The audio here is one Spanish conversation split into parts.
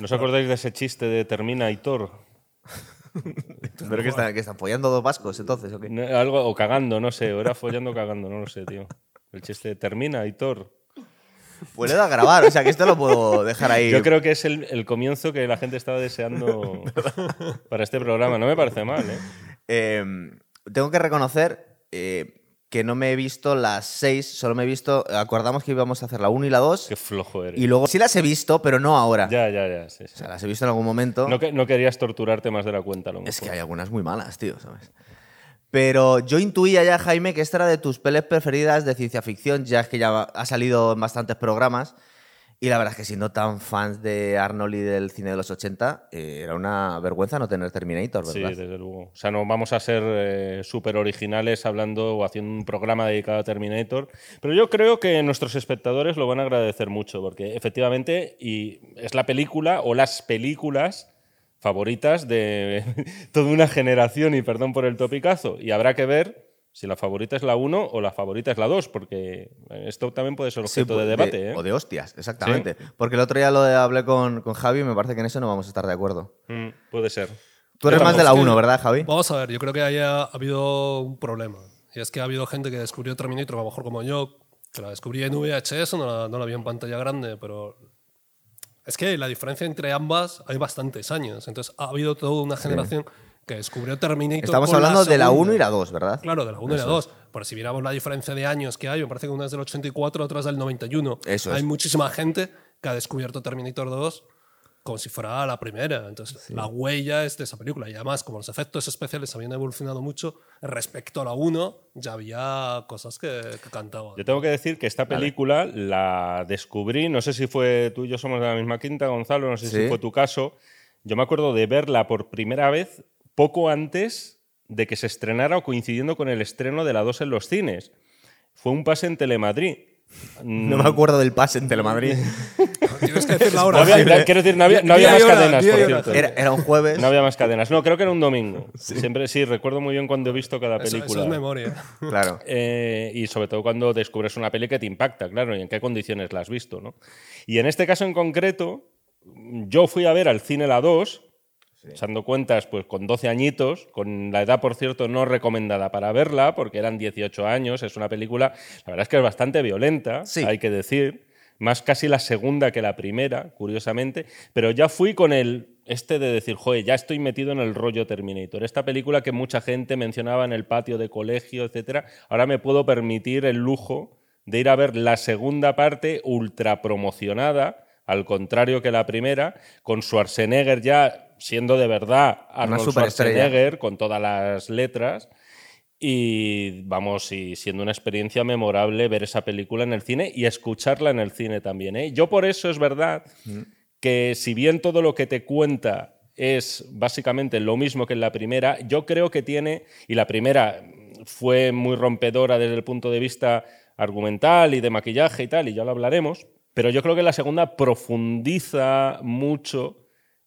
¿No os acordáis de ese chiste de Termina y Thor? Pero que están, que están follando dos vascos entonces, ¿o qué? No, Algo, o cagando, no sé, o era follando o cagando, no lo sé, tío. El chiste de Termina y Thor. Pues le a grabar, o sea que esto lo puedo dejar ahí. Yo creo que es el, el comienzo que la gente estaba deseando para este programa. No me parece mal, ¿eh? Eh, tengo que reconocer eh, que no me he visto las seis, solo me he visto. Acordamos que íbamos a hacer la 1 y la 2. Qué flojo eres. Y luego sí las he visto, pero no ahora. Ya, ya, ya. sí, sí. O sea, las he visto en algún momento. No, que- no querías torturarte más de la cuenta, a lo Es que mejor. hay algunas muy malas, tío, ¿sabes? Pero yo intuía ya, Jaime, que esta era de tus peles preferidas de ciencia ficción, ya es que ya ha salido en bastantes programas. Y la verdad es que siendo tan fans de Arnold y del cine de los 80, eh, era una vergüenza no tener Terminator, Sí, ¿verdad? desde luego. O sea, no vamos a ser eh, súper originales hablando o haciendo un programa dedicado a Terminator, pero yo creo que nuestros espectadores lo van a agradecer mucho, porque efectivamente y es la película o las películas favoritas de toda una generación, y perdón por el topicazo, y habrá que ver si la favorita es la 1 o la favorita es la 2, porque esto también puede ser Sí, objeto de debate. ¿eh? O de hostias, exactamente. Porque el otro día lo de- hablé con, con Javi y me parece que en eso no vamos a estar de acuerdo. Mm, puede ser. Tú eres más de la vamos, que- 1, ¿verdad, Javi? Vamos a ver, yo creo que ahí ha habido un problema. Y es que ha habido gente que descubrió Terminator, a lo mejor como yo, que la descubrí en VHS, no la, no la vi en pantalla grande, pero es que la diferencia entre ambas hay bastantes años. Entonces ha habido toda una generación que descubrió Terminator. Estamos con hablando de la segunda. 1 y la 2, ¿verdad? Claro, de la 1 y la 2. Pero si viéramos la diferencia de años que hay, me parece que una es del 84, otra es del 91. Eso hay es. muchísima gente que ha descubierto Terminator 2 como si fuera la primera. Entonces, la huella es de esa película. Y además, como los efectos especiales habían evolucionado mucho, respecto a la 1, ya había cosas que, que cantaban. Yo tengo que decir que esta película la descubrí, no sé si fue tú y yo somos de la misma quinta, Gonzalo, no sé Sí. si fue tu caso. Yo me acuerdo de verla por primera vez poco antes de que se estrenara o coincidiendo con el estreno de la 2 en los cines. Fue un pase en Telemadrid. No me acuerdo del pase en Telemadrid. Tienes que decirlo No ahora. había, quiero decir, no había, no más hora, cadenas, por cierto. Era, era un jueves. No había más cadenas. No, creo que era un domingo. Siempre sí, recuerdo muy bien cuando he visto cada Eso, película. eso es memoria. Claro. Eh, y sobre todo cuando descubres una peli que te impacta, claro, y en qué condiciones la has visto, ¿no? Y en este caso en concreto, yo fui a ver al cine la 2, echando cuentas, pues con 12 añitos, con la edad, por cierto, no recomendada para verla, porque eran 18 años, es una película, la verdad es que es bastante violenta, Sí. hay que decir, más casi la segunda que la primera, curiosamente, pero ya fui con el este de decir, joder, ya estoy metido en el rollo Terminator. Esta película que mucha gente mencionaba en el patio de colegio, etcétera, ahora me puedo permitir el lujo de ir a ver la segunda parte ultra promocionada, al contrario que la primera, con Schwarzenegger ya siendo de verdad Arnold. Schwarzenegger, con todas las letras. Y vamos, y siendo una experiencia memorable ver esa película en el cine y escucharla en el cine también. ¿eh? Yo por eso es verdad que si bien todo lo que te cuenta es básicamente lo mismo que en la primera, yo creo que tiene, y la primera fue muy rompedora desde el punto de vista argumental y de maquillaje y tal, y ya lo hablaremos, pero yo creo que la segunda profundiza mucho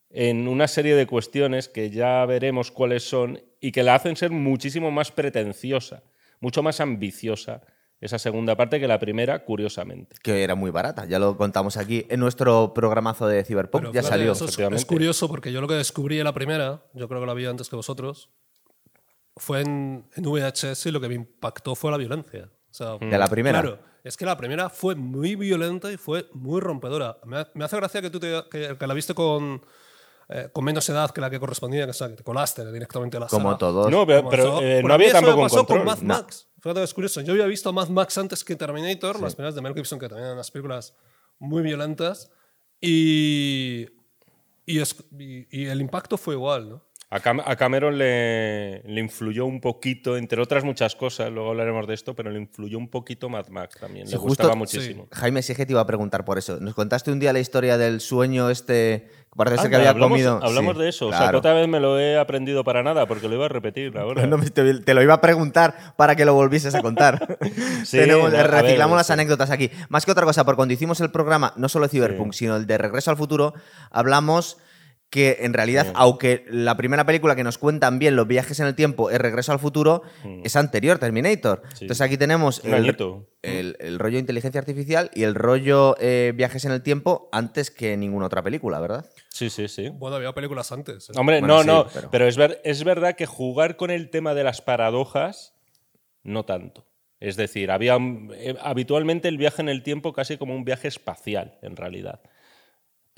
en una serie de cuestiones que ya veremos cuáles son y que la hacen ser muchísimo más pretenciosa, mucho más ambiciosa esa segunda parte que la primera, curiosamente. Que era muy barata, ya lo contamos aquí en nuestro programazo de Cyberpunk, Pero ya fíjate, salió. eso es- curioso porque yo lo que descubrí en la primera, yo creo que la vi antes que vosotros, fue en, en VHS y lo que me impactó fue la violencia. O sea, ¿De la primera? Claro, es que la primera fue muy violenta y fue muy rompedora. Me, me hace gracia que tú te- que, que la viste con, eh, con menos edad que la que correspondía, que, o sea, que te colaste directamente a la Como todos. No, pero, pero, eh, no había tampoco un control. con Mad No. Max. Fíjate, es curioso. Yo había visto Mad Max antes que Terminator, las primeras de Mel Gibson, que también eran unas películas muy violentas. Y, y, es- y- y el impacto fue igual, ¿no? A, Cam- a Cameron le, le influyó un poquito, entre otras muchas cosas, luego hablaremos de esto, pero le influyó un poquito Mad Max también. Sí, le justo- gustaba sí. muchísimo. Jaime, sí que te iba a preguntar por eso. Nos contaste un día la historia del sueño este, que parece ser que había hablamos, comido. hablamos Sí, de eso. O sea, que otra vez me lo he aprendido para nada, porque lo iba a repetir ahora. No, te, te lo iba a preguntar para que lo volvieses a contar. Sí, Tenemos- no, reciclamos ver, las sí. anécdotas aquí. Más que otra cosa, porque cuando hicimos el programa, no solo de Cyberpunk, sino el de Regreso al Futuro, hablamos que en realidad, aunque la primera película que nos cuentan bien los viajes en el tiempo es Regreso al Futuro, es anterior, Terminator. Sí. Entonces aquí tenemos el, el- el rollo inteligencia artificial y el rollo eh, viajes en el tiempo antes que ninguna otra película, ¿verdad? Sí, sí, sí. Bueno, había películas antes. ¿eh? Hombre, Bueno, no, sí, no, pero- pero, es, ver- es verdad que jugar con el tema de las paradojas, no tanto. Es decir, había eh, habitualmente el viaje en el tiempo casi como un viaje espacial, en realidad.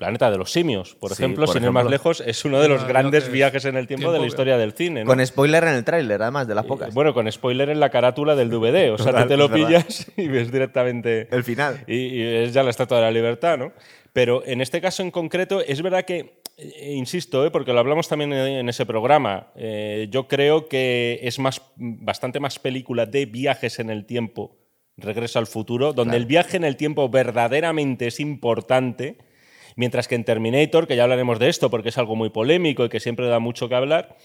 Planeta de los simios, por Sí, ejemplo, por sin ir más ejemplo. lejos, es uno de los grandes viajes- viajes en el tiempo, de la historia del cine. ¿no? Con spoiler en el tráiler, además, de las pocas. Bueno, con spoiler en la carátula del DVD, o sea, Total, te lo verdad. pillas y ves directamente el final. y, y es ya la Estatua de la Libertad, ¿no? Pero en este caso en concreto, es verdad que, eh, insisto, ¿eh? porque lo hablamos también en, en ese programa, eh, yo creo que es más, bastante más película de viajes en el tiempo, Regreso al futuro, donde el viaje en el tiempo verdaderamente es importante, mientras que en Terminator, que ya hablaremos de esto porque es algo muy polémico y que siempre da mucho que hablar,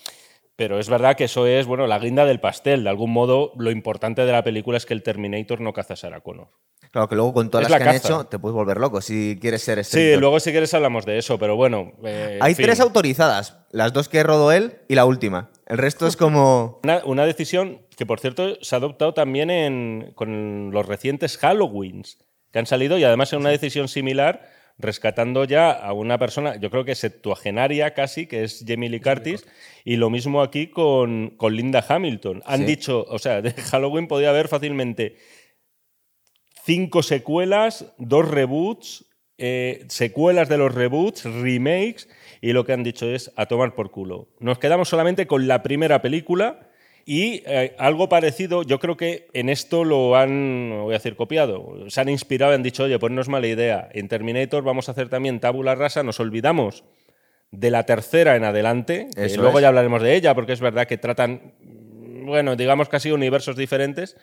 pero es verdad que eso es, bueno, la guinda del pastel. De algún modo, lo importante de la película es que el Terminator no caza a Sarah Connor. Claro que luego con todas Es las la que han hecho te puedes volver loco si quieres ser Sí, estricto. luego si quieres hablamos de eso, pero bueno. eh, en Hay fin. tres autorizadas, las dos que rodó él y la última. El resto es como... Una, una decisión que, por cierto, se ha adoptado también en, con los recientes Halloweens que han salido y además en una decisión similar, rescatando ya a una persona, yo creo que septuagenaria casi, que es Jamie Lee Curtis, y lo mismo aquí con, con Linda Hamilton. Han Sí. dicho, o sea, de Halloween podía haber fácilmente cinco secuelas, dos reboots, eh, secuelas de los reboots, remakes, y lo que han dicho es a tomar por culo. Nos quedamos solamente con la primera película y eh, algo parecido, yo creo que en esto lo han, voy a decir copiado, se han inspirado y han dicho, oye, pues no es mala idea, en Terminator vamos a hacer también tabula rasa, nos olvidamos de la tercera en adelante, Eso luego es. ya hablaremos de ella, porque es verdad que tratan, bueno, digamos casi universos diferentes,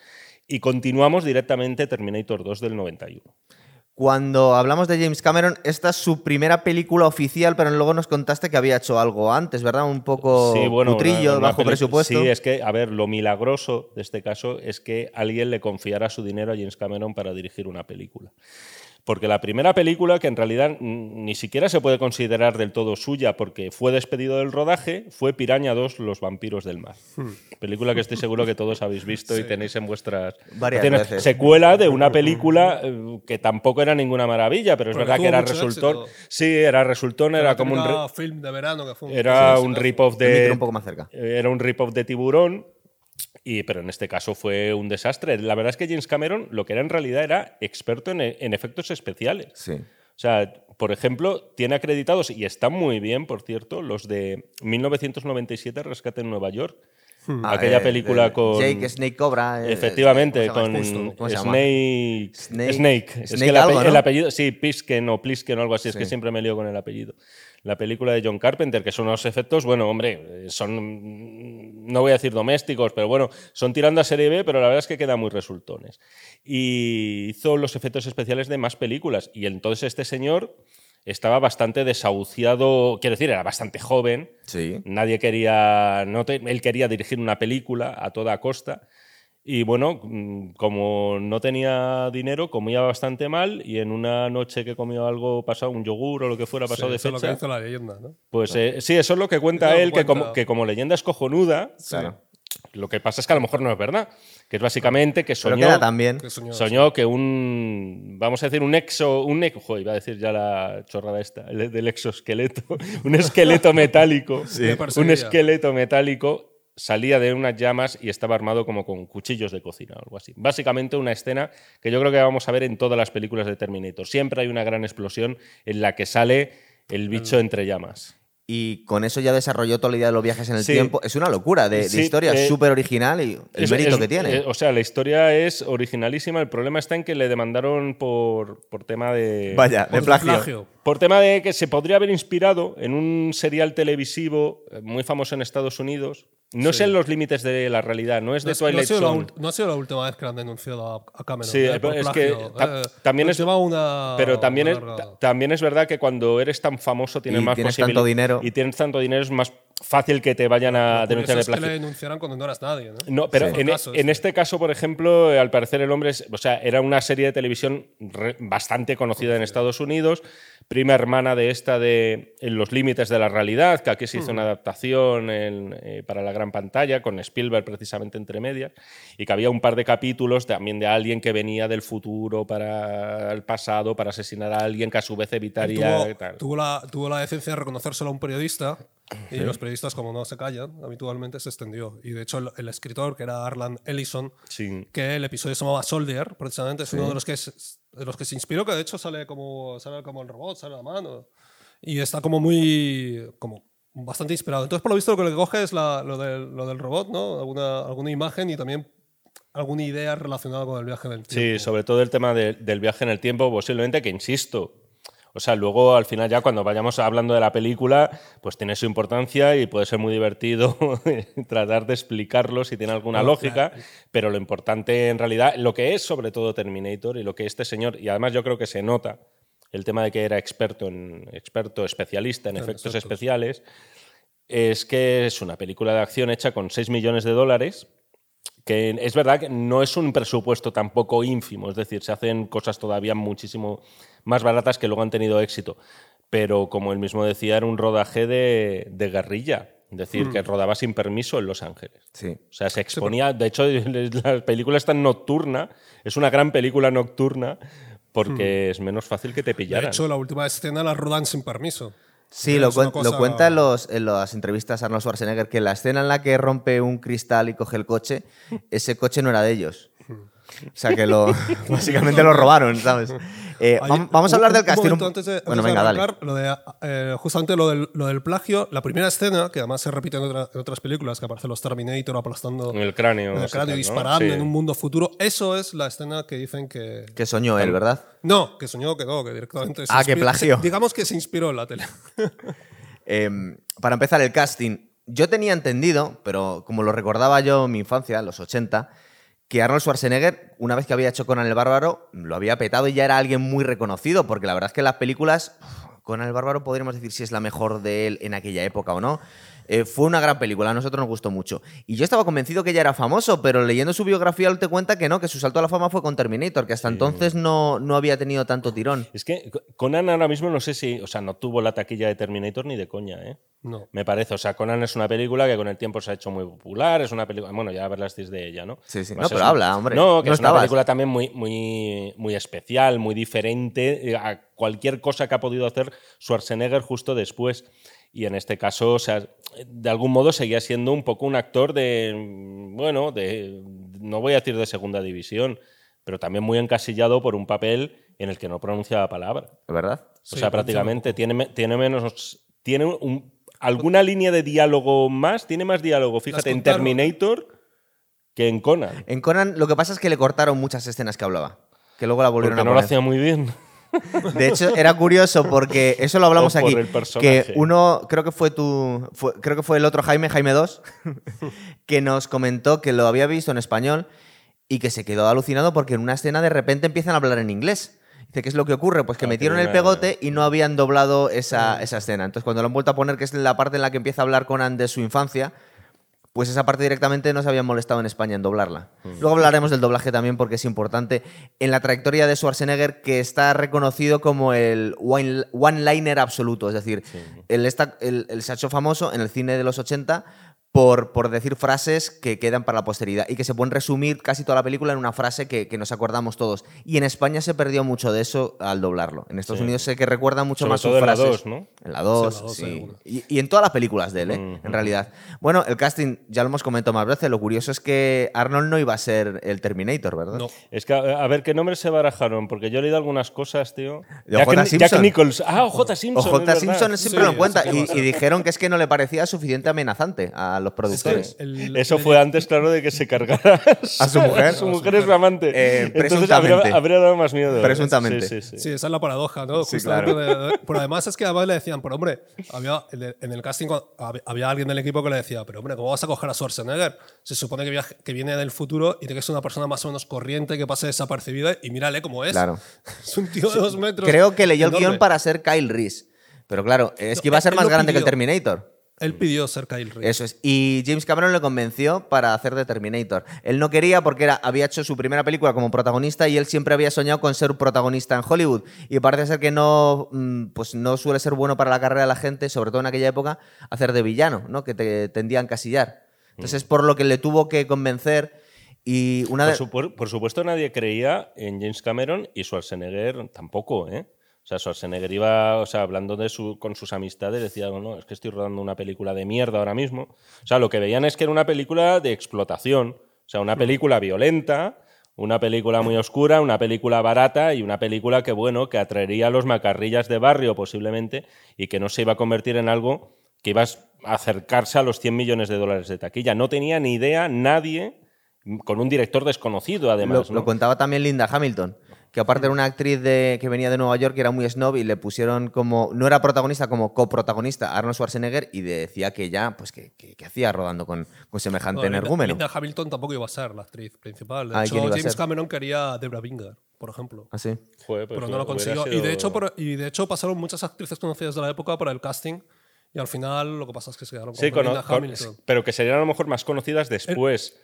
y continuamos directamente Terminator 2 del 91. Cuando hablamos de James Cameron, esta es su primera película oficial, pero luego nos contaste que había hecho algo antes, ¿verdad? Un poco una- una bajo presupuesto. Sí, es que, a ver, lo milagroso de este caso es que alguien le confiara su dinero a James Cameron para dirigir una película. Porque la primera película, que en realidad ni siquiera se puede considerar del todo suya porque fue despedido del rodaje, fue Piraña 2, Los vampiros del mar. Película que estoy seguro que todos habéis visto y tenéis en vuestras... Varias Tiene veces. Secuela de una película eh, que tampoco era ninguna maravilla, pero es Porque verdad que era resultón. éxito. Sí, era resultón, era como un... film de verano que fue un era sí, un rip-off de... micro un poco más cerca. Era un rip-off de tiburón, y, pero en este caso fue un desastre. La verdad es que James Cameron lo que era en realidad era experto en, en efectos especiales. Sí. O sea, por ejemplo, tiene acreditados, y están muy bien, por cierto, los de 1997, Rescate en Nueva York. Ah, Aquella eh, película de con... Jake Snake Cobra. eh, Efectivamente, con. Snake, Snake- Snake. Es que Snake el, ape- algo, ¿no? el apellido, sí, Pisken o Plisken o algo así, es que siempre me lío con el apellido. La película de John Carpenter, que son unos efectos, bueno, hombre, son, no voy a decir domésticos, pero bueno, son tirando a serie B, pero la verdad es que quedan muy resultones. Y hizo los efectos especiales de más películas. Y entonces este señor estaba bastante desahuciado, quiero decir, era bastante joven, Sí. Nadie quería, no te- él quería dirigir una película a toda costa. Y bueno, mm, como no tenía dinero, comía bastante mal y en una noche que comió algo pasado, un yogur o lo que fuera pasado Sí, de eso es lo que fecha, hizo la leyenda, ¿no? pues eh, sí, eso es lo que cuenta Eso él, que como, que como leyenda es cojonuda, Claro. lo que pasa es que a lo mejor no es verdad, que es básicamente que soñó, queda también. Que soñó, soñó que un, vamos a decir, un exo, un ex- jo, iba a decir ya la chorrada esta, el del exoesqueleto, un esqueleto metálico, Me un esqueleto metálico salía de unas llamas y estaba armado como con cuchillos de cocina o algo así. Básicamente una escena que yo creo que vamos a ver en todas las películas de Terminator. Siempre hay una gran explosión en la que sale el bicho entre llamas. Y con eso ya desarrolló toda la idea de los viajes en el Sí. tiempo. Es una locura de, de Sí, historia, eh, súper original y el Es- mérito es- que tiene. eh, o sea, la historia es originalísima. El problema está en que le demandaron por, por tema de. Vaya, de plagio. Por tema de que se podría haber inspirado en un serial televisivo eh, muy famoso en Estados Unidos. No es en los límites de la realidad, no es No, de es- no ha Twilight sido la Zone. no ha sido la última vez que han denunciado a, Cameron. Sí, eh, por es plagio. que ta- Eh, también nos es- lleva una, Pero también es, una larga- ta- también es verdad que cuando eres tan famoso tienes Y más tienes tanto dinero. Y tienes tanto dinero, es más fácil que te vayan a denunciar de curioso es que plagio. le denunciarán cuando no eras nadie, ¿no? No, pero Sí. en, en este. este caso, por ejemplo, al parecer el hombre, es- o sea, era una serie de televisión re- bastante conocida en Estados Unidos, prima hermana de esta de En los límites de la realidad, que aquí se hizo una adaptación en, eh, para la gran pantalla, con Spielberg precisamente entre medias, y que había un par de capítulos también de alguien que venía del futuro para el pasado para asesinar a alguien que a su vez evitaría... Tuvo, tal. tuvo la, tuvo la decencia de reconocérselo a un periodista y los periodistas, como no se callan, habitualmente se extendió. Y de hecho, el, el escritor, que era Arlan Ellison, Sí. que el episodio se llamaba Soldier, precisamente, es uno de los, que es- de los que se inspiró, que de hecho sale como, sale como el robot, sale la mano. Y está como muy. como bastante inspirado. Entonces, por lo visto, lo que le coge es la- lo, del, lo del robot, ¿no? Alguna, alguna imagen y también alguna idea relacionada con el viaje del tiempo. Sí, sobre todo el tema de- del viaje en el tiempo, posiblemente que insisto. O sea, luego al final ya cuando vayamos hablando de la película, pues tiene su importancia y puede ser muy divertido tratar de explicarlo si tiene alguna No, lógica, claro. pero lo importante en realidad, lo que es sobre todo Terminator y lo que este señor, y además yo creo que se nota el tema de que era experto, en, experto especialista en efectos. especiales, es que es una película de acción hecha con 6 millones de dólares que es verdad que no es un presupuesto tampoco ínfimo, es decir, se hacen cosas todavía muchísimo más baratas que luego han tenido éxito, pero como él mismo decía, era un rodaje de, de guerrilla, es decir, que rodaba sin permiso en Los Ángeles. Sí. O sea, se exponía, de hecho, la película es tan nocturna, es una gran película nocturna, porque es menos fácil que te De pillaran. hecho, la última escena la rodan sin permiso. Sí, cosa- lo cuenta en, los, en las entrevistas Arnold Schwarzenegger, que la escena en la que rompe un cristal y coge el coche, ese coche no era de ellos. O sea que lo, básicamente lo robaron, ¿sabes? Eh, vamos a hablar un- del un casting. momento un- antes de- bueno, antes de venga, dale. arrancar, Lo de, eh, justamente lo del, lo del plagio, la primera escena, que además se repite en, otra- en otras películas, que aparecen los Terminator aplastando En el cráneo. en el cráneo disparando Sí. en un mundo futuro. Eso es la escena que dicen que. Que soñó él, ¿verdad? No, que soñó que no, que directamente. se Ah, que se- digamos que se inspiró en la tele. Eh, para empezar, el casting. Yo tenía entendido, pero como lo recordaba yo en mi infancia, en los 80, que Arnold Schwarzenegger, una vez que había hecho Conan el Bárbaro, lo había petado y ya era alguien muy reconocido, porque la verdad es que las películas, Conan el Bárbaro podríamos decir si es la mejor de él en aquella época o no. Eh, fue una gran película, a nosotros nos gustó mucho. Y yo estaba convencido que ya era famoso, pero leyendo su biografía te cuenta que no, que su salto a la fama fue con Terminator, que hasta entonces no, no había tenido tanto tirón. Es que Conan ahora mismo no sé si, o sea, no tuvo la taquilla de Terminator ni de coña, ¿eh? No. Me parece, o sea, Conan es una película que con el tiempo se ha hecho muy popular, es una película, bueno, ya hablasteis de ella, ¿no? Sí, sí. Pues No, pero un- habla, hombre. No, que No es una película también muy, muy, muy especial, muy diferente eh, a cualquier cosa que ha podido hacer Schwarzenegger justo después. Y en este caso, o sea, de algún modo seguía siendo un poco un actor de, bueno, de, no voy a decir de segunda división, pero también muy encasillado por un papel en el que no pronunciaba palabra. ¿Verdad? O Sí, sea, prácticamente tiene, tiene menos. Tiene un- alguna línea de diálogo más. Tiene más diálogo, fíjate, en. Terminator que en Conan. En Conan lo que pasa es que le cortaron muchas escenas que hablaba, que luego la volvieron Porque a no lo poner. hacía muy bien. De hecho, era curioso porque eso lo hablamos aquí. Que uno, creo que fue tu. fue- creo que fue el otro Jaime, Jaime 2, que nos comentó que lo había visto en español y que se quedó alucinado porque en una escena de repente empiezan a hablar en inglés. Dice, ¿qué es lo que ocurre? Pues que Ah, metieron el pegote y no habían doblado esa, esa escena. Entonces, cuando lo han vuelto a poner, que es la parte en la que empieza a hablar Conan de su infancia, pues esa parte directamente no se habían molestado en España en doblarla. Luego hablaremos del doblaje también porque es importante en la trayectoria de Schwarzenegger que está reconocido como el one- one-liner absoluto. Es decir, él, está, él- él se ha hecho famoso en el cine de los 80 por, por decir frases que quedan para la posteridad y que se pueden resumir casi toda la película en una frase que, que nos acordamos todos. Y en España se perdió mucho de eso al doblarlo. En Estados Sí. Unidos sé que recuerda mucho Sobre más todo sus en la frases. 2, ¿no? En la 2, Sí, en la dos, sí. seguro. Y, y en todas las películas de él, ¿eh? en realidad. Bueno, el casting ya lo hemos comentado más veces. Lo curioso es que Arnold no iba a ser el Terminator, ¿verdad? No. Es que, a a ver, ¿qué nombres se barajaron? Porque yo he leído algunas cosas, tío. Jack, O.J. Nichols. Ah, J. Simpson. O J. es verdad. Simpson siempre Sí, lo cuenta y, dijeron que es que no le parecía suficiente amenazante a los productores. El- Eso fue antes, claro, de que se cargara ¿A su mujer? A su mujer es su amante. Eh, Entonces presuntamente. habría, habría dado más miedo. Presuntamente. Sí, sí, sí. Sí, esa es la paradoja, ¿no? Sí, Justamente de- de- pero además es que además le decían, pero hombre, había, en el- casting había alguien del equipo que le decía, pero hombre, ¿cómo vas a coger a Schwarzenegger? Se supone que, viaje- que viene del futuro y que es una persona más o menos corriente que pase desapercibida y mírale cómo es. Claro. Es un tío de dos metros. Creo que leyó el guion para ser Kyle Reese. Pero claro, es que iba a ser más grande que el. Terminator. Él pidió ser Kyle Reese. Eso es. Y James Cameron le convenció para hacer de Terminator. Él no quería porque era, había hecho su primera película como protagonista y él siempre había soñado con ser un protagonista en Hollywood. Y parece ser que no, mm, pues no suele ser bueno para la carrera de la gente, sobre todo en aquella época, hacer de villano, ¿no? Que te tendían a encasillar. Entonces, por lo que le tuvo que convencer. Y una Por, de... por supuesto, nadie creía en James Cameron y Schwarzenegger tampoco, ¿eh? O sea, Schwarzenegger iba, o sea, hablando de su, con sus amistades, decía, no, no, es que estoy rodando una película de mierda ahora mismo. O sea, lo que veían es que era una película de explotación. O sea, una película violenta, una película muy oscura, una película barata y una película que, bueno, que atraería a los macarrillas de barrio posiblemente y que no se iba a convertir en algo que iba a acercarse a los 100 millones de dólares de taquilla. No tenía ni idea nadie, con un director desconocido Lo, además. lo ¿no? contaba también Linda Hamilton, que aparte era una actriz de, que venía de Nueva York y era muy snob y le pusieron como, no era protagonista, como coprotagonista a Arnold Schwarzenegger y decía que ya, pues que, que- que hacía rodando con, con semejante No, Linda- energúmeno. Linda Hamilton tampoco iba a ser la actriz principal. De Ah, ¿y hecho, James ser? Cameron quería Debra Winger, por ejemplo. Así. Joder, pues pero no lo consiguió. Y, de hecho, por- y de hecho pasaron muchas actrices conocidas de la época para el casting. Y al final lo que pasa es que se quedaron Sí, con Linda con- Hamilton. pero que serían a lo mejor más conocidas después.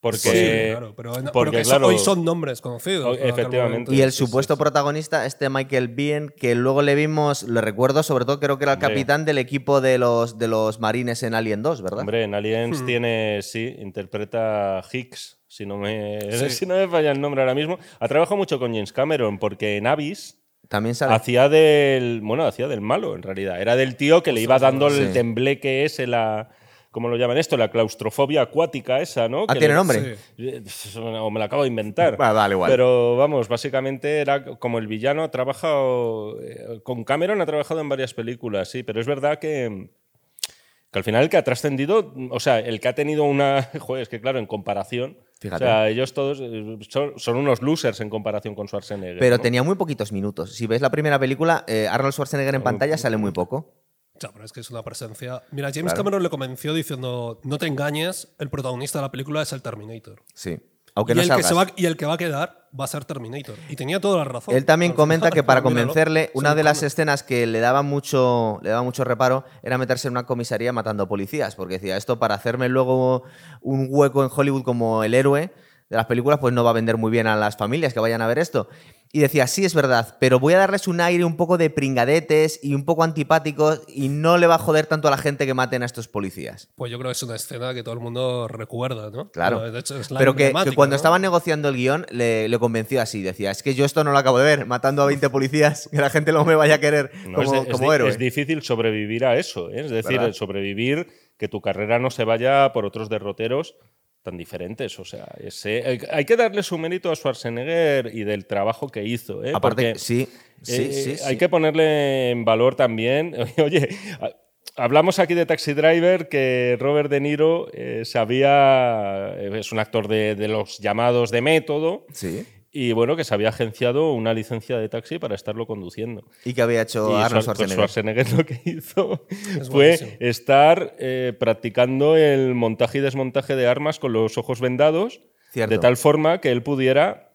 Porque, Sí, claro, pero, porque, porque eso- claro, hoy son nombres conocidos. Efectivamente. Y el sí, supuesto sí. protagonista, este Michael Biehn, que luego le vimos, lo recuerdo, sobre todo creo que era el Hombre. capitán del equipo de los, de los marines en Alien 2, ¿verdad? Hombre, en Hmm. Aliens tiene, sí, interpreta Hicks, si no, me, Sí. si no me falla el nombre ahora mismo. Ha trabajado mucho con James Cameron, porque en Abyss También sale. hacía del, bueno, hacía del malo, en realidad. Era del tío que le iba dando el tembleque ese, la... ¿Cómo lo llaman esto? La claustrofobia acuática esa, ¿no? Ah, Que ¿tiene nombre? Eh, O me la acabo de inventar. Bueno, vale, igual. Pero vamos, básicamente era como el villano. Ha trabajado. eh, Con Cameron ha trabajado en varias películas, sí, pero es verdad que. Que al final el que ha trascendido, o sea, el que ha tenido una. Joder, es que claro, en comparación. Fíjate. O sea, ellos todos eh, son, son unos losers en comparación con Schwarzenegger. Pero ¿no? tenía muy poquitos minutos. Si ves la primera película, eh, Arnold Schwarzenegger en pantalla sale muy poco. Ya, pero es que es una presencia. Mira, James Cameron le convenció diciendo: No te engañes, el protagonista de la película es el Terminator. Sí. Aunque y, no el que se va, y el que va a quedar va a ser Terminator. Y tenía toda la razón. Él también comenta que para convencerle, una un de las escenas que le daba mucho, le daba mucho reparo era meterse en una comisaría matando policías, porque decía, esto para hacerme luego un hueco en Hollywood como el héroe de las películas, pues no va a vender muy bien a las familias que vayan a ver esto. Y decía, sí, es verdad, pero voy a darles un aire un poco de pringadetes y un poco antipáticos y no le va a joder tanto a la gente que maten a estos policías. Pues yo creo que es una escena que todo el mundo recuerda, ¿no? Claro. Bueno, de hecho, es la Pero que, cuando ¿no? estaban negociando el guion le, le convenció así. Decía, es que yo esto no lo acabo de ver, matando a 20 policías, que la gente no me vaya a querer No, como, es, es como héroe. es difícil sobrevivir a eso, ¿eh? es decir, sobrevivir, que tu carrera no se vaya por otros derroteros tan diferentes. O sea, ese- hay- que darle su mérito a Schwarzenegger y del trabajo que hizo. ¿eh? Aparte, Porque, sí, sí, eh, sí, Hay que ponerle en valor también. Oye, hablamos aquí de Taxi Driver, que Robert De Niro eh, se había. eh, Es un actor de, de los llamados de método. Sí. Y bueno, que se había agenciado una licencia de taxi para estarlo conduciendo. ¿Y que había hecho Y Arnold pues Schwarzenegger? Schwarzenegger lo que hizo fue buenísimo. estar eh, practicando el montaje y desmontaje de armas con los ojos vendados, Cierto. de tal forma que él pudiera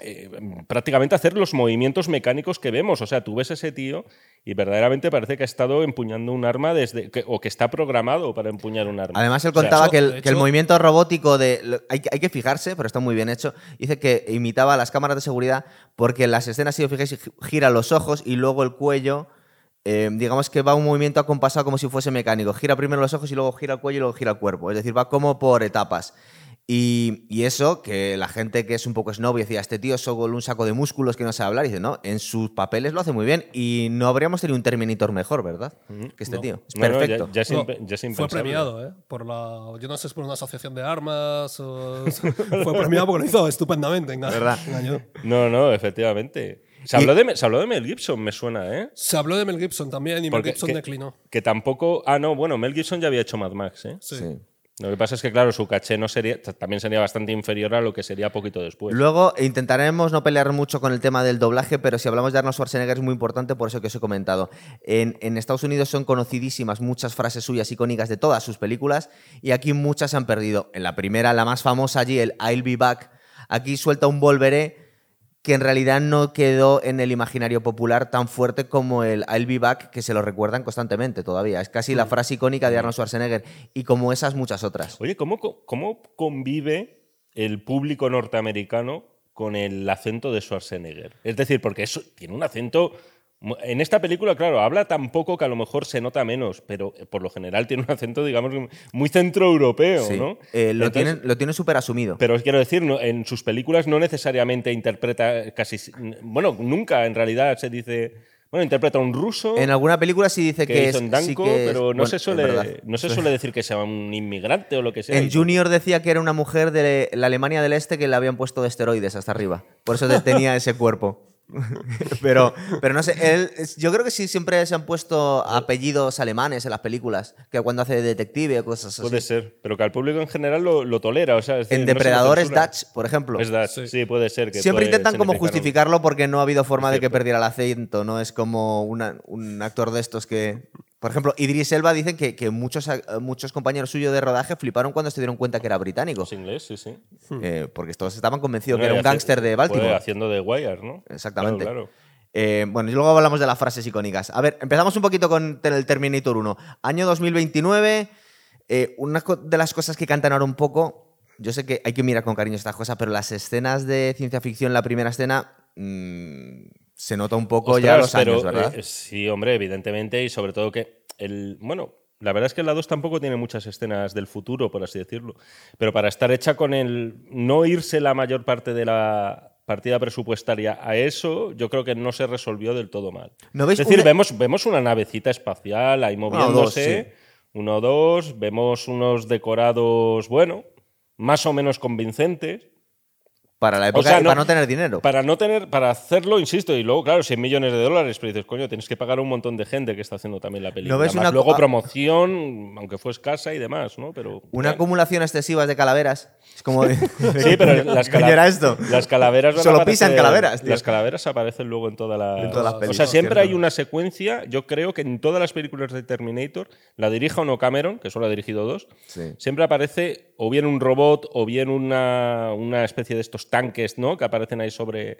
eh, prácticamente hacer los movimientos mecánicos que vemos. O sea, tú ves ese tío y verdaderamente parece que ha estado empuñando un arma desde que- o que está programado para empuñar un arma. Además, él O sea, contaba que, el, que movimiento robótico de. lo- Hay, que- hay que fijarse, pero está muy bien hecho. Dice que imitaba las cámaras de seguridad porque en las escenas, si os fijáis, gi- gira los ojos y luego el cuello. eh, digamos que va un movimiento acompasado como si fuese mecánico. Gira primero los ojos y luego gira el cuello y luego gira el cuerpo. Es decir, va como por etapas. Y, y eso, que la gente que es un poco snob y decía, este tío es solo un saco de músculos que no sabe hablar, y dice, no, en sus papeles lo hace muy bien. Y no habríamos tenido un Terminator mejor, ¿verdad? Que este No. tío. Es no, no, ya- perfecto. ya, ya es fue premiado, ¿eh? Por la, yo no sé si por una asociación de armas o... fue premiado porque lo hizo estupendamente. enga- ¿Verdad? engañó. No, no, efectivamente. Se habló, de, se habló de Mel Gibson, me suena, ¿eh? Se habló de Mel Gibson también y Mel Porque Gibson que- declinó. Que tampoco. Ah, no, bueno, Mel Gibson ya había hecho Mad Max, ¿eh? Sí. Sí. Lo que pasa es que, claro, su caché no sería, también sería bastante inferior a lo que sería poquito después. Luego intentaremos no pelear mucho con el tema del doblaje, pero si hablamos de Arnold Schwarzenegger es muy importante por eso que os he comentado. En, en Estados Unidos son conocidísimas muchas frases suyas icónicas de todas sus películas y aquí muchas se han perdido. En la primera, la más famosa allí, el I'll be back, aquí suelta un volveré que en realidad no quedó en el imaginario popular tan fuerte como el I'll be back, que se lo recuerdan constantemente todavía. Es casi la frase icónica de Arnold Schwarzenegger y como esas muchas otras. Oye, ¿cómo, cómo convive el público norteamericano con el acento de Schwarzenegger? Es decir, porque eso tiene un acento. En esta película, claro, habla tan poco que a lo mejor se nota menos, pero eh, por lo general tiene un acento, digamos, muy centroeuropeo, Sí. ¿no? Eh, lo, Entonces- tienen, lo tiene súper asumido. Pero quiero decir, no- en sus películas no necesariamente interpreta casi. Bueno, nunca en realidad se dice. Bueno, interpreta a un ruso. En alguna película sí dice que es. en sí Danko, que es- pero no, bueno, se suele, no se suele decir que sea un inmigrante o lo que sea. En Junior decía que era una mujer de la Alemania del Este que le habían puesto de esteroides hasta arriba. Por eso tenía ese cuerpo. pero, pero no sé, él, yo creo que sí siempre se han puesto apellidos alemanes en las películas, que cuando hace de detective o cosas así. Puede ser, pero que al público en general lo, lo tolera. O sea, es decir, en no Depredador es. Dutch, por ejemplo. Es Dutch, sí. puede ser. Que Siempre puede intentan como justificarlo porque no ha habido forma de que perdiera el acento, no es como una- un actor de estos que... Por ejemplo, Idris Elba dicen que, que muchos, compañeros suyos de rodaje fliparon cuando se dieron cuenta que era británico. Es inglés, sí, sí. Eh, porque todos estaban convencidos que era un gángster de Baltimore. fue haciendo de Wire, ¿no? Exactamente. Claro, claro. Eh, bueno, y luego hablamos de las frases icónicas. A ver, empezamos un poquito con el Terminator 1. Año 2029. eh, una de las cosas que cantan ahora un poco. Yo sé que hay que mirar con cariño estas cosas, pero las escenas de ciencia ficción, la primera escena, mm, se nota un poco ya los años, ¿verdad? eh, sí, hombre, evidentemente, y sobre todo que el. Bueno, la verdad es que la 2 tampoco tiene muchas escenas del futuro, por así decirlo. Pero para estar hecha con el. No irse la mayor parte de la partida presupuestaria a eso, yo creo que no se resolvió del todo mal. ¿No veis es decir, una- vemos, vemos una navecita espacial ahí o dos, moviéndose. Uno o dos, vemos unos decorados, bueno, más o menos convincentes. Para la época sea, no- para no tener dinero. Para no tener, para hacerlo, insisto, y luego, claro, 100 millones de dólares, pero dices, coño, tienes que pagar a un montón de gente que está haciendo también la película. ves una- luego promoción, aunque fue escasa y demás, ¿no? Pero. Una bueno. acumulación excesiva de calaveras. Es como. Sí, pero las, ¿Qué cala- esto? las calaveras Solo aparecer- pisan calaveras, tío. Las calaveras aparecen luego en toda la. En todas las o pelis, sea, siempre hay una secuencia. Yo creo que en todas las películas de Terminator, la dirija o no Cameron, que solo ha dirigido dos, Sí. siempre aparece o bien un robot o bien una, una especie de estos tanques, ¿no? Que aparecen ahí sobre.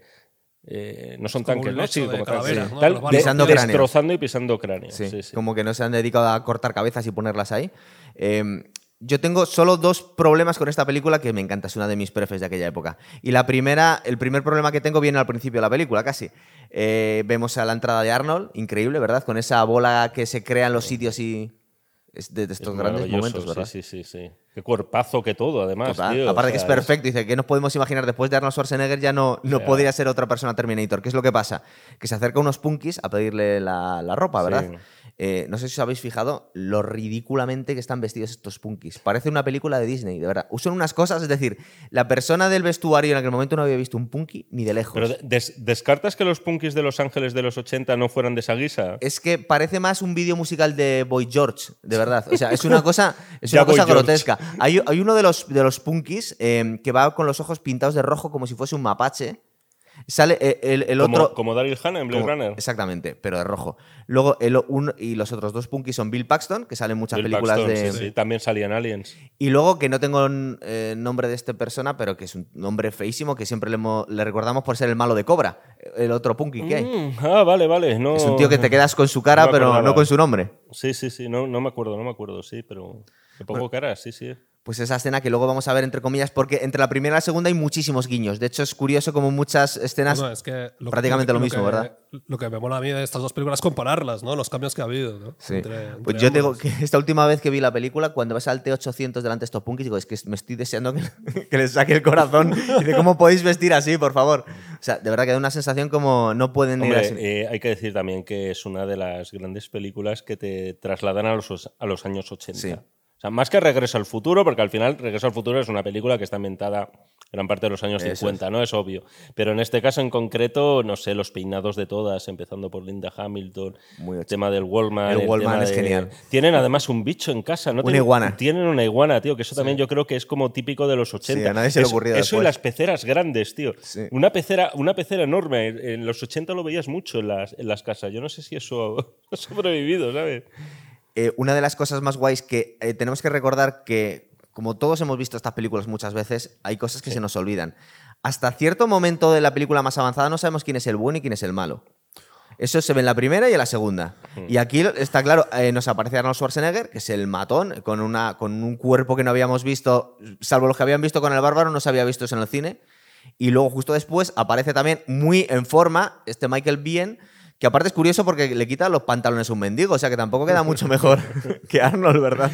eh, no son tanques, ¿no? Sí, de como calaveras, tanques. ¿no? Tal, de-. Pisando cráneos. destrozando y pisando cráneos. Sí, Sí, sí. como que no se han dedicado a cortar cabezas y ponerlas ahí. Eh, yo tengo solo dos problemas con esta película que me encanta, es una de mis prefes de aquella época. Y la primera, el primer problema que tengo viene al principio de la película, casi. Eh, vemos a la entrada de Arnold, increíble, ¿verdad? Con esa bola que se crea en los sitios y es de, de estos Es grandes momentos, ¿verdad? Sí, sí, sí, sí. Qué cuerpazo que todo, además. Total. tío, o Aparte que es perfecto, dice que nos podemos imaginar después de Arnold Schwarzenegger ya no, no podría ser otra persona Terminator. ¿Qué es lo que pasa? Que se acerca unos punkis a pedirle la, la ropa, ¿verdad? Sí. Eh, no sé si os habéis fijado lo ridículamente que están vestidos estos punkis. Parece una película de Disney, de verdad. Usan unas cosas, es decir, la persona del vestuario en aquel momento no había visto un punky ni de lejos. Pero de- des- ¿descartas que los punkis de Los Ángeles de los 80 no fueran de esa guisa? Es que parece más un vídeo musical de Boy George, de verdad. O sea, es una cosa, es una cosa George. grotesca. Hay, hay uno de los, de los punkis eh, que va con los ojos pintados de rojo como si fuese un mapache. Sale eh, el, el como, otro. como Daryl Hannah en Blade como- Runner. Exactamente, pero de rojo. Luego, el, un- y los otros dos punkis son Bill Paxton, que salen en muchas Bill películas Paxton, de. sí, sí. También salían Aliens. Y luego, que no tengo eh, nombre de esta persona, pero que es un nombre feísimo, que siempre le, recordamos por ser el malo de Cobra, el otro punky que hay. Mm, ah, vale, vale. No, Es un tío que te quedas con su cara, no pero no con su nombre. Sí, sí, sí. No, no me acuerdo, no me acuerdo, sí, pero. Me pongo cara, sí, sí. Pues esa escena que luego vamos a ver entre comillas, porque entre la primera y la segunda hay muchísimos guiños. De hecho, es curioso como muchas escenas. Bueno, es que lo- prácticamente lo mismo, que- ¿verdad? Lo que me mola a mí de estas dos películas es compararlas, ¿no? Los cambios que ha habido, ¿no? Sí. Entre- entre pues yo digo que esta última vez que vi la película, cuando vas al T800 delante de estos punkis, digo, es que me estoy deseando que, que les saque el corazón. Y de cómo podéis vestir así, por favor. O sea, de verdad que da una sensación como no pueden ir así. Eh, hay que decir también que es una de las grandes películas que te trasladan a los, a los años 80. Sí. Sea, más que Regreso al Futuro, porque al final Regreso al Futuro es una película que está ambientada gran parte de los años Eso 50, ¿no? Es obvio. Pero en este caso en concreto, no sé, los peinados de todas, empezando por Linda Hamilton, Muy el tema del Wallman. El Wallman tema es de- genial. Tienen además un bicho en casa, ¿no? Una Tienen- iguana. Tienen una iguana, tío, que eso también yo creo que es como típico de los 80. a nadie se le Eso- ocurrió Eso después. y las peceras grandes, tío. Sí. Una, pecera, una pecera enorme. En los 80 lo veías mucho en las, en las casas. Yo no sé si eso ha sobrevivido, ¿sabes? Eh, una de las cosas más guays que eh, tenemos que recordar que, como todos hemos visto estas películas muchas veces, hay cosas que se nos olvidan. hasta cierto momento de la película más avanzada no sabemos quién es el bueno y quién es el malo. Eso se ve en la primera y en la segunda. Y aquí está claro, eh, nos aparece Arnold Schwarzenegger, que es el matón, con, una, con un cuerpo que no habíamos visto, salvo los que habían visto con el bárbaro, no se había visto eso en el cine. Y luego justo después aparece también muy en forma este Michael Biehn, que aparte es curioso porque le quita los pantalones a un mendigo, o sea que tampoco queda mucho mejor que Arnold, ¿verdad?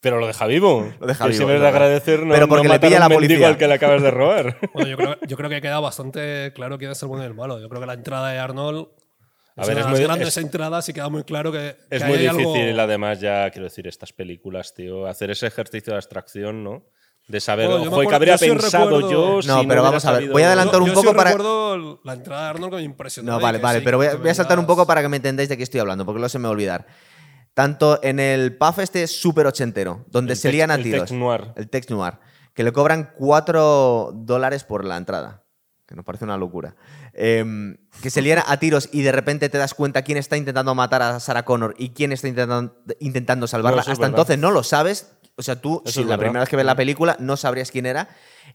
Pero lo deja vivo. Lo deja que vivo, siempre de agradecer no, Pero porque no le matar pilla a la un mendigo policía. al que le acabas de robar. Bueno, yo creo, yo creo que queda bastante claro quién es el bueno y el malo. Yo creo que la entrada de Arnold A es ver, es muy- grandes es- entradas y queda muy claro que, Es que muy hay algo- difícil, además, ya quiero decir, estas películas, tío. Hacer ese ejercicio de abstracción, ¿no? De saber, Bueno, yo me ojo, ¿y acuerdo- ¿qué habría yo pensado recuerdo- yo No, si pero vamos a ver, voy a adelantar Yo- un yo poco sí para- recuerdo la entrada de Arnold que me impresionó. No, vale, que vale, sí, pero voy a, que voy a saltar un poco para que me entendáis de qué estoy hablando, porque luego se me va a olvidar. Tanto en el puff este súper ochentero, donde El se tex- lían a el tiros. tex noir. El text noir. Que le cobran 4 dólares por la entrada. Que nos parece una locura. Em, que se lían a tiros y de repente te das cuenta quién está intentando matar a Sarah Connor y quién está intentando, intentando salvarla. No, eso es Hasta entonces no lo sabes. O sea, tú, Eso si es la verdad. primera vez que ves la película, no sabrías quién era.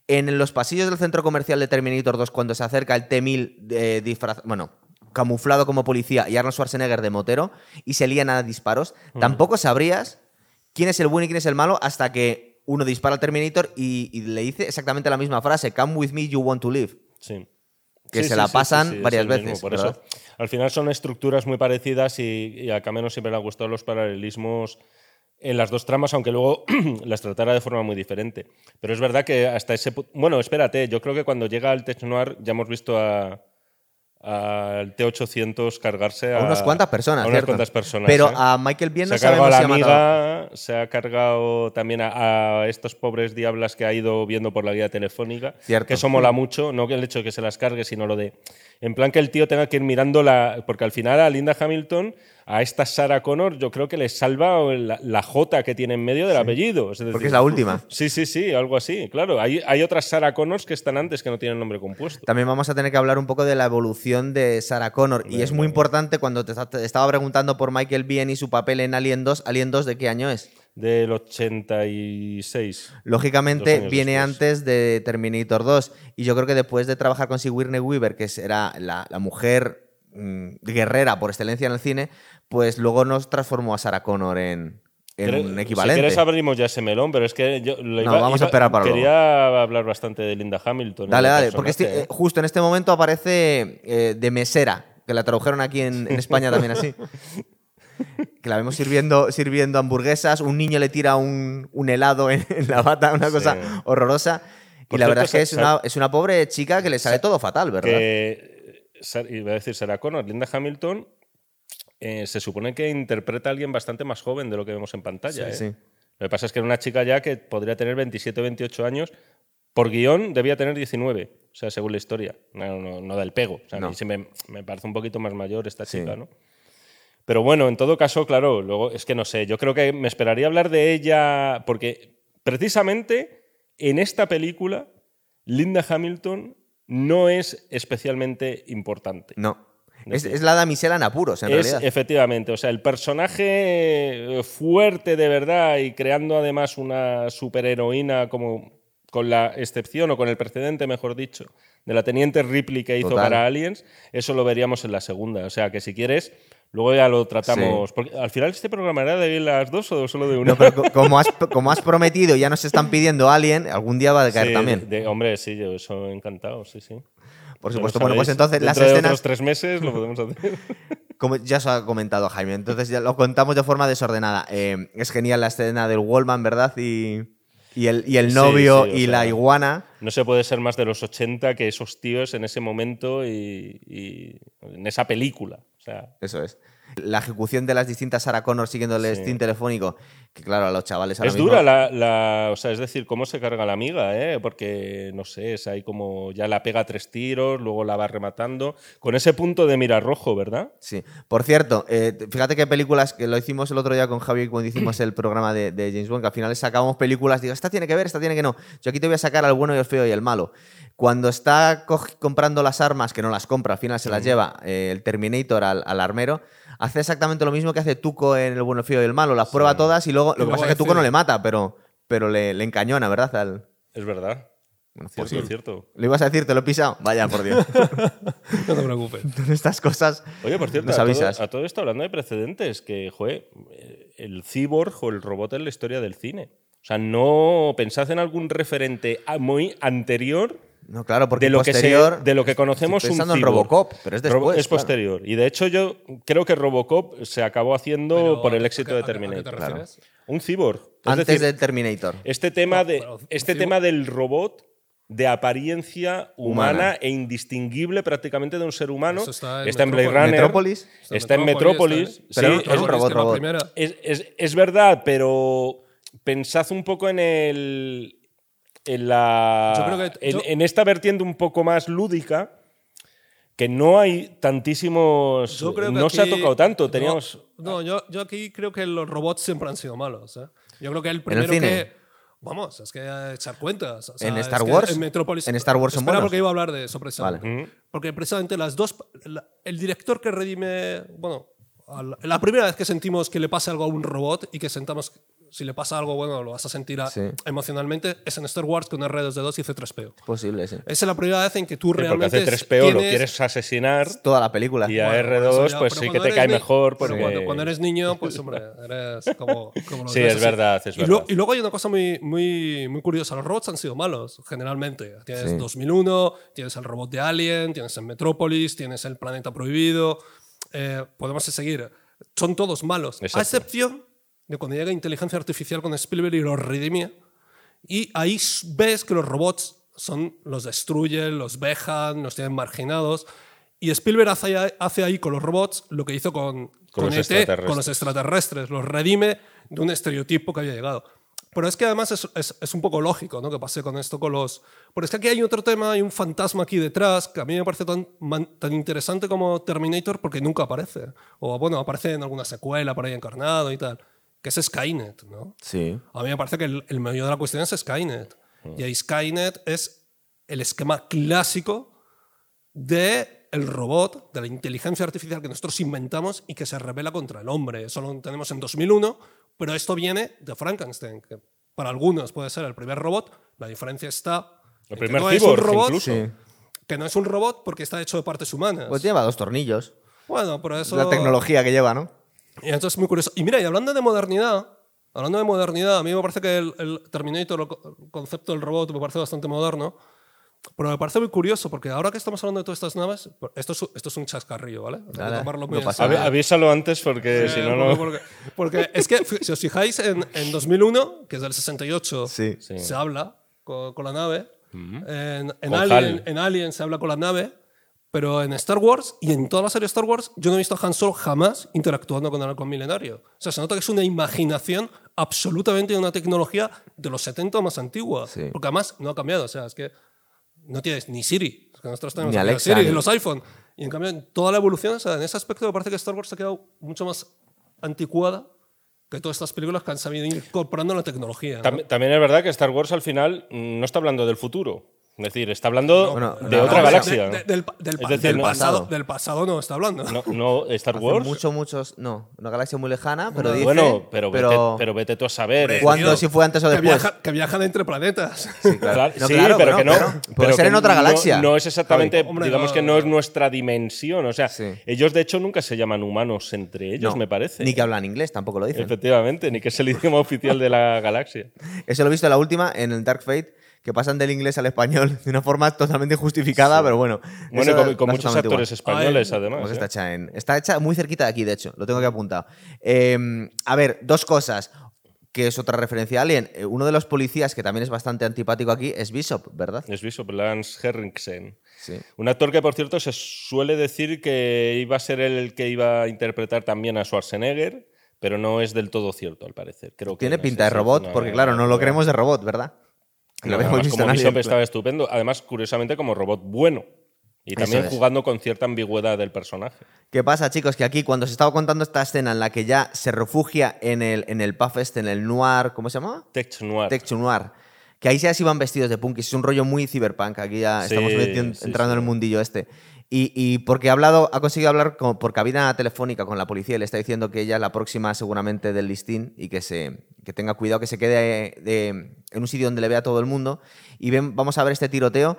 En los pasillos del centro comercial de Terminator 2, cuando se acerca el T-1000 eh, disfraz- bueno, camuflado como policía y Arnold Schwarzenegger de motero y se lían a disparos, tampoco sabrías quién es el bueno y quién es el malo hasta que uno dispara al Terminator y, y le dice exactamente la misma frase, come with me, you want to live. Sí. Que se la pasan varias mismo, veces, eso, al final son estructuras muy parecidas y, y a Cameron siempre le han gustado los paralelismos en las dos tramas, aunque luego las tratara de forma muy diferente. Pero es verdad que hasta ese Bueno, espérate, yo creo que cuando llega al Tech Noir ya hemos visto a al T800 cargarse a, A unas cuantas personas, a unas cuantas personas. Pero ¿eh? a Michael Biehn se no ha cargado a sabemos la si ha matado. amiga, se ha cargado también a, a estos pobres diablas que ha ido viendo por la guía telefónica. Cierto. Que eso mola mucho, no que el hecho de que se las cargue, sino lo de. En plan que el tío tenga que ir mirando la. Porque al final a Linda Hamilton, a esta Sarah Connor, yo creo que le salva la, la J que tiene en medio del apellido. Es decir, Porque es la última. Sí, sí, sí, algo así. Claro, hay, hay otras Sarah Connors que están antes que no tienen nombre compuesto. También vamos a tener que hablar un poco de la evolución de Sarah Connor. Y es muy importante cuando te, te estaba preguntando por Michael Biehn y su papel en Alien 2. ¿Alien 2 de qué año es? Del 86. Lógicamente viene después. antes de Terminator 2. Y yo creo que después de trabajar con Sigourney Weaver, que era la, la mujer mm, guerrera por excelencia en el cine, pues luego nos transformó a Sarah Connor en, un equivalente. Si quieres abrimos ya ese melón, pero es que yo lo No, iba- vamos a esperar para Quería hablar bastante de Linda Hamilton. Dale, dale, porque este- eh, justo en este momento aparece eh, de mesera, que la tradujeron aquí en, en España también así. Que la vemos sirviendo, sirviendo hamburguesas, un niño le tira un, un helado en, en la bata, una Sí. cosa horrorosa. Y la cierto, verdad es que es una, es una pobre chica que le sale todo fatal, ¿verdad? que iba a decir Sarah Connor, Linda Hamilton eh, se supone que interpreta a alguien bastante más joven de lo que vemos en pantalla. ¿eh? Sí. Lo que pasa es que era una chica ya que podría tener 27 o 28 años. Por guion debía tener 19, o sea, según la historia. No, no, no del pego. O sea, No. a mí sí me, me parece un poquito más mayor esta Sí. chica, ¿no? Pero bueno, en todo caso, claro, luego es que no sé, yo creo que me esperaría hablar de ella porque precisamente en esta película Linda Hamilton no es especialmente importante. No. Es, es la damisela en apuros, en es realidad. efectivamente, o sea, el personaje eh, fuerte de verdad y creando además una superheroína como con la excepción o con el precedente, mejor dicho, de la teniente Ripley que hizo Total. para Aliens, eso lo veríamos en la segunda. O sea, que si quieres, luego ya lo tratamos. Porque al final este programa era de las dos o solo de una. No, pero co- como has, como has prometido, ya nos están pidiendo Alien, algún día va a caer Sí, también. de- hombre, sí, yo eso encantado, sí, sí. Por supuesto. Bueno, pues entonces las de escenas. otros tres meses lo podemos hacer. Como ya os ha comentado Jaime, entonces ya lo contamos de forma desordenada. Eh, es genial la escena del Wallman, ¿verdad? Y, y el, y el novio sí, y la iguana. No se puede ser más de los 80 que esos tíos en ese momento y, y en esa película. O sea, Eso es. La ejecución de las distintas Sarah Connor siguiendo el Sí. steam telefónico, que claro, a los chavales ahora es mismo- dura la, la- O sea, es decir, cómo se carga la amiga, ¿eh? Porque, no sé, es ahí como ya la pega tres tiros, luego la va rematando. Con ese punto de mira rojo, ¿verdad? Sí. Por cierto, eh, fíjate qué películas, que lo hicimos el otro día con Javi cuando hicimos el programa de, de James Bond, que al final sacábamos películas, digo, esta tiene que ver, esta tiene que no. Yo aquí te voy a sacar al bueno y el feo y el malo. Cuando está co- comprando las armas, que no las compra, al final se las lleva eh, el Terminator al, al armero, hace exactamente lo mismo que hace Tuco en el bueno, el feo y el malo. Las prueba todas y luego, lo que luego pasa es que Tuco no le mata, pero, pero le, le encañona, ¿verdad? Al- Es verdad. Bueno, Por cierto. cierto. ¿Lo ibas a decir? ¿Te lo he pisado? Vaya, por Dios. No te preocupes. Estas cosas Oye, por cierto, nos a todo, avisas. a todo esto hablando de precedentes, que, joder, eh, el cyborg o el robot en la historia del cine. O sea, no pensad en algún referente muy anterior No, claro, porque de lo, que se- de lo que conocemos estoy un pensando en. Robocop, pero es Robo- después. es claro. posterior. Y de hecho yo creo que Robocop se acabó haciendo Pero, por el ¿a éxito qué- de a qué- a qué te Terminator. Un cyborg. Es Antes decir, del Terminator. este tema, No, de, este tema del robot de apariencia humana, Humana. e indistinguible prácticamente de un ser humano Eso está en está en Blade Metrópolis. Runner. Metrópolis. Está en Metrópolis. está- sí, es un es- robot, robot. primera. es, es- es verdad, pero pensad un poco en el. En, la, Yo creo que- en, yo- en esta vertiente un poco más lúdica, que no hay tantísimos. Yo creo que no se ha aquí- tocado tanto. no, Teníamos. No, yo, yo aquí creo que los robots siempre han sido malos. ¿eh? Yo creo que el primero cine? que. Vamos, es que echar cuentas. o sea, ¿En Star Wars? En Metrópolis. ¿En Star Wars son Espera, buenos? porque iba a hablar de eso precisamente. Vale. Porque precisamente las dos. la- el director que redime. Bueno, al- la primera vez que sentimos que le pasa algo a un robot y que sentamos. Si le pasa algo, bueno, lo vas a sentir a- Sí. emocionalmente, es en Star Wars con R2D2 y C3PO. Es posible, sí. Esa es la primera vez en que tú Sí, porque realmente. hace 3PO lo quieres asesinar Toda la película. y a Bueno, R2 eso ya, pues pero sí que te cae ni- mejor. pero Porque... cuando, cuando eres niño, pues hombre, eres como, como los Sí, es verdad, es y, verdad. luego- y luego hay una cosa muy, muy, muy curiosa. Los robots han sido malos, generalmente. Tienes Sí. 2001, tienes el robot de Alien, tienes el Metrópolis, tienes el Planeta Prohibido. eh, podemos seguir. Son todos malos. Exacto. A excepción de cuando llega inteligencia artificial con Spielberg y los redimie. Y ahí ves que los robots son, los destruyen, los vejan, los tienen marginados. Y Spielberg hace, ahí- hace ahí con los robots lo que hizo con, Con con los ET, extraterrestres. con los extraterrestres. Los redime de un estereotipo que había llegado. Pero es que además es, es- es un poco lógico ¿no? que pase con esto con los... Pero es que aquí hay otro tema, hay un fantasma aquí detrás que a mí me parece tan, tan interesante como Terminator porque nunca aparece. O bueno, aparece en alguna secuela por ahí encarnado y tal. Que es Skynet, ¿no? Sí. A mí me parece que el, el meollo de la cuestión es Skynet. Y ahí Skynet es el esquema clásico de el robot, de la inteligencia artificial que nosotros inventamos y que se revela contra el hombre. Eso lo tenemos en 2001, pero esto viene de Frankenstein, que para algunos puede ser el primer robot. La diferencia está El en que primer no es un robot, incluso. Sí. que no es un robot porque está hecho de partes humanas. Pues lleva dos tornillos. bueno, pero eso La tecnología que lleva, ¿no? Y entonces es muy curioso. Y mira, y hablando de modernidad, hablando de modernidad, a mí me parece que el, el Terminator, el co- el concepto del robot, me parece bastante moderno. Pero me parece muy curioso porque ahora que estamos hablando de todas estas naves, esto es, esto es un chascarrillo, ¿vale? Hay que Dale, tomarlo no muy en pasa. Avi- Avísalo antes porque Eh, si no, porque, no. porque- porque es que, si os fijáis, en, en 2001, que es del 68, Sí. Sí. se habla con, con la nave. En, en Con Alien, en Alien se habla con la nave. Pero en Star Wars y en toda la serie Star Wars, yo no he visto a Han Solo jamás interactuando con el halcón milenario. O sea, se nota que es una imaginación absolutamente de una tecnología de los 70 o más antigua. Sí. Porque además no ha cambiado. O sea, es que no tienes ni Siri. Es que nosotros tenemos Ni Alexa, Siri ni- los iPhone. Y en cambio, en toda la evolución, o sea, en ese aspecto me parece que Star Wars se ha quedado mucho más anticuada que todas estas películas que han sabido incorporando la tecnología. ¿no? Tam- También es verdad que Star Wars al final no está hablando del futuro. Es decir, está hablando Bueno, de no, otra no, galaxia. De- de- del, Es decir, del no- pasado, del pasado no está hablando. No, no, Star Hace Wars. mucho, muchos. No, una galaxia muy lejana, pero dice. bueno, pero, pero, Vete, pero vete tú a saber. ¿Cuándo? si fue antes o que, después. viaja- que viajan entre planetas. Sí, claro. Claro, No, sí, claro, pero que no. Puede pero ser en otra no- galaxia. No, es exactamente. Hombre, digamos no. que no es nuestra dimensión. O sea, Sí. ellos de hecho nunca se llaman humanos entre ellos, No, me parece. Ni que hablan inglés, tampoco lo dicen. Efectivamente, ni que es el idioma oficial de la galaxia. Eso lo he visto en la última, en el Dark Fate, que pasan del inglés al español de una forma totalmente injustificada, pero bueno. Bueno, y eso con, muchos actores igual. españoles, Ay, además. Pues ¿eh? está, hecha en- está hecha muy cerquita de aquí, de hecho, lo tengo que apuntado. Eh, a ver, dos cosas, que es otra referencia a Alien. Eh, Uno de los policías que también es bastante antipático aquí es Bishop, ¿verdad? Es Bishop Lance Henriksen. Sí. Un actor que, por cierto, se suele decir que iba a ser él el que iba a interpretar también a Schwarzenegger, pero no es del todo cierto, al parecer. Creo que Tiene no pinta de robot, porque claro, no lo creemos de robot, ¿verdad? No, además, visto como Bishop estaba estupendo. Además, curiosamente, como robot bueno. Y también es. jugando con cierta ambigüedad del personaje. ¿Qué pasa, chicos? Que aquí, cuando se estaba contando esta escena en la que ya se refugia en el, en el pub este, en el noir, ¿cómo se llama? Tech Noir. Tech Noir. Que ahí ya se iban vestidos de punk. Es un rollo muy cyberpunk. Aquí ya Sí, estamos metiendo- sí, entrando sí. en el mundillo este. Y, y porque ha hablado, ha conseguido hablar con- por cabina telefónica con la policía y le está diciendo que ella es la próxima seguramente del listín y que se que tenga cuidado, que se quede de- en un sitio donde le vea todo el mundo. Y ven, vamos a ver este tiroteo.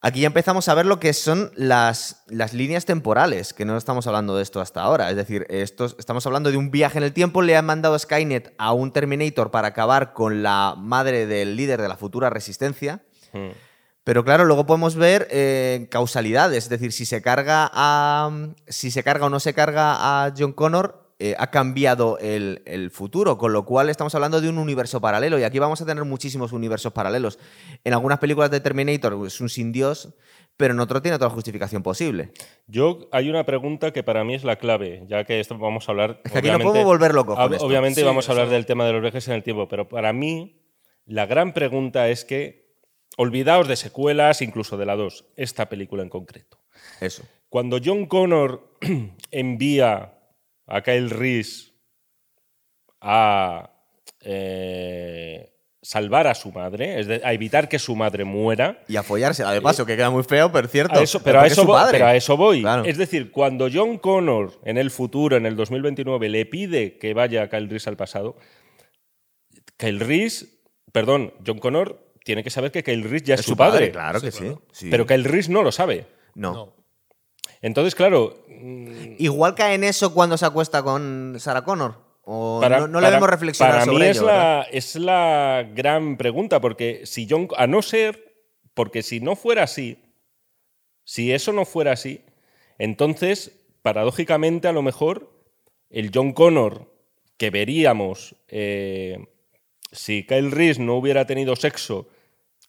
Aquí ya empezamos a ver lo que son las, las líneas temporales, que no estamos hablando de esto hasta ahora. Es decir, estos, estamos hablando de un viaje en el tiempo. Le han mandado Skynet a un Terminator para acabar con la madre del líder de la futura resistencia. Mm. Pero claro, luego podemos ver eh, causalidades, es decir, si se carga a. Si se carga o no se carga a John Connor, eh, ha cambiado el, el futuro, con lo cual estamos hablando de un universo paralelo. Y aquí vamos a tener muchísimos universos paralelos. En algunas películas de Terminator es un sin Dios, pero en otro tiene toda la justificación posible. Yo, hay una pregunta que para mí es la clave, ya que esto vamos a hablar. Es que aquí no podemos volver locos con esto. Obviamente Sí, vamos a hablar del tema de los viajes en el tiempo, pero para mí la gran pregunta es que, olvidaos de secuelas, incluso de la 2, esta película en concreto. Eso. Cuando John Connor envía a Kyle Reese a eh, salvar a su madre, es de- a evitar que su madre muera, Y a follársela de paso, que queda muy feo, pero cierto. a eso- pero, a eso voy, padre. pero a eso voy. Claro. Es decir, cuando John Connor en el futuro, en el 2029, le pide que vaya a Kyle Reese al pasado, Kyle Reese, perdón, John Connor tiene que saber que Kyle Reese ya es, Es su padre. Claro que Sí, claro. sí. Pero Kyle Reese no lo sabe. no. No. Entonces, claro, mm, Igual cae en eso cuando se acuesta con Sarah Connor. O para- no, no le para- vemos reflexionar para sobre mí ello, es, la, es la gran pregunta, porque si John, a no ser, porque si no fuera así, si eso no fuera así, entonces, paradójicamente, a lo mejor, el John Connor que veríamos eh, si Kyle Reese no hubiera tenido sexo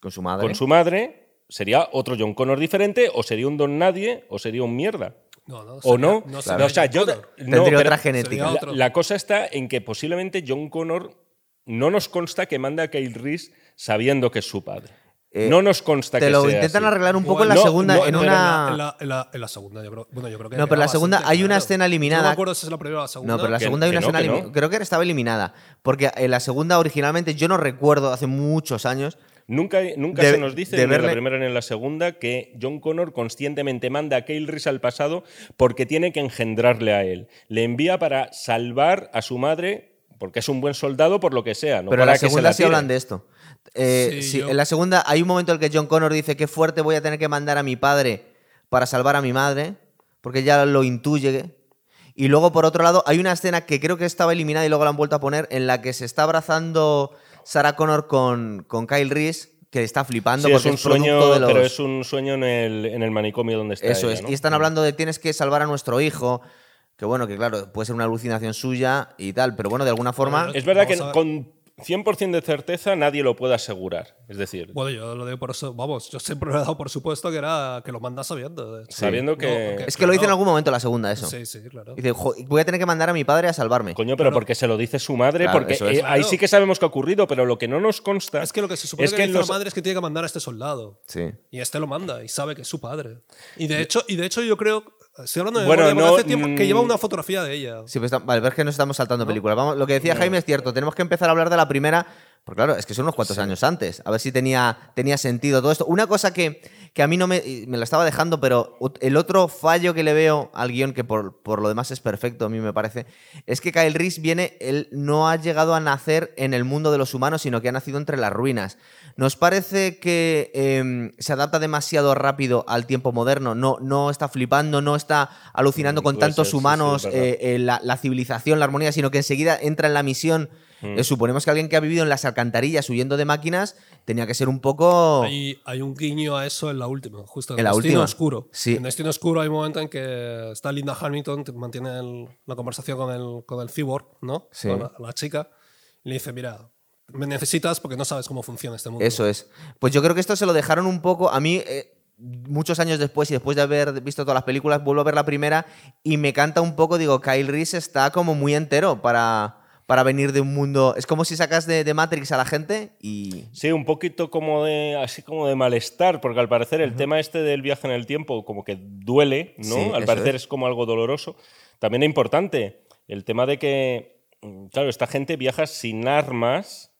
Con su madre. con su madre, sería otro John Connor diferente, o sería un don nadie, o sería un mierda. No, no, ¿O sería- no? no Claro. sería O sea, yo. No, Tendría otra genética. la, cosa está en que posiblemente John Connor no nos consta que manda a Kyle Reese sabiendo que es su padre. Eh, no nos consta Te que lo sea intentan así. arreglar un poco Bueno, en la no, segunda, no, en una... la, en la- en la- en la segunda, yo creo. Bueno, yo creo que No, pero la segunda- bastante hay una claro. escena eliminada- No me acuerdo si es la primera o la segunda. No, pero la Que- segunda hay una no, escena que elimi- no. Creo que estaba eliminada. Porque en la segunda originalmente yo no recuerdo, hace muchos años, Nunca, nunca De- se nos dice ni en la primera ni en la segunda que John Connor conscientemente manda a Kyle Reese al pasado porque tiene que engendrarle a él. Le envía para salvar a su madre porque es un buen soldado por lo que sea. No pero en la que se segunda la sí hablan de esto. Eh, Sí, sí, yo- En la segunda hay un momento en el que John Connor dice qué fuerte voy a tener que mandar a mi padre para salvar a mi madre, porque ya lo intuye. Y luego, por otro lado, hay una escena que creo que estaba eliminada y luego la han vuelto a poner, en la que se está abrazando Sarah Connor con, con Kyle Reese, que está flipando Sí, es porque un es, producto sueño, de los... pero es un sueño en el, en el manicomio donde está Eso ella, es. ¿no? Y están hablando de tienes que salvar a nuestro hijo. Que bueno, que claro, puede ser una alucinación suya y tal, pero bueno, de alguna forma. Es verdad que Vamos a ver. con 100% de certeza nadie lo puede asegurar. Es decir, Bueno, yo lo digo por eso. Vamos, yo siempre lo he dado por supuesto que era que lo manda sabiendo. hecho. sabiendo que... No, Es que lo dice en algún momento la segunda, eso. Sí, sí, claro. Dice, "Jo, voy a tener que mandar a mi padre a salvarme. Coño, pero porque se lo dice su madre, Claro, porque eso es. eh, ahí sí que sabemos que ha ocurrido, pero lo que no nos consta Es que lo que se supone es que, que dice los- la madre es que tiene que mandar a este soldado. Sí. Y este lo manda y sabe que es su padre. Y de hecho, y de hecho yo creo. Estoy hablando de Bueno, memoria, no, hace tiempo que mm. lleva una fotografía de ella. Sí, pues está- vale, ves que nos estamos saltando películas. Vamos, lo que decía Jaime es cierto, tenemos que empezar a hablar de la primera, porque claro, es que son unos cuantos años antes. A ver si tenía, tenía sentido todo esto. Una cosa que, que a mí no me, me la estaba dejando, pero el otro fallo que le veo al guion, que por, por lo demás es perfecto, a mí me parece, es que Kyle Reese viene, él no ha llegado a nacer en el mundo de los humanos, sino que ha nacido entre las ruinas. ¿Nos parece que em, se adapta demasiado rápido al tiempo moderno? No, no está flipando, no está alucinando Mm, con tantos ser, sí, sí, humanos, eh, eh, la, la civilización, la armonía, sino que enseguida entra en la misión. Mm. Eh, suponemos que alguien que ha vivido en las alcantarillas huyendo de máquinas tenía que ser un poco. Hay, hay un guiño a eso en la última, justo en, En la Destino última. Oscuro. Sí. En Destino Oscuro hay un momento en que está Linda Hamilton, que mantiene el- la conversación con el, con el cyborg, ¿no? Sí. Con la, la chica. Y le dice, mira, me necesitas porque no sabes cómo funciona este mundo. Eso es. Pues yo creo que esto se lo dejaron un poco. A mí, eh, muchos años después y después de haber visto todas las películas, vuelvo a ver la primera y me canta un poco. Digo, Kyle Reese está como muy entero para, para venir de un mundo. Es como si sacas de, de Matrix a la gente y. Sí, un poquito como de así como de malestar, porque al parecer el tema este del viaje en el tiempo como que duele, ¿no? Sí, al parecer es. es. como algo doloroso. También es importante el tema de que, mm, claro, esta gente viaja sin armas,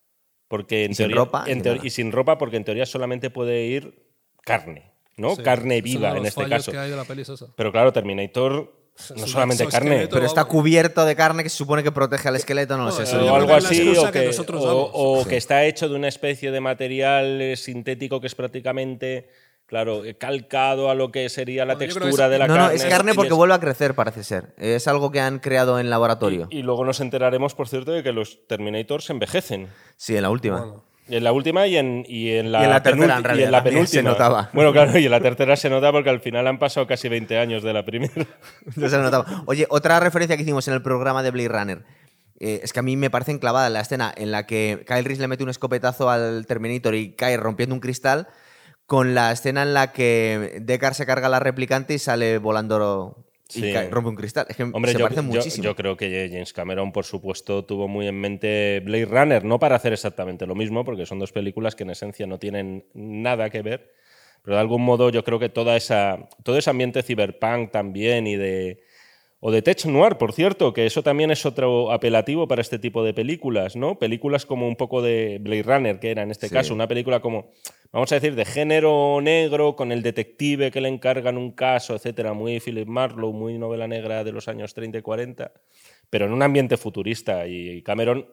porque en Y sin teoría ropa, en sin nada. y sin ropa, porque en teoría solamente puede ir carne. ¿no? Sí, carne viva en este caso. que hay de la peli es eso. Pero claro, Terminator no solamente carne. Pero está cubierto de carne que se supone que protege al esqueleto, no lo sé. Eso yo o algo así, o, que o- está hecho de una especie de material eh, sintético que es prácticamente, claro, eh, calcado a lo que sería la textura es- de la no, carne. no, es carne porque vuelve a crecer, parece ser. Es algo que han creado en laboratorio. Y luego nos enteraremos, por cierto, de que los Terminators envejecen. Sí, en la última. Bueno, En la última y en, y en la, Y en la tercera, en realidad, y en la también penúltima. se notaba. Bueno, claro, y en la tercera se nota porque al final han pasado casi 20 años de la primera. No se notaba. Oye, otra referencia que hicimos en el programa de Blade Runner. eh, es que a mí me parece enclavada la escena en la que Kyle Reese le mete un escopetazo al Terminator y cae rompiendo un cristal, con la escena en la que Deckard se carga a la replicante y sale volando y Sí. cae- rompe un cristal. Es que Hombre, se yo, parece yo- muchísimo. yo creo que James Cameron, por supuesto, tuvo muy en mente Blade Runner, no para hacer exactamente lo mismo, porque son dos películas que en esencia no tienen nada que ver, pero de algún modo yo creo que toda esa, todo ese ambiente cyberpunk también y de... O de Tech Noir, por cierto, que eso también es otro apelativo para este tipo de películas, ¿no? Películas como un poco de Blade Runner, que era en este Sí. caso una película como, vamos a decir, de género negro, con el detective que le encargan un caso, etcétera, muy Philip Marlowe, muy novela negra de los años 30 y 40, pero en un ambiente futurista. Y Cameron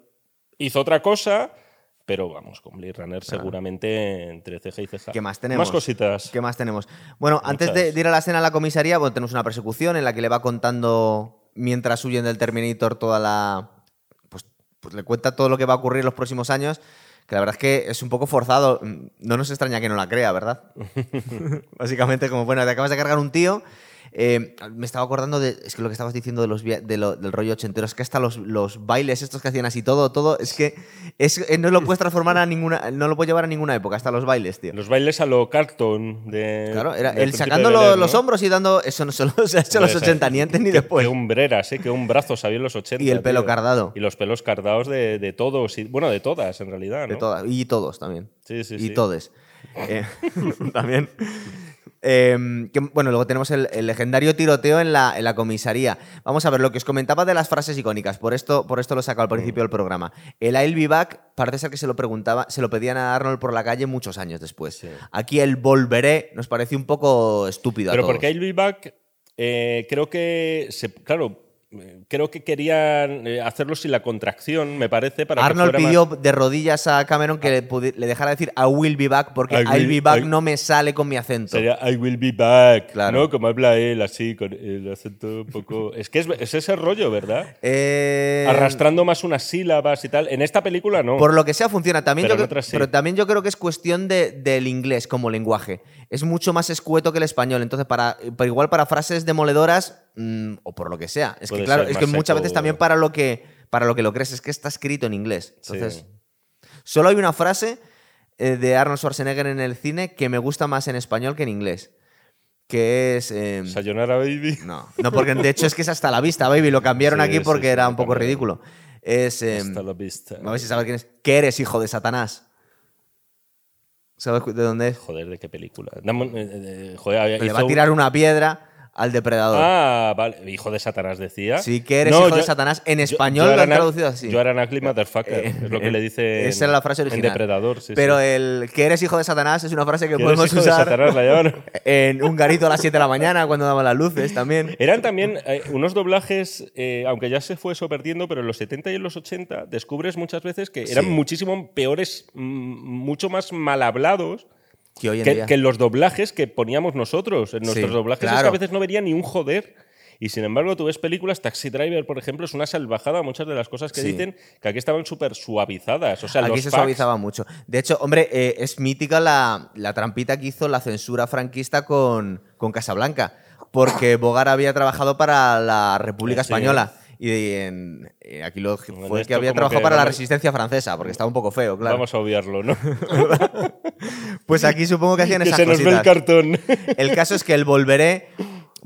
hizo otra cosa, pero vamos, con Blade Runner seguramente entre ceja y ceja. ¿Qué más tenemos? Más cositas. ¿Qué más tenemos? Bueno, antes de, Muchas. de ir a la escena a la comisaría, bueno, tenemos una persecución en la que le va contando, mientras huyen del Terminator, toda la. Pues, pues le cuenta todo lo que va a ocurrir en los próximos años. Que la verdad es que es un poco forzado. No nos extraña que no la crea, ¿verdad? Básicamente, como, bueno, te acabas de cargar un tío. Eh, me estaba acordando de. Es que lo que estabas diciendo de los, de lo- del rollo ochentero, es que hasta los, los bailes estos que hacían así todo, todo, es que es, eh, no lo puedes transformar a ninguna. No lo puedes llevar a ninguna época, hasta los bailes, tío. Los bailes a lo cartoon de. Claro, era él sacando los hombros y dando. Eso no solo se ha hecho los Hombre, 80, ni antes ni qué- después. Qué hombreras, ¿eh? Qué hombrazos había en los 80. Y el pelo tío. cardado. Y los pelos cardados de, de todos. y- bueno, de todas, en realidad. ¿no? De todas. Y todos también. Sí, sí, y sí. todes. Eh, también. Eh, que, bueno, luego tenemos el, el legendario tiroteo en la, en la comisaría. Vamos a ver lo que os comentaba de las frases icónicas. Por esto, por esto lo he sacado al principio del programa. El I'll be back parece ser que se lo preguntaba, se lo pedían a Arnold por la calle muchos años después. Sí. Aquí el volveré nos pareció un poco estúpido. a Pero todos. porque I'll be back, eh, creo que. Se, claro, creo que querían eh, hacerlo sin la contracción, me parece, para Arnold que fuera pidió más- de rodillas a Cameron que le, pudi- le dejara decir I will be back porque I will, will- be back I- no me sale con mi acento. Sería I will be back, Claro. ¿no? Como habla él, así, con el acento un poco. Es que es, es ese rollo, ¿verdad? Eh, Arrastrando más unas sílabas y tal. En esta película no. Por lo que sea funciona. También Pero yo sí. También yo creo que es cuestión de- del inglés como lenguaje. Es mucho más escueto que el español. Entonces, para, pero igual para frases demoledoras mm, o por lo que sea. Es Puede que claro, es que muchas veces también para lo que para lo que lo crees es que está escrito en inglés. Sí. Entonces, solo hay una frase eh, de Arnold Schwarzenegger en el cine que me gusta más en español que en inglés. Que es. eh, Sayonara Baby. no, no, porque de hecho es que es hasta la vista, baby. Lo cambiaron Sí, aquí porque sí, era un poco cambiaron. ridículo. Es. eh, Hasta la vista. a ver si sabes quién es. ¿Qué eres, hijo de Satanás? ¿Sabes de dónde es? Joder, ¿de qué película? Dame eh, eh, joder, Le va a tirar una piedra al depredador. Ah, vale. Hijo de Satanás decía. Sí, que eres No, hijo de Satanás. En español yo lo han traducido así. Yo era ugly motherfucker. Eh, es lo que eh, le dice. Esa era la frase original. En Depredador, sí. Pero sí. el que eres hijo de Satanás es una frase que podemos hijo de usar Satanás, la en un garito a las 7 de la mañana cuando daban las luces también. Eran también eh, unos doblajes, eh, aunque ya se fue eso perdiendo, pero en los 70 y en los 80 descubres muchas veces que eran Sí. muchísimo peores, mucho más mal hablados Que hoy en que, día. que en los doblajes que poníamos nosotros. En nuestros Sí, doblajes es que a veces no vería ni un joder. Y sin embargo, tú ves películas, Taxi Driver, por ejemplo, es una salvajada muchas de las cosas que Sí. dicen que aquí estaban súper suavizadas. O sea, Aquí los se suavizaba mucho. De hecho, hombre, eh, es mítica la, la trampita que hizo la censura franquista con, con Casablanca. Porque Bogar había trabajado para la República Sí. Española. Y en- eh, aquí lo fue que había trabajado que para la resistencia francesa, porque estaba un poco feo, claro. Vamos a obviarlo, ¿no? Pues aquí supongo que hacían que esas se nos ve el cartón. El caso es que el Volveré,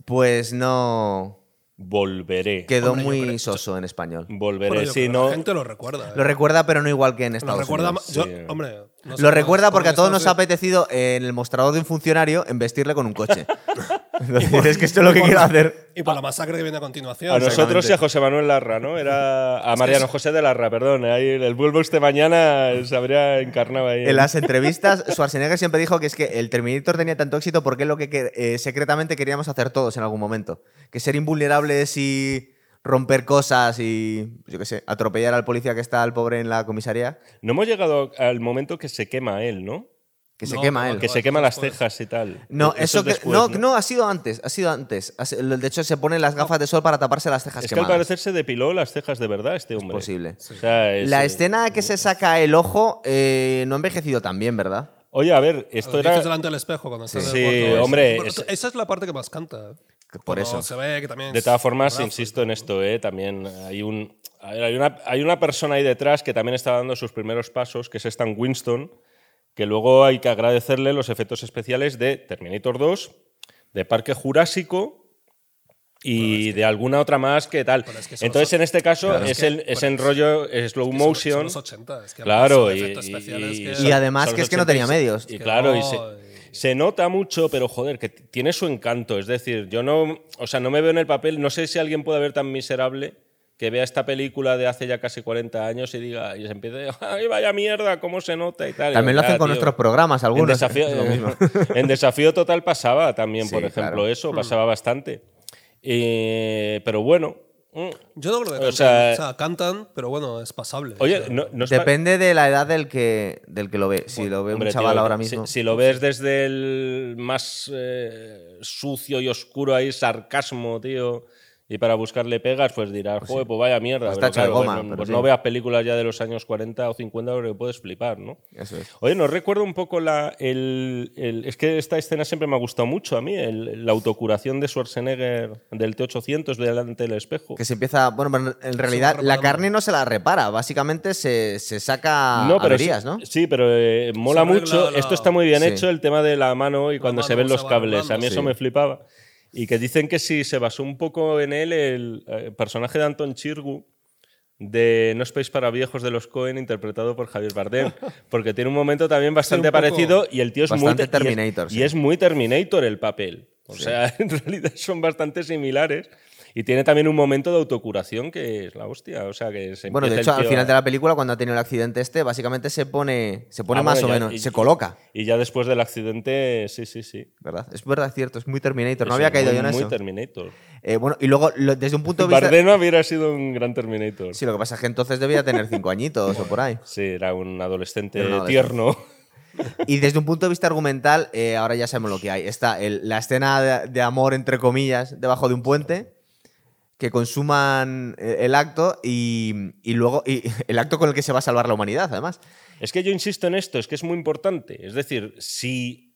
pues no Volveré. quedó Hombre, muy creo- soso en español. Volveré. Sí, no. La gente lo recuerda. ¿eh? Lo recuerda, pero no igual que en Lo Estados recuerda Unidos. ma- yo- Sí. hombre, No Lo recuerda porque a todos nos ha apetecido eh, en el mostrador de un funcionario embestirle con un coche. Entonces, es que esto es lo que quiero hacer. Y por la masacre que viene a continuación. A nosotros y a. José Manuel Larra, ¿no? Era a Mariano José de Larra, perdón. Ahí el Vuelvo este mañana se habría encarnado ahí. En las entrevistas, Schwarzenegger siempre dijo que es que el Terminator tenía tanto éxito porque es lo que, que, eh, secretamente queríamos hacer todos en algún momento. Que ser invulnerables y romper cosas y, yo qué sé, atropellar al policía que está al pobre en la comisaría, No hemos llegado al momento que se quema él, ¿no? que se No, quema él. Que se quema las cejas y tal. No, Eso eso es que, después, no, no, ha sido antes, ha sido antes. De hecho, se ponen las gafas de sol para taparse las cejas Es que al parecer se depiló las cejas de verdad este hombre. posible. O sea, es- La escena que se saca el ojo eh, no ha envejecido tan bien, ¿verdad? Oye, a ver, esto Lo era. delante del espejo cuando Sí, cuarto. hombre, Bueno, es- esa es la parte que más canta. Por eso. Se ve que también De todas formas, brazo insisto en esto, ¿eh? también hay, un, hay, una, hay una persona ahí detrás que también está dando sus primeros pasos, que es Stan Winston, que luego hay que agradecerle los efectos especiales de Terminator 2, de Parque Jurásico y de alguna otra más que tal. Es que Entonces, los- en este caso, Claro, es, es que- el, es en es- rollo slow Es que son- motion. son los 80, es que Claro, y, además son que es que no tenía 80 y- medios. Y claro, y se, se nota mucho, pero joder, que tiene su encanto. Es decir, yo no, o sea, no me veo en el papel, no sé si alguien puede ver tan miserable que vea esta película de hace ya casi 40 años y diga, y se empiece, ¡ay, vaya mierda, cómo se nota y tal! Y También lo ya, hacen con tío. nuestros programas, En algunos. desafío, es lo mismo. en desafío total pasaba también, Sí, por ejemplo, claro. eso, pasaba bastante. Eh, pero bueno. Yo no creo que O sea- o sea, cantan, pero bueno, es pasable. Oye, no, no es pa- Depende de la edad del que, del que lo ve. Si lo ve Hombre, un chaval tío, ahora si- mismo. Si, lo ves desde el más eh, sucio y oscuro ahí, sarcasmo, tío, y para buscarle pegas, pues dirás, joder, pues vaya mierda. Pues pero claro, goma, pues pues sí. no veas películas ya de los años 40 o 50 porque puedes flipar, ¿no? Eso es. Oye, nos recuerdo un poco la. El, el- es que esta escena siempre me ha gustado mucho a mí, el- la autocuración de Schwarzenegger del T-800 delante del espejo. Que se empieza. Bueno, pero en realidad la carne no se la repara. Básicamente se, se saca no, pero averías, sí, ¿no? sí, pero eh, mola mucho. la- Esto está muy bien Sí. hecho, el tema de la mano y cuando se mano ven se los va cables. A mí eso me flipaba. Y que dicen que sí, se basó un poco en él el eh, personaje de Anton Chirgu de No Space para Viejos de los Cohen, interpretado por Javier Bardem. Porque tiene un momento también bastante parecido y el tío es muy ter- y es- Terminator, Y es, muy Terminator el papel. O sea, en realidad son bastante similares. Y tiene también un momento de autocuración que es la hostia. O sea, que se Bueno, de hecho, al final a- de la película, cuando ha tenido el accidente este, básicamente se pone, se pone Ah, más bueno, o ya- menos, y- se coloca, Y ya después del accidente, sí, sí, sí. ¿verdad? Es verdad, es cierto, es muy Terminator. No había caído muy, yo en muy eso. Terminator. Eh, bueno, y luego, lo- desde un punto de vista. Bardeno hubiera sido un gran Terminator. Sí, lo que pasa es que entonces debía tener cinco añitos o por ahí. Sí, era un adolescente Era un adolescente. tierno. Y desde un punto de vista argumental, eh, ahora ya sabemos lo que hay. Está el- la escena de, de amor, entre comillas, debajo de un puente, que consuman eh, el acto y, y luego y el acto con el que se va a salvar la humanidad, además. Es que yo insisto en esto, es que es muy importante. Es decir, si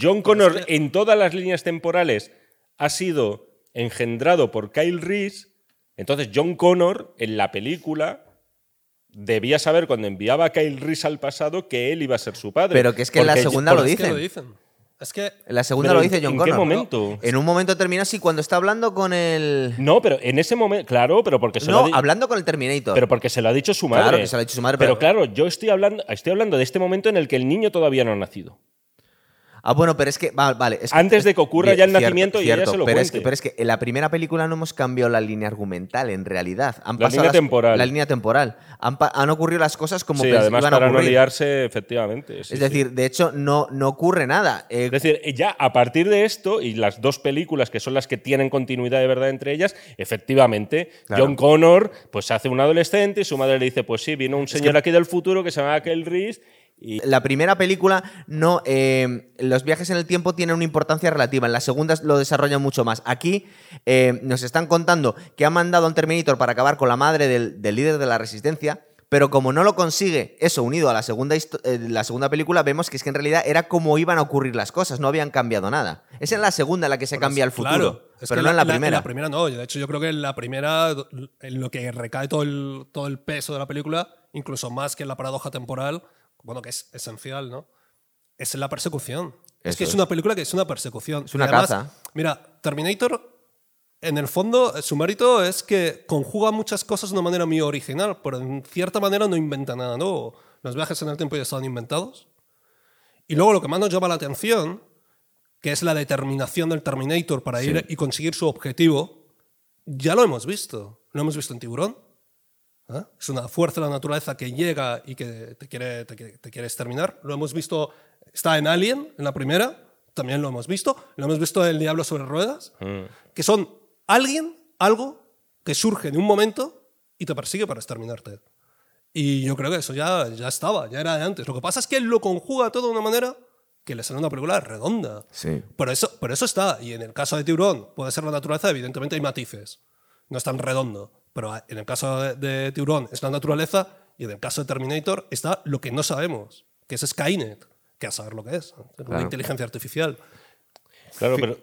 John Connor en todas las líneas temporales ha sido engendrado por Kyle Reese, entonces John Connor en la película debía saber cuando enviaba a Kyle Reese al pasado que él iba a ser su padre. Pero que es que en la segunda lo porque- Es que dicen. lo dicen. Es que En la segunda lo ¿en- dice John ¿En Connor. qué momento? En un momento termina así cuando está hablando con el. No, pero en ese momento, claro, pero porque se lo ha No, hablando con el Terminator. Pero porque se lo ha dicho su madre. Claro que se lo ha dicho su madre, Pero, pero- claro, yo estoy hablando, estoy hablando de este momento en el que el niño todavía no ha nacido. Ah, bueno, pero es que. va- Vale. es que- Antes de que ocurra ya el cierto, nacimiento y ella se lo pero es, que, pero es que en la primera película no hemos cambiado la línea argumental, en realidad. Han La pasado línea temporal. La línea temporal. Han, ocurrido las cosas como sí, además iban a para no liarse, efectivamente. sí, es sí. decir, de hecho, no, no ocurre nada. Eh, Es decir, ya a partir de esto y las dos películas que son las que tienen continuidad de verdad entre ellas, efectivamente, Claro. John Connor pues se hace un adolescente y su madre le dice, pues sí, vino un señor aquí del futuro que se llama Kel Reese y La primera película, no, eh, los viajes en el tiempo tienen una importancia relativa. En la segunda lo desarrollan mucho más. Aquí eh, nos están contando que han mandado a un Terminator para acabar con la madre del, del líder de la resistencia. Pero como no lo consigue, eso unido a la segunda, eh, la segunda película, vemos que es que en realidad era como iban a ocurrir las cosas, no habían cambiado nada. Es en la segunda en la que se cambia el futuro, Claro, es pero no en la, En primera. la primera no. De hecho, yo creo que en la primera, en lo que recae todo el, todo el peso de la película, incluso más que en la paradoja temporal, bueno, que es esencial, ¿no? Es la persecución. es que es, es. una película que es una persecución. Es una además, caza. Mira, Terminator, en el fondo, su mérito es que conjuga muchas cosas de una manera muy original, pero en cierta manera no inventa nada nuevo. los viajes en el tiempo ya estaban inventados. Y luego lo que más nos llama la atención, que es la determinación del Terminator para ir y conseguir su objetivo, ya lo hemos visto. Lo hemos visto en Tiburón. ¿Eh? Es una fuerza de la naturaleza que llega y que te quiere, te, te quiere exterminar. Lo hemos visto, está en Alien, en la primera, también lo hemos visto. Lo hemos visto en El Diablo sobre Ruedas, que son alguien, algo que surge de un momento y te persigue para exterminarte. Y yo creo que eso ya, ya estaba, ya era de antes. Lo que pasa es que él lo conjuga todo de una manera que le sale una película redonda. Sí. Por eso, por eso está. Y en el caso de Tiburón, puede ser la naturaleza, evidentemente hay matices. No es tan redondo. Pero en el caso de, de Tiburón es la naturaleza y en el caso de Terminator está lo que no sabemos, que es Skynet, que a saber lo que es. Una Claro. inteligencia artificial. Claro, pero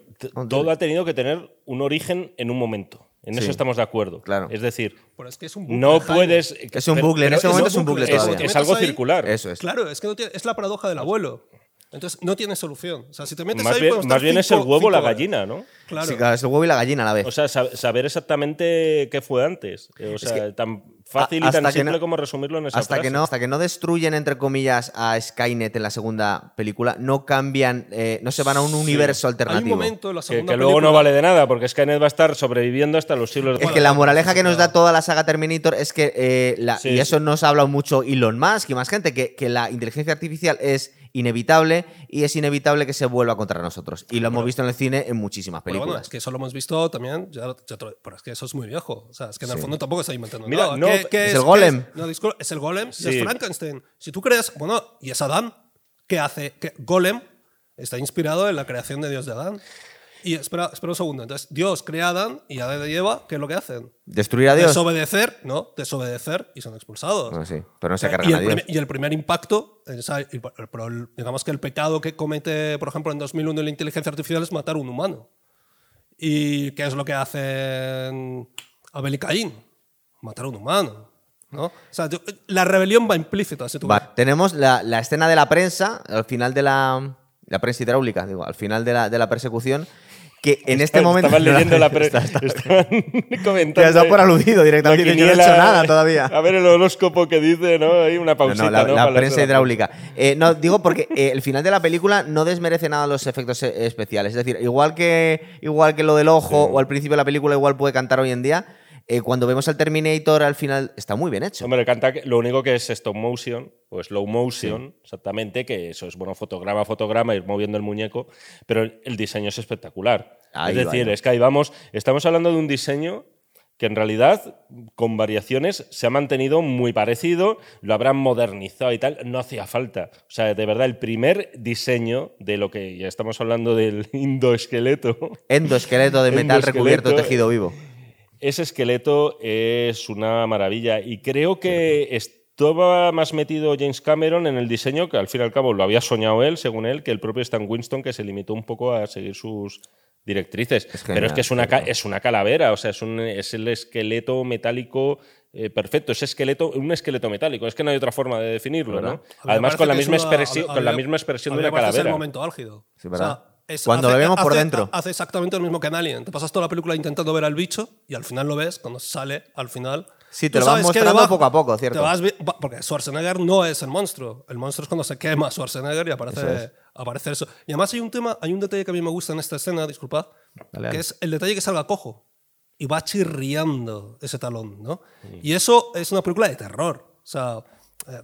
todo ha tenido que tener un origen en un momento. En Sí. eso estamos de acuerdo. Claro. Es decir, Pero es que es un bucle, no puedes. Es un bucle, en ese momento es un bucle es, es algo circular. Eso es. Claro, es que no tiene- es la paradoja del abuelo. Entonces no tiene solución. O sea, si te metes Más ahí, bien, más es el huevo o la gallina, ¿no? Claro. Sí, claro, es el huevo y la gallina a la vez. O sea, sab- saber exactamente qué fue antes. O sea, tan fácil a- y tan que simple no- como resumirlo en esa hasta frase. que no hasta que no destruyen entre comillas a Skynet en la segunda película no cambian eh, no se van a un universo Hay un alternativo momento en la Que, segunda que luego no vale de nada, porque Skynet va a estar sobreviviendo hasta los siglos de es que la moraleja que nos da toda la saga Terminator es que eh, la- Sí, y eso sí. nos ha hablado mucho Elon Musk y más gente que, que la inteligencia artificial es inevitable y es inevitable que se vuelva contra nosotros y lo hemos visto en el cine en muchísimas Pero bueno, películas es que eso lo hemos visto también, ya, ya pero es que eso es muy viejo. O sea, es que en el Sí. fondo tampoco está inventando Mira, nada. no, ¿Qué- qué es el qué golem. no, disculpa, es el golem Sí. es Frankenstein. Si tú crees, bueno, y es Adán, ¿qué hace? ¿Qué- golem está inspirado en la creación de Dios de Adán. Y espera, espera un segundo. Entonces, Dios crea a Adán y Adán y Eva, ¿qué es lo que hacen? destruir a Dios Desobedecer, no, desobedecer y son expulsados. no, sí, pero no se Eh, cargan y, a el Dios primer, y el primer impacto, y- digamos que el pecado que comete, por ejemplo, en 2001 la inteligencia artificial es matar a un humano. ¿Y qué es lo que hacen Abel y Caín? Matar a un humano. ¿no? O sea, yo- la rebelión va implícita. Si tú Vale, Tenemos la, la escena de la prensa, al final de la. La prensa hidráulica, digo, al final de la, de la persecución, que en este momento. Estaban leyendo la pre- Está- está- estaban Te comentando. has dado por aludido directamente. la Yo no he hecho quiniela- nada todavía. A ver el horóscopo que dice, ¿no? Hay una pausita, no, la, ¿no? la prensa hidráulica. Eh, no, digo porque eh, el final de la película no desmerece nada los efectos eh, especiales. Es decir, igual que, igual que lo del ojo o al principio de la película igual puede cantar hoy en día, eh, cuando vemos al Terminator al final está muy bien hecho. Hombre, canta lo único que es stop motion o slow motion, exactamente, que eso es bueno, fotograma a fotograma, ir moviendo el muñeco, pero el, diseño es espectacular. Ahí es decir, va. es que ahí vamos, estamos hablando de un diseño que en realidad, con variaciones, se ha mantenido muy parecido, lo habrán modernizado y tal, no hacía falta. O sea, de verdad, el primer diseño de lo que ya estamos hablando del indoesqueleto, Endoesqueleto de metal Endoesqueleto, recubierto tejido vivo. Ese esqueleto es una maravilla y creo que estaba más metido James Cameron en el diseño, que al fin y al cabo lo había soñado él, según él, que el propio Stan Winston, que se limitó un poco a seguir sus directrices. Es Pero es que es una, es una calavera, o sea, es, un- es el esqueleto metálico eh, perfecto, es esqueleto, un esqueleto metálico, es que no hay otra forma de definirlo, ¿Verdad? ¿no? Además, con la, misma es una- expresión, a con la misma expresión a de una calavera. el momento álgido. Sí, ¿verdad? Es- Cuando lo vemos por hace- dentro. Hace exactamente lo mismo que en Alien. Te pasas toda la película intentando ver al bicho y al final lo ves, cuando sale, al final. Sí, te lo que mostrando debajo- poco a poco, ¿cierto? te vas porque Schwarzenegger no es el monstruo. El monstruo es cuando se quema Schwarzenegger y aparece Eso es. aparece eso. Y además hay un tema, hay un detalle que a mí me gusta en esta escena, disculpad, Dale, que es el detalle que salga cojo y va chirriando ese talón, ¿no? Y eso es una película de terror. O sea, eh,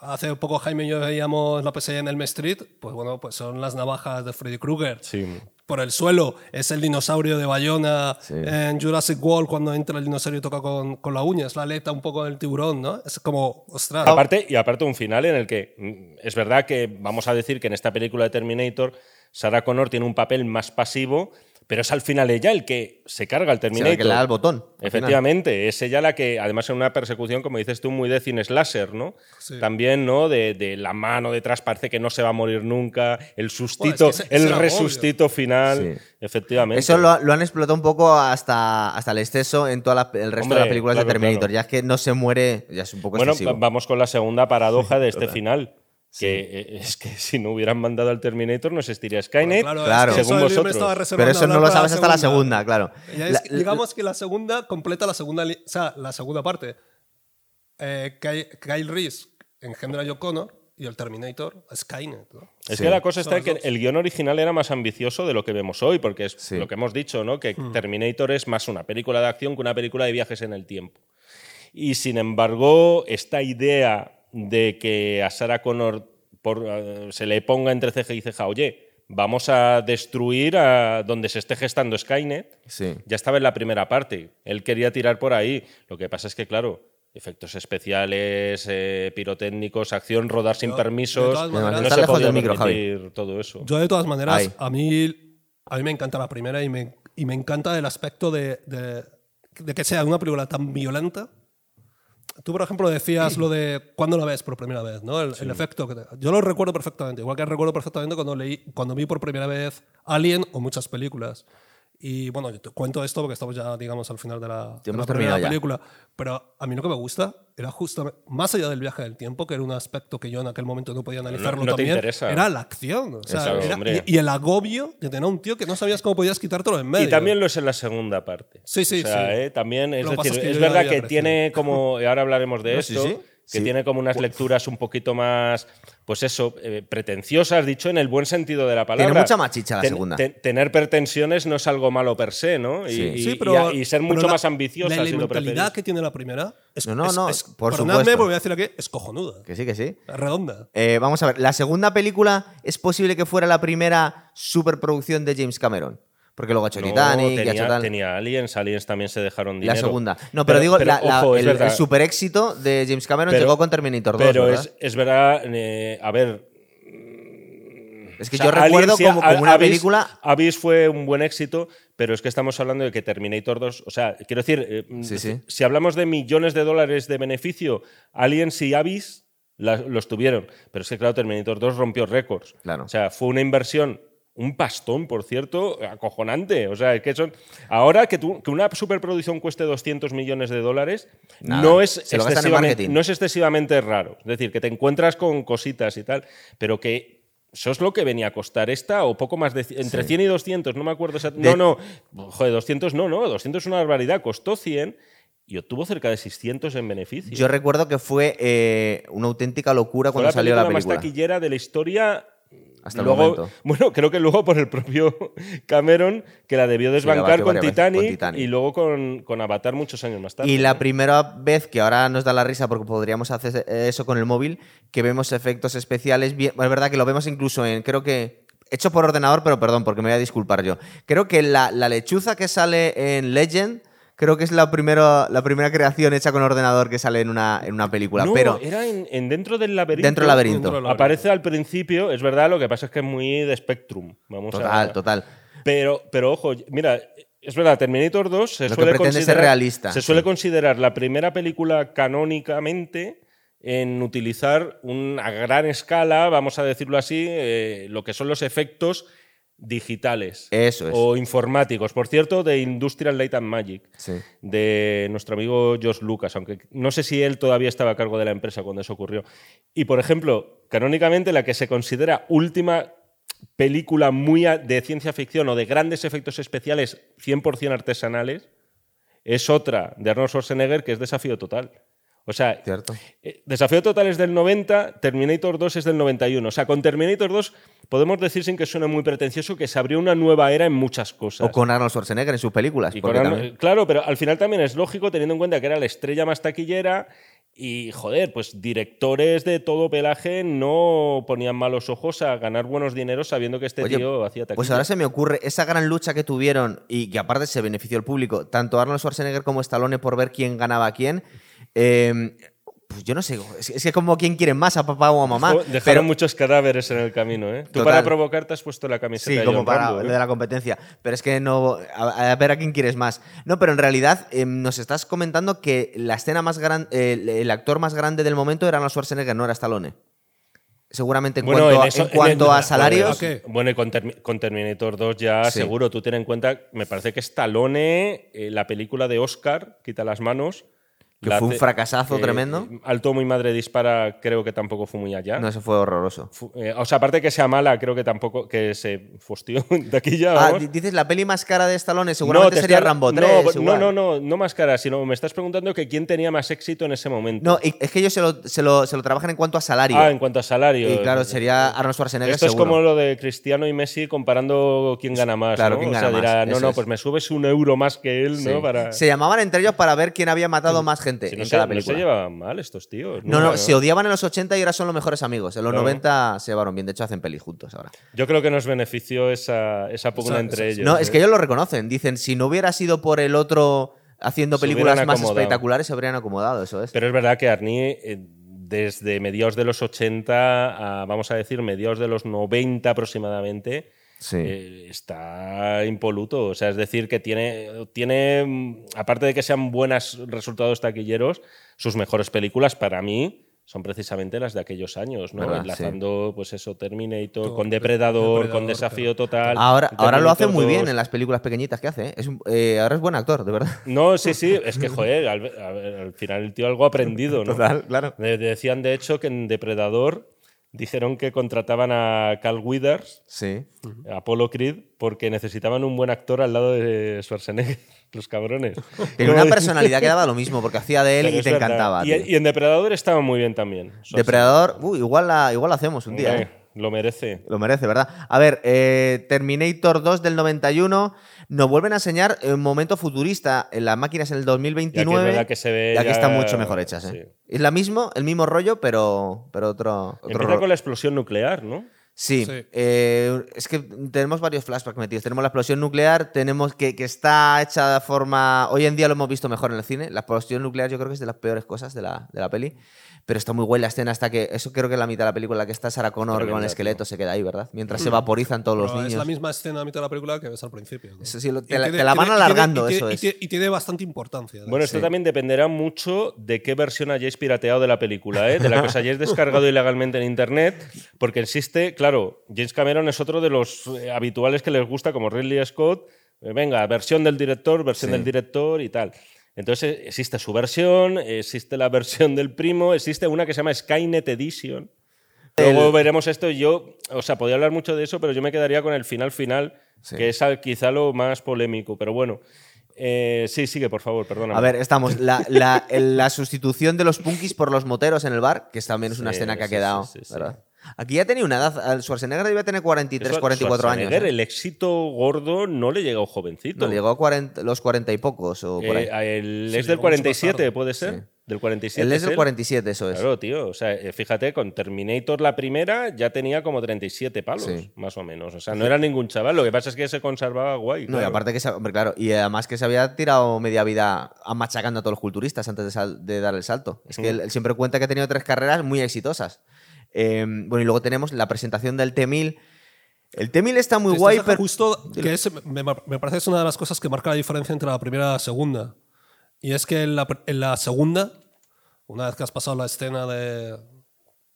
hace poco Jaime y yo veíamos la pesadilla en Elm Street, pues bueno, pues son las navajas de Freddy Krueger. Sí. Por el suelo es el dinosaurio de Bayona Sí. en Jurassic World cuando entra el dinosaurio y toca con, con la uña, es la aleta un poco del tiburón, ¿no? Es como, ostras. Aparte, y aparte un final en el que mm, es verdad que vamos a decir que en esta película de Terminator Sarah Connor tiene un papel más pasivo, pero es al final ella el que se carga O sea, Terminator. que le da el botón. final. Efectivamente, es ella la que, además en una persecución, como dices tú, muy de cine slasher, ¿no? Sí. También, ¿no? De, de la mano detrás parece que no se va a morir nunca, el sustito, ese- ese el resustito final, Sí. efectivamente. Eso lo, lo han explotado un poco hasta, hasta el exceso en todo el resto de las películas claro, de Terminator. claro. Ya es que no se muere, ya es un poco Bueno, excesivo. vamos con la segunda paradoja de este total. final. Que eh, es que si no hubieran mandado al Terminator no existiría Skynet. Claro, Claro. es que eso Según vosotros. Pero eso no lo sabes hasta la segunda, claro. Ya es- La- digamos que la segunda completa la segunda, o sea, la segunda parte. Eh, Kyle, Kyle Reese engendra a John Connor y el Terminator a Skynet. ¿no? Es Sí. que la cosa está en que el guion original era más ambicioso de lo que vemos hoy, porque es Sí. lo que hemos dicho, ¿no? Que Hmm. Terminator es más una película de acción que una película de viajes en el tiempo. Y sin embargo, esta idea de que a Sarah Connor por- eh, se le ponga entre ceja y ceja, oye, vamos a destruir a donde se esté gestando Skynet, Sí. ya estaba en la primera parte. Él quería tirar por ahí. Lo que pasa es que, claro, efectos especiales, eh, pirotécnicos, acción, rodar sin Yo, permisos. maneras- no se podía micro, todo eso. Yo, de todas maneras, a mí, a mí me encanta la primera y me, y me encanta el aspecto de, de- de que sea una película tan violenta. Tú, por ejemplo, decías lo de cuando la ves por primera vez, ¿no? El, el efecto. Que te- yo lo recuerdo perfectamente, igual que recuerdo perfectamente cuando, leí, cuando vi por primera vez Alien o muchas películas. Y bueno, yo te cuento esto porque estamos ya, digamos, al final de la, de hemos la primera ya. película. Pero a mí lo que me gusta era justamente, más allá del viaje del tiempo, que era un aspecto que yo en aquel momento no podía analizarlo no te también, interesa. era la acción. O sea, era- hombre. y, y el agobio de tener a un tío que no sabías cómo podías quitártelo en medio. Y también lo es en la segunda parte. Sí, sí, O sea, sí. eh, también, es decir, es que verdad que crecido. tiene como, y ahora hablaremos de No, sí, esto, sí. que Sí. tiene como unas lecturas un poquito más, pues eso, eh, pretenciosas, dicho en el buen sentido de la palabra. mucha más chicha la segunda. tener pretensiones no es algo malo per se, ¿no? Y, Sí. y- Sí, y- pero, y, ser pero mucho la- más ambiciosa La si lo elementalidad que tiene la primera es, No, no, es- no, es- por perdonadme, supuesto. porque voy a decir aquí, es cojonuda. Que sí, que sí. Redonda. Eh, vamos a ver, la segunda película es posible que fuera la primera superproducción de James Cameron. Porque luego ha hecho No, Titanic y ha tenía, hecho tal. tenía Aliens, Aliens también se dejaron La dinero. segunda. No, pero, digo, la- la- ojo, es el, super éxito de James Cameron Pero- llegó con Terminator 2. Pero ¿verdad? es, es verdad, eh, a ver, Es que O sea, yo recuerdo como, una Abyss- película. Abyss fue un buen éxito, pero es que estamos hablando de que Terminator 2, o sea, quiero decir, eh, Sí, sí. si hablamos de millones de dólares de beneficio, Aliens y Abyss la- los tuvieron, pero es que claro, Terminator 2 rompió récords. Claro. O sea, fue una inversión, un pastón, por cierto, acojonante. O sea, es que son ahora que, tú- que una superproducción cueste 200 millones de dólares Nada, no es excesivamente no es excesivamente raro. Es decir, que te encuentras con cositas y tal, pero que eso es lo que venía a costar esta o poco más de entre 100 y 200, no me acuerdo exactamente. De- No, no, joder, 200 no, no, 200 es una barbaridad, costó 100 y obtuvo cerca de 600 en beneficio. Yo recuerdo que fue eh, una auténtica locura Fue cuando la salió la película película. más taquillera de la historia. Hasta el luego, momento. Bueno, creo que luego por el propio Cameron, que la debió desbancar con, Titanic, con Titanic. y luego con, con Avatar muchos años más tarde. Y la ¿no? primera vez que ahora nos da la risa porque podríamos hacer eso con el móvil, que vemos efectos especiales, bien, es verdad que lo vemos incluso en, creo que, hecho por ordenador, pero perdón, porque me voy a disculpar yo. Creo que la, la lechuza que sale en Legend, creo que es la primera, la primera creación hecha con ordenador que sale en una, en una película. No, pero era en, en dentro del laberinto. dentro del laberinto. Dentro del laberinto. Aparece al principio, es verdad, lo que pasa es que es muy de Spectrum. Vamos Total, a, total. Pero, pero ojo, mira, es verdad, Terminator 2 se Lo que suele pretende ser considerar, realista, Se suele sí. considerar la primera película canónicamente en utilizar una a gran escala, vamos a decirlo así, eh, lo que son los efectos digitales Eso es. o informáticos. Por cierto, de Industrial Light and Magic, Sí. de nuestro amigo Josh Lucas, aunque no sé si él todavía estaba a cargo de la empresa cuando eso ocurrió. Y, por ejemplo, canónicamente la que se considera última película muy de ciencia ficción o de grandes efectos especiales 100% artesanales es otra de Arnold Schwarzenegger que es Desafío Total. O sea, Cierto. eh, Desafío Total es del 90, Terminator 2 es del 91. O sea, con Terminator 2 podemos decir sin que suene muy pretencioso que se abrió una nueva era en muchas cosas. O con Arnold Schwarzenegger en sus películas. Porque también- Claro, pero al final también es lógico teniendo en cuenta que era la estrella más taquillera y, joder, pues directores de todo pelaje no ponían malos ojos a ganar buenos dineros sabiendo que este Oye, tío hacía taquilla. Pues ahora se me ocurre esa gran lucha que tuvieron y que aparte se benefició el público, tanto Arnold Schwarzenegger como Stallone por ver quién ganaba a quién. Eh, pues yo no sé, es, es que como quién quiere más, a papá o a mamá. Dejaron pero- muchos cadáveres en el camino, ¿eh? Tú Total. para provocar te has puesto la camiseta Sí, de como para Rambo, ¿eh? lo de la competencia. Pero es que no. A, a ver a quién quieres más. No, pero en realidad eh, nos estás comentando que la escena más grande. el, el actor más grande del momento era Arnold Schwarzenegger, no era Stallone. Seguramente en Bueno, cuanto, en a- eso- en cuanto en- a salarios. Bueno, y con, Termi- con Terminator 2 ya Sí. seguro. Tú ten en cuenta, me parece que Stallone, eh, la película de Oscar, Quita las manos, Que fue un fracasazo que, tremendo. Alto mi madre dispara, creo que tampoco fue muy allá. No, eso fue horroroso. Fu- eh, o sea, aparte que sea mala, creo que tampoco. que se fustió de aquí ya. Ah, vamos. dices la peli más cara de Stallone, seguramente te sería estoy- Rambo 3. No, no, igual. no, no, no más cara, sino me estás preguntando que quién tenía más éxito en ese momento. No, y- es que ellos se lo, se lo- se lo trabajan en cuanto a salario. ah, en cuanto a salario. y claro, sería Arnold Schwarzenegger Esto es como lo de Cristiano y Messi comparando quién gana más. Claro, ¿no? quién o gana sea, dirá, más, no, no, es. pues me subes un euro más que él, Sí. ¿no? Para... Se llamaban entre ellos para ver quién había matado más gente Si no en se, cada no película. se llevaban mal estos tíos. No, no, se odiaban en los 80 y ahora son los mejores amigos. En los Claro. 90 se llevaron bien. De hecho, hacen pelis juntos ahora. Yo creo que nos benefició esa, esa pugna entre ellos. No, ¿eh? es que ellos lo reconocen. Dicen, si no hubiera sido por el otro haciendo películas más espectaculares, se habrían acomodado, eso es. Pero es verdad que Arnie, eh, desde mediados de los 80 a, vamos a decir, mediados de los 90 aproximadamente, Sí. eh, está impoluto. O sea, es decir, que tiene, tiene, aparte de que sean buenos resultados taquilleros, sus mejores películas para mí son precisamente las de aquellos años, ¿no? ¿Verdad? Enlazando, pues eso, Terminator, Todo, con de- Depredador, Depredador, con Desafío Total. Ahora, ahora lo hace muy bien 2. en las películas pequeñitas que hace. ¿eh? Es un- eh, ahora es buen actor, de verdad. No, sí, sí, es que, joder, al, al- al final el tío algo ha aprendido, ¿no? Total, claro. De- Decían, de hecho, que en Depredador dijeron que contrataban a Carl Withers, Sí. a Apollo Creed, porque necesitaban un buen actor al lado de Schwarzenegger, los cabrones. Tenía una personalidad que daba lo mismo, porque hacía de él Pero y te verdad. encantaba. Y, en Depredador estaba muy bien también. Schwarzenegger. Depredador, uy, igual, la, igual la hacemos un día. ¿eh? Lo merece. Lo merece, ¿verdad? A ver, eh, Terminator 2 del 91 nos vuelven a enseñar un momento futurista en las máquinas en el 2029. Ya que es verdad que se ve ya- están mucho mejor hechas, ¿eh? sí. Es la mismo, el mismo rollo, pero, pero otro, otro Empieza rollo. con la explosión nuclear, ¿no? Sí, Sí. eh, es que tenemos varios flashbacks metidos. Tenemos la explosión nuclear, tenemos que, que está hecha de forma... Hoy en día lo hemos visto mejor en el cine. La explosión nuclear yo creo que es de las peores cosas de la, de la peli. Pero está muy guay la escena hasta que... Eso creo que es la mitad de la película, la que está Sarah Connor con el esqueleto, se queda ahí, ¿verdad? Mientras se vaporizan todos los Pero niños. Es la misma escena a mitad de la película que ves al principio. ¿no? Eso sí, lo- te, la, tiene- te la van tiene- alargando, tiene- eso es. y tiene- y tiene bastante importancia. Bueno, esto Sí. también dependerá mucho de qué versión hayáis pirateado de la película, ¿eh? de la que os hayáis descargado ilegalmente en internet, porque existe, claro, James Cameron es otro de los eh, habituales que les gusta, como Ridley Scott, eh, venga, versión del director, versión Sí. del director y tal. Entonces eh, existe su versión, existe la versión del primo, existe una que se llama Skynet Edition. Luego El- veremos esto. Yo, o sea, podría hablar mucho de eso, pero yo me quedaría con el final final, Sí. que es quizá lo más polémico. Pero bueno, eh, sí, sigue, por favor, perdona. A ver, estamos. La, la- la sustitución de los punkis por los moteros en el bar, que también es una Sí, escena que ha quedado. sí, sí, sí. ¿verdad? Aquí ya tenía una edad. el Schwarzenegger debía tener 43, 44 años. Schwarzenegger, ¿eh? El éxito gordo no le llegó jovencito. No, llegó a 40 los 40 y pocos o por ahí. Eh, a él Sí, es del llegó mucho más 47, tarde. ¿puede ser? Sí. Del 47. Él es del él. 47, eso es. Claro, tío. O sea, eh, fíjate, con Terminator la primera ya tenía como 37 palos, Sí. más o menos. O sea, no era ningún chaval. Lo que pasa es que se conservaba guay. No, y aparte que se, hombre, claro, y además que se había tirado media vida a- machacando a todos los culturistas antes de, sal- de dar el salto. Es que él, él siempre cuenta que ha tenido tres carreras muy exitosas. Eh, bueno, y luego tenemos la presentación del T-1000. El T-1000 está muy guay, pero... justo que es- me, me parece que es una de las cosas que marca la diferencia entre la primera y la segunda. Y es que en la, en la segunda, una vez que has pasado la escena de,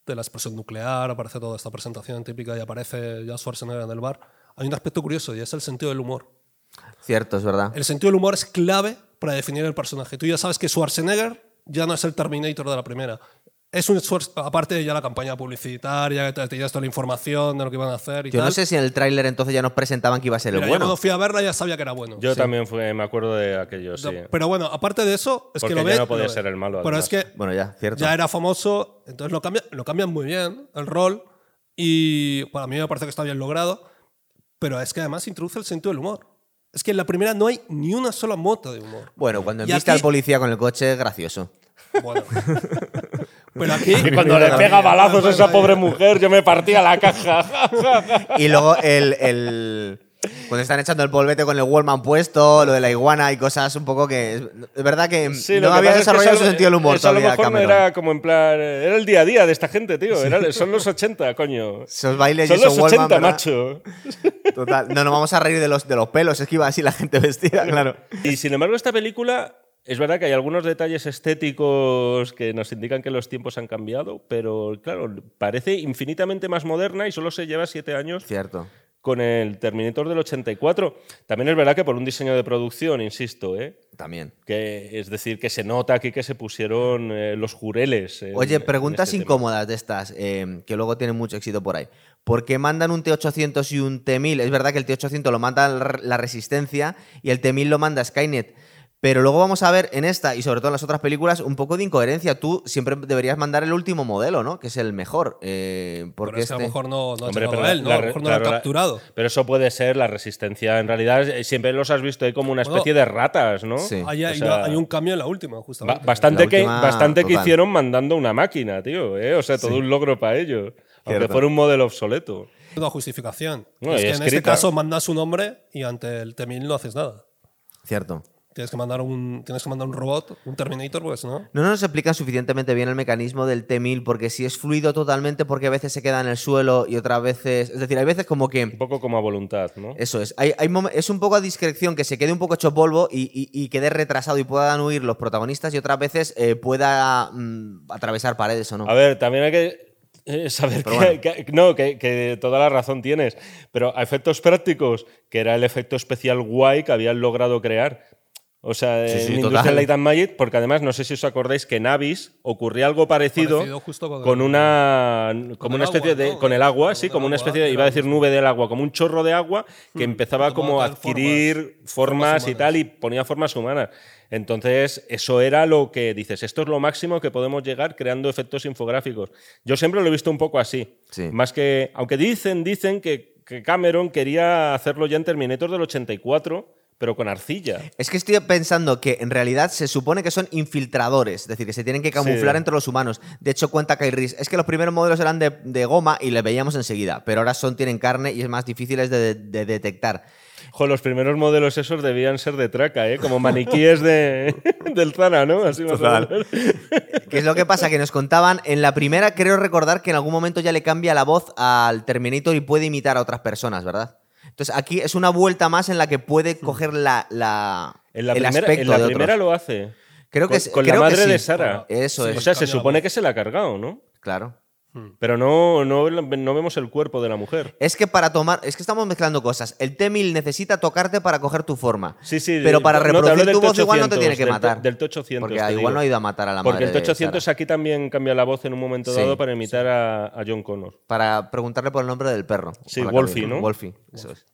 de la explosión nuclear, aparece toda esta presentación típica y aparece ya Schwarzenegger en el bar, hay un aspecto curioso y es el sentido del humor. Cierto, es verdad. El sentido del humor es clave para definir el personaje. Tú ya sabes que Schwarzenegger ya no es el Terminator de la primera. Es un Schwarz- aparte de ya la campaña publicitaria, que te, toda la información de lo que iban a hacer y Yo tal. no sé si en el tráiler entonces ya nos presentaban que iba a ser Mira, el yo bueno. cuando fui a verla ya sabía que era bueno. Yo también fue, me acuerdo de aquello, sí. Pero bueno, aparte de eso, es Porque que lo ya ve. no podía ser el malo, Pero además. es que Bueno, ya, cierto. ya era famoso, entonces lo, cambia, lo cambian muy bien, el rol. Y para mí me parece que está bien logrado. Pero es que además introduce el sentido del humor. Es que en la primera no hay ni una sola mota de humor. Bueno, cuando Y viste aquí- al policía con el coche, es gracioso. Bueno. Pero aquí. Y cuando le pega balazos a esa pobre mujer, yo me partía la caja. Y luego el, el- Cuando están echando el polvete con el Wallman puesto, lo de la iguana y cosas un poco que... Es, verdad que Sí, no que había pasa es que desarrollado su sentido del humor eso a lo todavía mejor no Cameron. era como en plan. eh, Era el día a día de esta gente, tío. Era- son los 80, coño. Esos bailes Son y esos los 80, Wallman, ¿verdad? macho. Total. No nos vamos a reír de los, de los pelos, es que iba así la gente vestida, claro. Y sin embargo, esta película. Es verdad que hay algunos detalles estéticos que nos indican que los tiempos han cambiado, pero claro, parece infinitamente más moderna y solo se lleva siete años Cierto. con el Terminator del 84. También es verdad que por un diseño de producción, insisto, ¿eh? También. Que, es decir, que se nota aquí que se pusieron eh, los jureles. en- Oye, preguntas este tema. incómodas de estas, eh, que luego tienen mucho éxito por ahí. ¿Por qué mandan un T800 y un T1000? Es verdad que el T800 lo manda la la Resistencia y el T1000 lo manda Skynet. Pero luego vamos a ver en esta y sobre todo en las otras películas un poco de incoherencia. Tú siempre deberías mandar el último modelo, ¿no? Que es el mejor. eh, porque Pero es que a lo este- mejor no, no ha Hombre, pero él, ¿no? la a lo mejor no lo ha la- capturado. Pero eso puede ser la resistencia. En realidad, eh, siempre los has visto ahí como una Bueno, especie de ratas, ¿no? Sí. Hay, O sea, una- hay un cambio en la última, justamente. bastante que, bastante que hicieron mandando una máquina, tío. ¿eh? O sea, todo un logro para ellos. Aunque fuera un modelo obsoleto. Una justificación. No, es que en este caso mandas un hombre y ante el T-1000 no haces nada. Cierto. Tienes que mandar un, tienes que mandar un robot, un Terminator, pues no. No nos explican suficientemente bien el mecanismo del T1000 porque si es fluido totalmente porque a veces se queda en el suelo y otras veces... Es decir, hay veces como que... Un poco como a voluntad, ¿no? Eso es. Hay, hay es un poco a discreción que se quede un poco hecho polvo y, y- y quede retrasado y puedan huir los protagonistas y otras veces eh, pueda mm, atravesar paredes o no. A ver, también hay que eh, saber Pero que, bueno. que- no, que, que toda la razón tienes. Pero a efectos prácticos, que era el efecto especial guay que habían logrado crear. O sea, Sí, sí, en. Industrial Light and Magic, porque además no sé si os acordáis que en Avis ocurría algo parecido, Parecido justo con con el- una como una especie agua, de ¿no? con el agua, Con sí, como una agua, especie de iba a decir nube del agua, como un chorro de agua que empezaba tomaba como a adquirir formas- formas, formas y tal y ponía formas humanas. Entonces, eso era lo que dices, esto es lo máximo que podemos llegar creando efectos infográficos. Yo siempre lo he visto un poco así. Sí. Más que, aunque dicen, dicen que, que Cameron quería hacerlo ya en Terminator del 84, pero con arcilla. Es que estoy pensando que en realidad se supone que son infiltradores, es decir, que se tienen que camuflar Sí. entre los humanos. De hecho, cuenta Kai Reese, es que los primeros modelos eran de, de goma y les veíamos enseguida, pero ahora son, tienen carne y es más difíciles de, de detectar. Jo, los primeros modelos esos debían ser de traca, ¿eh? Como maniquíes de, del Zara, ¿no? Así más o Total. menos. ¿Qué es lo que pasa? Que nos contaban, en la primera creo recordar que en algún momento ya le cambia la voz al Terminator y puede imitar a otras personas, ¿verdad? Entonces aquí es una vuelta más en la que puede coger la, la- En la el primera, aspecto en la de primera otros. lo hace. Creo que con, es- con creo la que madre sí. de Sara. Eso Sí. es, O sea, se supone que se la ha cargado, ¿no? claro. Pero no, no, no vemos el cuerpo de la mujer. Es que para tomar, es que estamos mezclando cosas. El T-1000 necesita tocarte para coger tu forma. Sí, sí. Pero para no, reproducir tu voz igual no te T800, tiene que matar. Del T800. Porque igual digo. no ha ido a matar a la Porque madre el de T800 Sara. aquí también cambia la voz en un momento Sí. dado para imitar a, a John Connor. Para preguntarle por el nombre del perro. Sí, Wolfie. ¿no? Wolfie, eso es.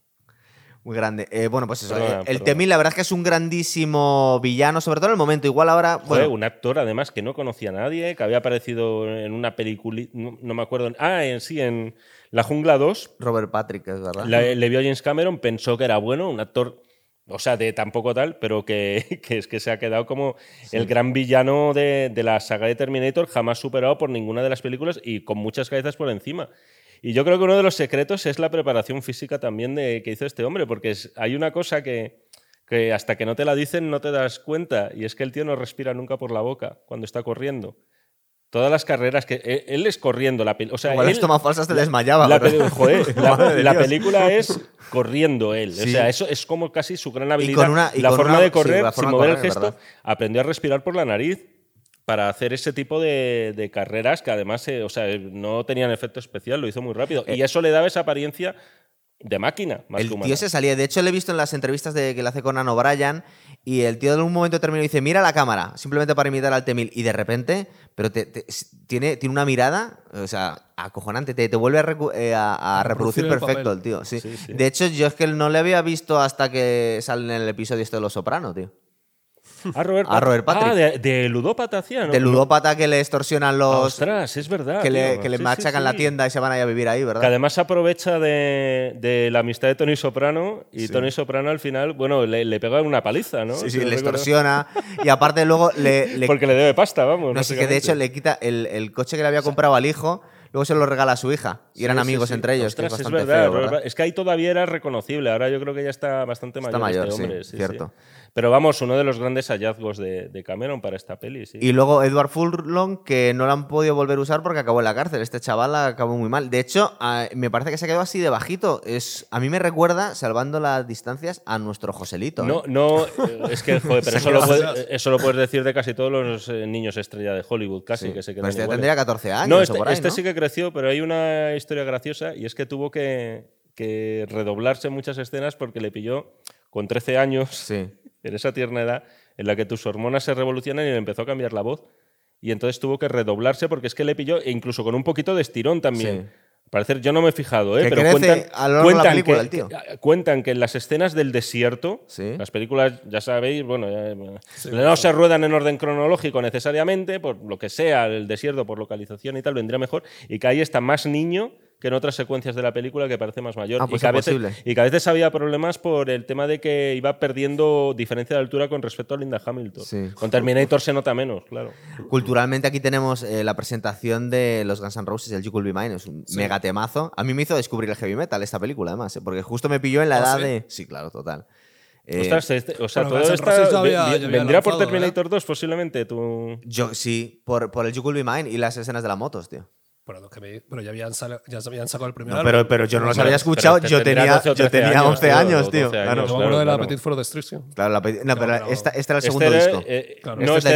Muy grande. Eh, bueno, pues eso. Perdona, eh, el. T-1000 la verdad es que es un grandísimo villano, sobre todo en el momento. Igual ahora... Fue Bueno, un actor, además, que no conocía a nadie, que había aparecido en una película, no, no me acuerdo. Ah, en sí, en La Jungla 2. Robert Patrick, es verdad. la- le vio a James Cameron, pensó que era bueno, un actor, o sea, de tampoco tal, pero que, que es que se ha quedado como el gran villano de, de la saga de Terminator, jamás superado por ninguna de las películas y con muchas cabezas por encima. Y yo creo que uno de los secretos es la preparación física también de, que hizo este hombre, porque es- hay una cosa que, que hasta que no te la dicen no te das cuenta, y es que el tío no respira nunca por la boca cuando está corriendo. Todas las carreras que él, él es corriendo, la pel- o sea, Igual él- las tomas falsas te desmayaba. la, película es corriendo él. O sea, eso es como casi su gran habilidad. con una- y la con forma una- de correr, sin forma mover correr, el es gesto, verdad. aprendió a respirar por la nariz para hacer ese tipo de, de carreras que además eh, o sea, no tenían efecto especial, lo hizo muy rápido. y eso le daba esa apariencia de máquina, más Eh. El que humana. tío se salía. De hecho, le he visto en las entrevistas de, que le hace con Anno Bryan y el tío en un momento determinado dice, mira la cámara, simplemente para imitar al T-1000. Y de repente, pero te- te- tiene, tiene una mirada, o sea, acojonante. Te, te vuelve a, recu- eh, a- a reproducir el perfecto el tío. Sí. Sí, sí. De hecho, yo es que no le había visto hasta que sale en el episodio este de Los Soprano, tío. Ah, Robert, a Robert Pat- Patrick. Ah, de, de ludópata hacía, ¿no? De ludópata que le extorsionan los... Ostras, es verdad. que le, que le Sí, sí, machacan la sí. tienda y se van ahí a vivir ahí, Que ¿verdad? además se aprovecha de, de la amistad de Tony Soprano y. Tony Soprano al final, bueno, le, le pega una paliza, ¿no? Sí, sí, le extorsiona. Y aparte luego le, le Porque le debe pasta, vamos. No sé, que de hecho le quita el, el coche que le había comprado al hijo, luego se lo regala a su hija. Y eran Sí, amigos sí, sí. entre ellos, Ostras, que es es verdad, feo, ¿verdad? Pat- Es que ahí todavía era reconocible. Ahora yo creo que ya está bastante mayor, Está mayor, este hombre. sí, cierto. Pero vamos, uno de los grandes hallazgos de, de Cameron para esta peli, sí. Y luego Edward Furlong, que no lo han podido volver a usar porque acabó en la cárcel. Este chaval acabó muy mal. De hecho, a- me parece que se quedó así de bajito. Es, a mí me recuerda, salvando las distancias, a nuestro Joselito. ¿eh? No, no, eh, es que, joder, pero eso lo, eso puedes decir de casi todos los eh, niños estrella de Hollywood, casi, Sí. que se quedan este ya iguales. tendría 14 años No, o este, por ahí, este ¿no? sí que creció, pero hay una historia graciosa y es que tuvo que, que redoblarse muchas escenas porque le pilló con 13 años Sí. En esa tierna edad en la que tus hormonas se revolucionan y le empezó a cambiar la voz. Y entonces tuvo que redoblarse porque es que le pilló, e incluso con un poquito de estirón también. Sí. Parecer, yo no me he fijado, ¿eh? Que pero cuentan, a lo largo de la cuentan película, que, el tío. cuentan que en las escenas del desierto, Sí. las películas, ya sabéis, bueno, ya- no se ruedan en orden cronológico necesariamente, por lo que sea, el desierto, por localización y tal, vendría mejor, y que ahí está más niño que en otras secuencias de la película que parece más mayor. Ah, y, pues que a es veces, y que a veces había problemas por el tema de que iba perdiendo diferencia de altura con respecto a Linda Hamilton. Sí. Con Terminator se nota menos, claro. Culturalmente aquí tenemos eh, la presentación de los Guns N' Roses, el You Could Be Mine, es un mega temazo. A mí me hizo descubrir el heavy metal esta película, además, eh, porque justo me pilló en la ¿Ah, edad sí? de... Sí, claro, total. Eh, Ostras, este- o sea, todo vendría por Terminator 2 posiblemente. Tu... yo sí, por, por el You Could Be Mine y las escenas de las motos, tío. Pero, lo que me- pero ya, habían sal- ya habían sacado el primer No, álbum. pero, pero yo no los había escuchado, yo tenía, 12 o yo 13 tenía años, 11 tío, años, 12 tío. años, Claro, Yo me claro, acuerdo de la claro. Petit for Destruction. claro, la no, pero esta- este era el segundo Este era, disco. eh, Claro. no, Este este es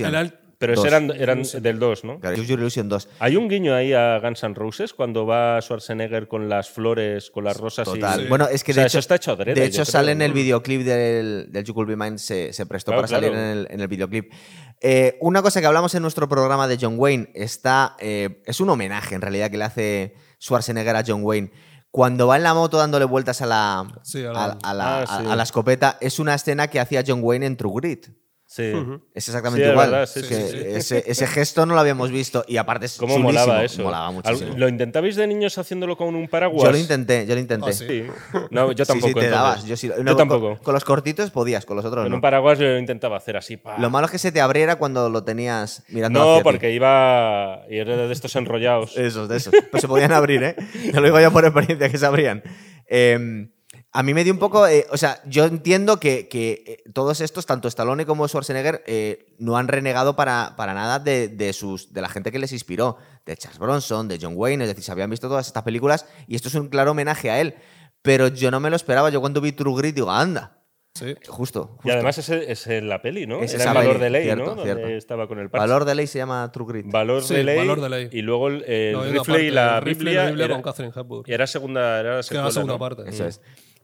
era el, pero ese eran, eran del 2, ¿no? Claro, Use Your Illusion 2. Hay un guiño ahí a Guns N' Roses cuando va Schwarzenegger con las flores, con las rosas Total. y... Bueno, es que O sea, de eso hecho, está hecho adrede, de hecho creo, sale en ¿no? el videoclip del, del You Could Be Mine, se, se prestó Claro, para salir claro. en el, en el videoclip. Eh, una cosa que hablamos en nuestro programa de John Wayne está. eh, es un homenaje en realidad que le hace Schwarzenegger a John Wayne. Cuando va en la moto dándole vueltas a la, Sí, a a, la- a la, Ah, a- sí. a la escopeta, es una escena que hacía John Wayne en True Grit. Sí. Es exactamente Sí, es igual. verdad, sí, Que sí, sí. Ese, ese gesto no lo habíamos visto y aparte es ¿Cómo chulísimo. molaba eso? Molaba muchísimo. ¿Lo intentabais de niños haciéndolo con un paraguas? Yo lo intenté, yo lo intenté. Sí. Sí. No, yo tampoco. sí, te entonces. dabas. Yo, sí- no, Yo con- tampoco. Con, los cortitos podías, con los otros Con no. un paraguas yo lo intentaba hacer así. pa. Lo malo es que se te abriera cuando lo tenías mirando No, hacia ti. porque iba. Y era de estos enrollados. Esos, de esos. Pues se podían abrir, ¿eh? Te lo digo yo por experiencia que se abrían. Eh, a mí me dio un poco. eh, o sea, yo entiendo que, que, eh, todos estos, tanto Stallone como Schwarzenegger, eh, no han renegado para, para nada de, de sus, de la gente que les inspiró. De Charles Bronson, de John Wayne, es decir, se habían visto todas estas películas y esto es un claro homenaje a él. Pero yo no me lo esperaba. Yo cuando vi True Grit digo, anda. Sí. Justo. justo. Y además es, es en la peli, ¿no? Es Era esa en Valor peli, de Ley, cierto, ¿no? Donde estaba con el parche. Valor de ley se llama True Grit. Valor, Sí, de ley, Valor de Ley. Y luego el, el No, rifle parte, y la el rifle y Biblia. la Biblia era, con Catherine Hepburn. era segunda, era la Que era la secuela, segunda ¿no? parte. Eso es.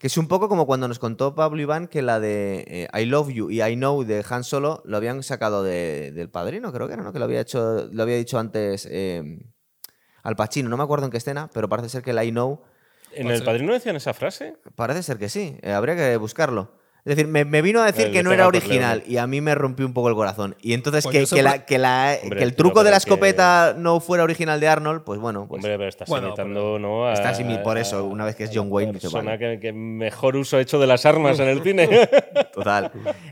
Que es un poco como cuando nos contó Pablo Iván que la de eh, I Love You y I Know de Han Solo lo habían sacado de- del padrino, creo que era, ¿no? Que lo había hecho, lo había dicho antes eh, Al Pacino, no me acuerdo en qué escena, pero parece ser que el I Know, ¿En el padrino decían esa frase? parece ser que sí, eh, habría que buscarlo. Es decir, me, me vino a decir El que de no era original y a mí me rompió un poco el corazón. Y entonces Pues que, yo que la- siempre- que la- Hombre, que el truco de la escopeta no fuera original de Arnold, pues bueno, pues Hombre, pero estás Bueno, imitando, ¿no? A, Estás imi- por eso, una vez que es John Wayne, persona vale. que, que mejor uso ha hecho de las armas en el cine. total.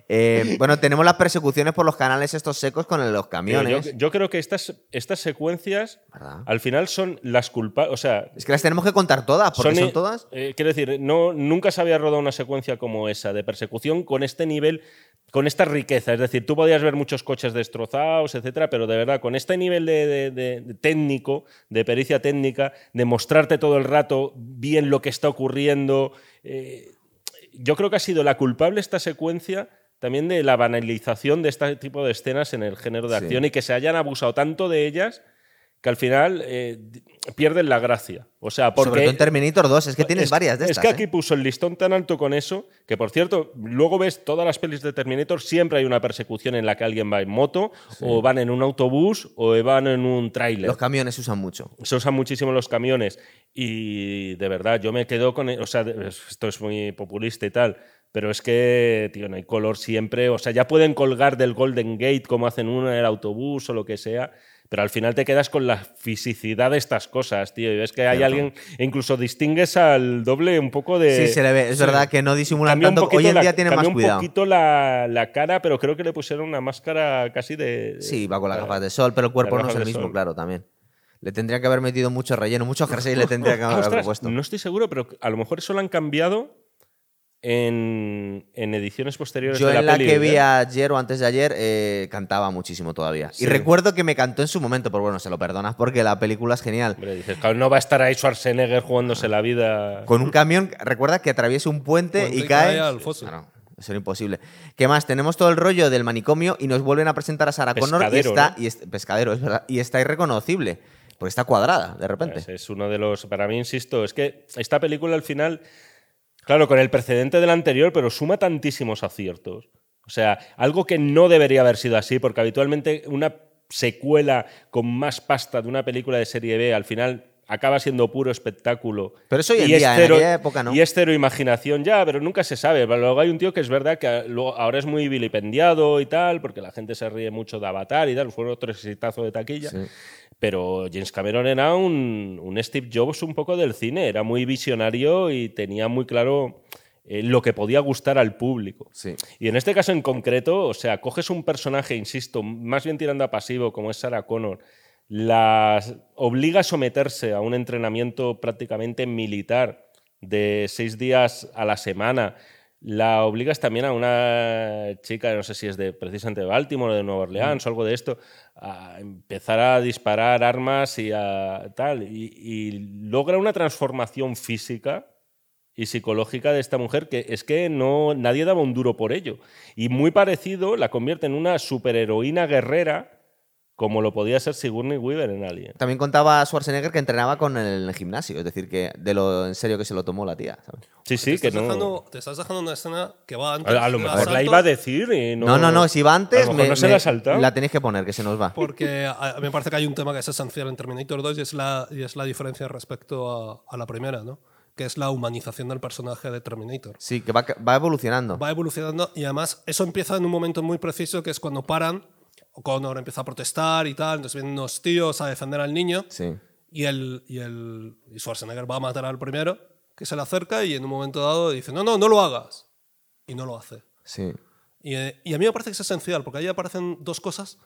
Eh, bueno, tenemos las persecuciones por los canales estos secos con los camiones. yo, yo creo que estas, estas secuencias ¿Verdad? al final son las culpables. O sea, Es que las tenemos que contar todas, porque son, todas. eh, quiero decir, no, nunca se había rodado una secuencia como esa de persecución con este nivel, con esta riqueza. Es decir, tú podías ver muchos coches destrozados, etcétera, pero de verdad, con este nivel de, de- de- de técnico, de pericia técnica, de mostrarte todo el rato bien lo que está ocurriendo. eh, yo creo que ha sido la culpable esta secuencia también de la banalización de este tipo de escenas en el género de Sí. acción y que se hayan abusado tanto de ellas que al final eh, pierden la gracia. O sea, porque Sobre todo en Terminator 2, es que tienes es- varias de Es estas. que ¿eh? aquí puso el listón tan alto con eso, que por cierto, luego ves todas las pelis de Terminator, siempre hay una persecución en la que alguien va en moto, o van en un autobús, o van en un tráiler. Los camiones se usan mucho. Se usan muchísimo los camiones. Y de verdad, yo me quedo con. O sea, esto es muy populista y tal. Pero es que, tío, no hay color siempre. O sea, ya pueden colgar del Golden Gate como hacen uno en el autobús o lo que sea. Pero al final te quedas con la fisicidad de estas cosas, tío. Y ves que hay alguien. e incluso distingues al doble un poco de. Sí, se le ve. Es verdad que no disimulan un tanto. Hoy en la- día cambia más un cuidado. poquito la, la cara, pero creo que le pusieron una máscara casi de. Sí, va con las gafas de sol, pero el cuerpo no es el mismo, sol. claro, también. Le tendría que haber metido mucho relleno, mucho jersey le tendría que haber ostras, puesto. no estoy seguro, pero a lo mejor eso lo han cambiado en, en ediciones posteriores Yo de la en la peli. que vi ¿eh? ayer o antes de ayer eh, cantaba muchísimo todavía. Sí. Y recuerdo que me cantó en su momento, pero bueno, se lo perdonas porque la película es genial. Hombre, dices, claro, no va a estar ahí Schwarzenegger jugándose la vida. Con un camión, recuerda que atraviesa un puente, Puente y y cae. cae al foso. Claro, eso era imposible. ¿Qué más? Tenemos todo el rollo del manicomio y nos vuelven a presentar a Sarah Connor y Pescadero, está, ¿no? y es- pescadero, es verdad, y está irreconocible. Porque está cuadrada, de repente. Es, es uno de los. Para mí, insisto, es que esta película al final. Claro, con el precedente del anterior, pero suma tantísimos aciertos. O sea, algo que no debería haber sido así, porque habitualmente una secuela con más pasta de una película de serie B al final acaba siendo puro espectáculo. Pero eso hoy en Y es día, en cero- aquella época no. Y es cero imaginación ya, pero nunca se sabe. Pero Luego hay un tío que es verdad que ahora es muy vilipendiado y tal, porque la gente se ríe mucho de Avatar y tal, fue otro exitazo de taquilla. Sí. Pero James Cameron era un, un Steve Jobs un poco del cine, era muy visionario y tenía muy claro eh, lo que podía gustar al público. Sí. Y en este caso en concreto, o sea, coges un personaje, insisto, más bien tirando a pasivo, como es Sarah Connor, la obliga a someterse a un entrenamiento prácticamente militar de seis días a la semana. La obligas también a una chica, no sé si es de precisamente de Baltimore o de Nueva Orleans o algo de esto, a empezar a disparar armas y a tal. Y, y logra una transformación física y psicológica de esta mujer que es que no nadie daba un duro por ello y muy parecido la convierte en una superheroína guerrera como lo podía ser Sigourney Weaver en Alien. También contaba Schwarzenegger que entrenaba con el gimnasio, es decir, que de lo en serio que se lo tomó la tía. ¿sabes? Sí, sí, te, que estás no. dejando, te estás dejando una escena que va antes. A, a lo mejor la iba a decir y no. No, no, no, si va antes, A lo mejor me- no se me- la ha saltado. la tenéis que poner, que se nos va. Porque a, me parece que hay un tema que es esencial en Terminator 2 y es la, y es la diferencia respecto a, a la primera, ¿no? Que es la humanización del personaje de Terminator. Sí, que va, va evolucionando. Va evolucionando y además eso empieza en un momento muy preciso que es cuando paran, Connor empieza a protestar y tal, entonces vienen unos tíos a defender al niño Sí. y, el, y, el, y Schwarzenegger va a matar al primero que se le acerca y en un momento dado dice, no, no, no lo hagas. Y no lo hace. Sí. Y, eh, y a mí me parece que es esencial, porque ahí aparecen dos cosas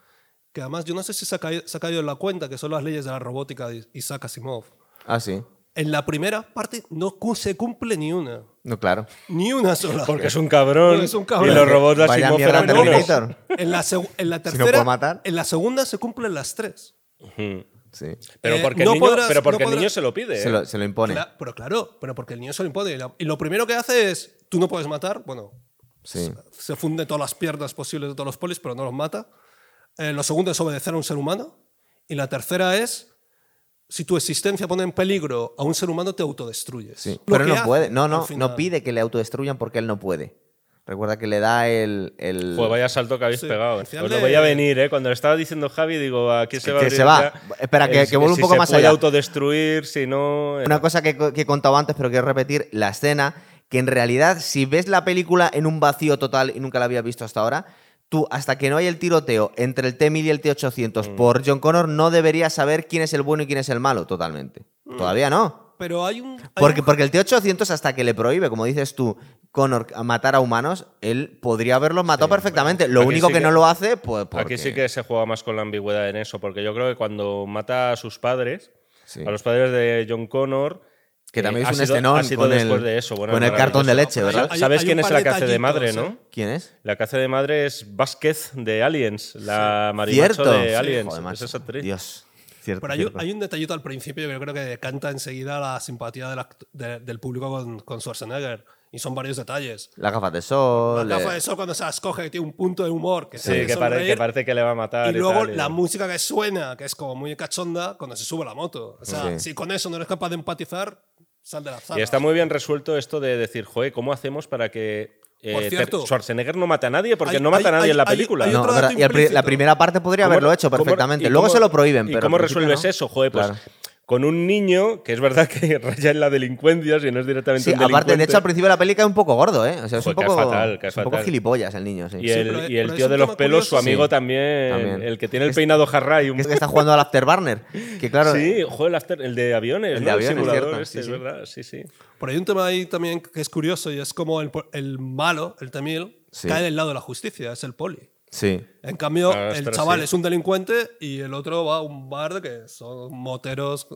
que además yo no sé si se ha caído, se ha caído en la cuenta, que son las leyes de la robótica de Isaac Asimov. Ah, sí. En la primera parte no se cumple ni una. No, claro. Ni una sola. Porque es un cabrón. Porque es un cabrón. Y los robots de Vaya Asimov mierda eran. Terminator. En la, en la no tercera, puedo matar. en la segunda se cumplen las tres. Ujú. Sí. Pero Eh, porque, no el, niño, podrás- pero porque no el niño podrás- se lo pide. Se ¿eh? lo, se lo impone. Cla- pero claro, pero porque el niño se lo impone. Y lo, y lo primero que hace es, tú no puedes matar, bueno, Sí. se funde todas las piernas posibles de todos los polis, pero no los mata. Eh, lo segundo es obedecer a un ser humano. Y la tercera es, si tu existencia pone en peligro a un ser humano, te autodestruyes. Sí. Pero no hace, puede. No, no, no pide que le autodestruyan porque él no puede. Recuerda que le da el. el Joder, vaya salto que habéis Sí, pegado. al final Os lo de- veía venir, ¿eh? Cuando le estaba diciendo Javi, digo, aquí se va a que abrir se va. Espera, que- el- que vuelva un si poco se más puede allá. autodestruir, si no. eh. Una cosa que, que he contado antes, pero quiero repetir, la escena, que en realidad, si ves la película en un vacío total y nunca la había visto hasta ahora, tú, hasta que no hay el tiroteo entre el T-1000 y el Mm. T-800 por John Connor, no deberías saber quién es el bueno y quién es el malo, totalmente. Todavía no. Pero hay un... hay Porque, un- porque el T-800, hasta que le prohíbe, como dices tú, Connor, a matar a humanos, él podría haberlos matado perfectamente. Lo Aquí único sí que, que- no lo hace, pues. Porque... Aquí sí que se juega más con la ambigüedad en eso, porque yo creo que cuando mata a sus padres, Sí. a los padres de John Connor. Que también eh, es ha un sido- escenón con el- después de eso. Bueno, con el cartón de leche, ¿verdad? Hay- ¿Sabes hay quién es la que de hace de madre, no? ¿Quién es? La que hace de madre es Vázquez de Aliens, la marimacho Cierto. de Sí, Aliens. joder, es esa actriz. Dios. Cierto, Pero hay, un- cierto. hay un detallito al principio que yo creo que decanta enseguida la simpatía del, act- de- del público con, con Schwarzenegger. Y son varios detalles. Las gafas de sol. La gafa de sol cuando se las coge, que tiene un punto de humor que Sí, se que, pare- que parece que le va a matar. Y luego tal, la música que suena, que es como muy cachonda, cuando se sube la moto. O sea, Sí. si con eso no eres capaz de empatizar, sal de la sala. Y está muy bien resuelto esto de decir, joder, ¿cómo hacemos para que eh, Por cierto, Schwarzenegger no mate a nadie? Porque hay- no mata hay- a nadie hay- en la película. hay No, otro verdad, dato y el la primera parte podría ¿Cómo- haberlo hecho perfectamente. Luego cómo- se lo prohíben. ¿Y pero cómo resuelves no. eso? Joder, pues Claro. Con un niño, que es verdad que raya en la delincuencia, si no es directamente Sí, un aparte, de hecho, al principio de la peli cae un poco gordo, ¿eh? O sea, es un Joder, poco, fatal, es un poco gilipollas el niño, sí. Y Sí, el, pero- y el tío de los pelos, su amigo sí. también, También. el que tiene el peinado jarra y un... Que es que está jugando al Afterburner. Que claro, Sí, joder, el, after- el de aviones, El ¿no? de aviones, simulador cierto, este, sí, es verdad, sí, sí. Pero hay un tema ahí también que es curioso y es como el, po- el malo, el Temil, Sí. cae del lado de la justicia, es el poli. Sí. En cambio, Ah, el chaval sí. es un delincuente y el otro va a un bar que son moteros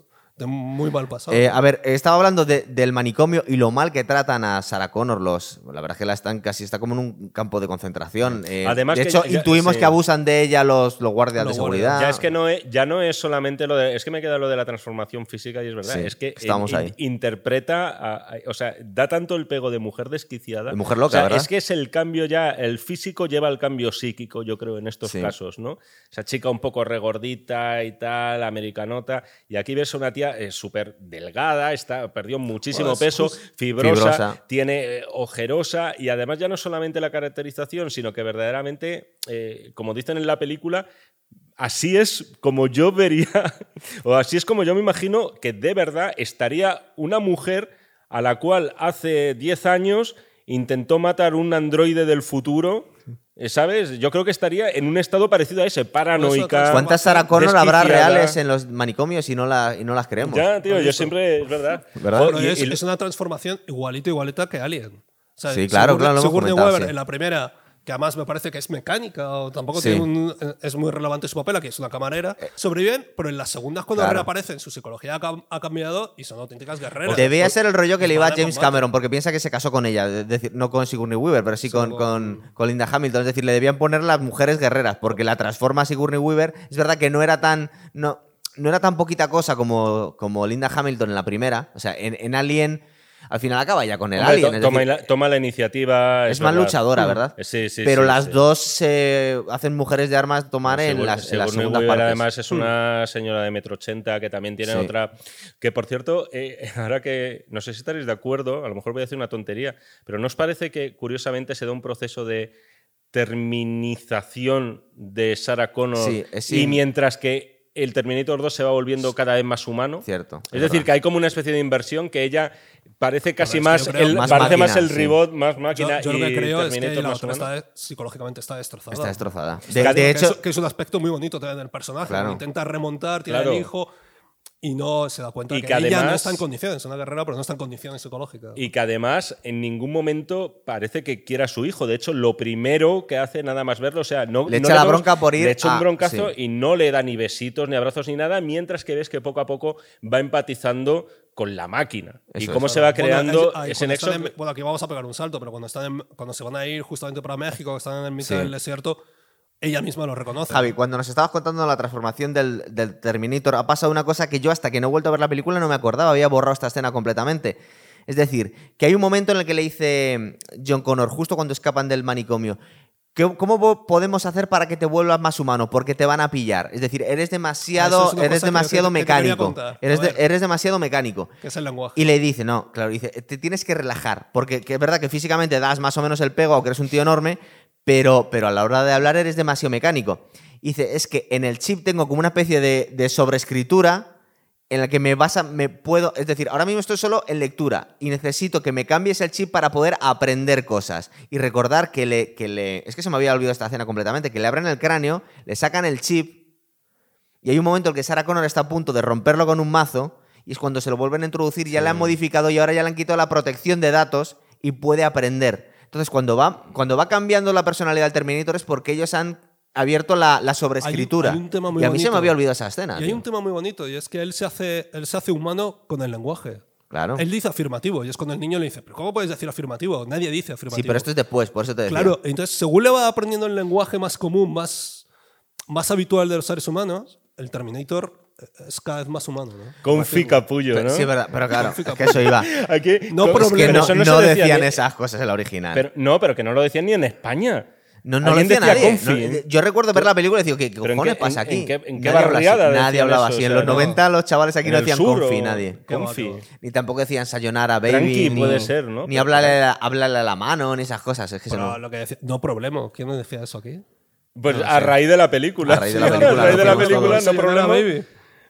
de muy mal pasado. Eh, a ver, estaba hablando de- del manicomio y lo mal que tratan a Sarah Connor. Los, la verdad es que la están casi está como en un campo de concentración. Eh, Además de que hecho, ya- ya- intuimos sí. que abusan de ella los, los guardias Los de guardias. seguridad. Ya es que no es, ya no es solamente lo de. Es que me queda lo de la transformación física y es verdad. Sí, es que estábamos in- ahí. interpreta. a- a- o sea, da tanto el pego de mujer desquiciada. De mujer loca, O sea, ¿verdad? Es que es el cambio ya. El físico lleva al cambio psíquico, yo creo, en estos Sí. casos, ¿no? Esa chica un poco regordita y tal, americanota. Y aquí ves a una tía era eh, súper delgada, está, perdió muchísimo Pues, peso, Fibrosa. tiene eh, ojerosa y además ya no solamente la caracterización, sino que verdaderamente, eh, como dicen en la película, así es como yo vería, o así es como yo me imagino que de verdad estaría una mujer a la cual hace 10 años intentó matar un androide del futuro. Eh, ¿Sabes? Yo creo que estaría en un estado parecido a ese, paranoica. ¿Cuántas Sarah Connor habrá reales en los manicomios y no, la, y no las creemos? Ya, tío, yo siempre, es verdad. ¿Verdad? Pero y- es, y- es una transformación igualito, igualita que Alien. O sea, Sí, claro, claro, lo hemos Sigourney comentado, Weaver sí. en la primera, que además me parece que es mecánica o tampoco Sí. tiene un- es muy relevante su papel, aquí es una camarera, sobreviven, pero en las segundas cuando Claro. reaparecen su psicología ha, cam- ha cambiado y son auténticas guerreras. Debía ser el rollo que le iba a James combate. Cameron, porque piensa que se casó con ella, es decir, no con Sigourney Weaver, pero sí con, con- con, con Linda Hamilton. Es decir, le debían poner las mujeres guerreras, porque la transforma a Sigourney Weaver. Es verdad que no era tan. No, no era tan poquita cosa como, como Linda Hamilton en la primera. O sea, en, en Alien, al final acaba ya con el Hombre, Alien. to- toma, decir, la, toma la iniciativa. es más verdad. luchadora, ¿verdad? Sí, sí, Pero sí, las sí. dos se hacen mujeres de armas tomar en Sigour- las, en las segundas Weaver, partes. además es una señora de metro ochenta que también tiene Sí. otra. Que por cierto, eh, ahora que no sé si estaréis de acuerdo, a lo mejor voy a decir una tontería, pero ¿no os parece que curiosamente se da un proceso de terminización de Sarah Connor Sí, sí. y mientras que el Terminator 2 se va volviendo cada vez más humano? Cierto. Es decir, verdad. que hay como una especie de inversión que ella parece casi más, creo- el, Más parece más máquina, el sí. reboot, más Yo, máquina yo lo y que creo es que la otra está, psicológicamente está destrozada. Está destrozada. Es De, que- de que hecho, es, que es un aspecto muy bonito también del personaje. Claro. Intenta remontar, tiene Claro. el hijo y no se da cuenta Y que, que ella no además- está en condiciones. Es una guerrera, pero no está en condiciones psicológicas. Y que además en ningún momento parece que quiera a su hijo. De hecho, lo primero que hace nada más verlo, o sea, no Le no echa la vemos- bronca por ir Le echa un broncazo sí. y no le da ni besitos, ni abrazos, ni nada, mientras que ves que poco a poco va empatizando con la máquina. y cómo es. se va Bueno, creando ahí- ahí ese nexo. en- bueno, aquí vamos a pegar un salto, pero cuando, están en- cuando se van a ir justamente para México, que están en el mitad Sí. del desierto, ella misma lo reconoce. Javi, cuando nos estabas contando la transformación del, del Terminator, ha pasado una cosa que yo hasta que no he vuelto a ver la película no me acordaba, había borrado esta escena completamente. Es decir, que hay un momento en el que le dice John Connor, justo cuando escapan del manicomio, ¿qué- ¿cómo podemos hacer para que te vuelvas más humano? Porque te van a pillar. Es decir, eres Ah, demasiado, es una eres demasiado que mecánico. Eres, de- eres demasiado mecánico. Que es el lenguaje. Y le dice, no, claro, dice, te tienes que relajar, porque que es verdad que físicamente das más o menos el pego, aunque eres un tío enorme, pero, pero a la hora de hablar eres demasiado mecánico. Y dice, es que en el chip tengo como una especie de, de sobreescritura en la que me vas a, me puedo, es decir, ahora mismo estoy solo en lectura y necesito que me cambies el chip para poder aprender cosas y recordar que le, que le, es que se me había olvidado esta escena completamente, que le abren el cráneo, le sacan el chip y hay un momento en el que Sarah Connor está a punto de romperlo con un mazo y es cuando se lo vuelven a introducir, ya le han modificado y ahora ya le han quitado la protección de datos y puede aprender. Entonces, cuando va, cuando va cambiando la personalidad del Terminator es porque ellos han abierto la, la sobreescritura. Hay hay un tema muy y a mí se me bonito. había olvidado esa escena. Y hay tío. un tema muy bonito, y es que él se hace, él se hace humano con el lenguaje. Claro. Él dice afirmativo, y es cuando el niño le dice, ¿pero cómo puedes decir afirmativo? Nadie dice afirmativo. Sí, pero esto es después, por eso te decía. Claro, entonces según le va aprendiendo el lenguaje más común, más, más habitual de los seres humanos, el Terminator es cada vez más humano. ¿no? Con fi capullo, Pero- ¿no? Sí, es verdad, pero claro, es que eso iba. Aquí, No, pero Es que pero no, no decía decían ni- esas cosas en la original. pero- no, pero que no lo decían ni en España. No, no lo decía decía nadie. confi, No, ¿eh? yo recuerdo ver la película y digo, ¿qué, qué ¿Pero en cojones qué- pasa en- aquí? en qué- en qué nadie hablaba así, barriada nadie hablaba eso? así. O En sea, los no. 90 los chavales aquí En no decían sur, confi, nadie. Confi. Ni tampoco decían sayonara, baby. Tranqui ni, puede ser, ¿no? Ni hablarle, hablarle a la mano, ni esas cosas. Es que Pero no. lo que decía, no problema. ¿Quién me decía eso aquí? Pues No a sé. raíz de la película. A raíz de la Sí, película, A raíz de la lo decimos película, todos. no problema. baby.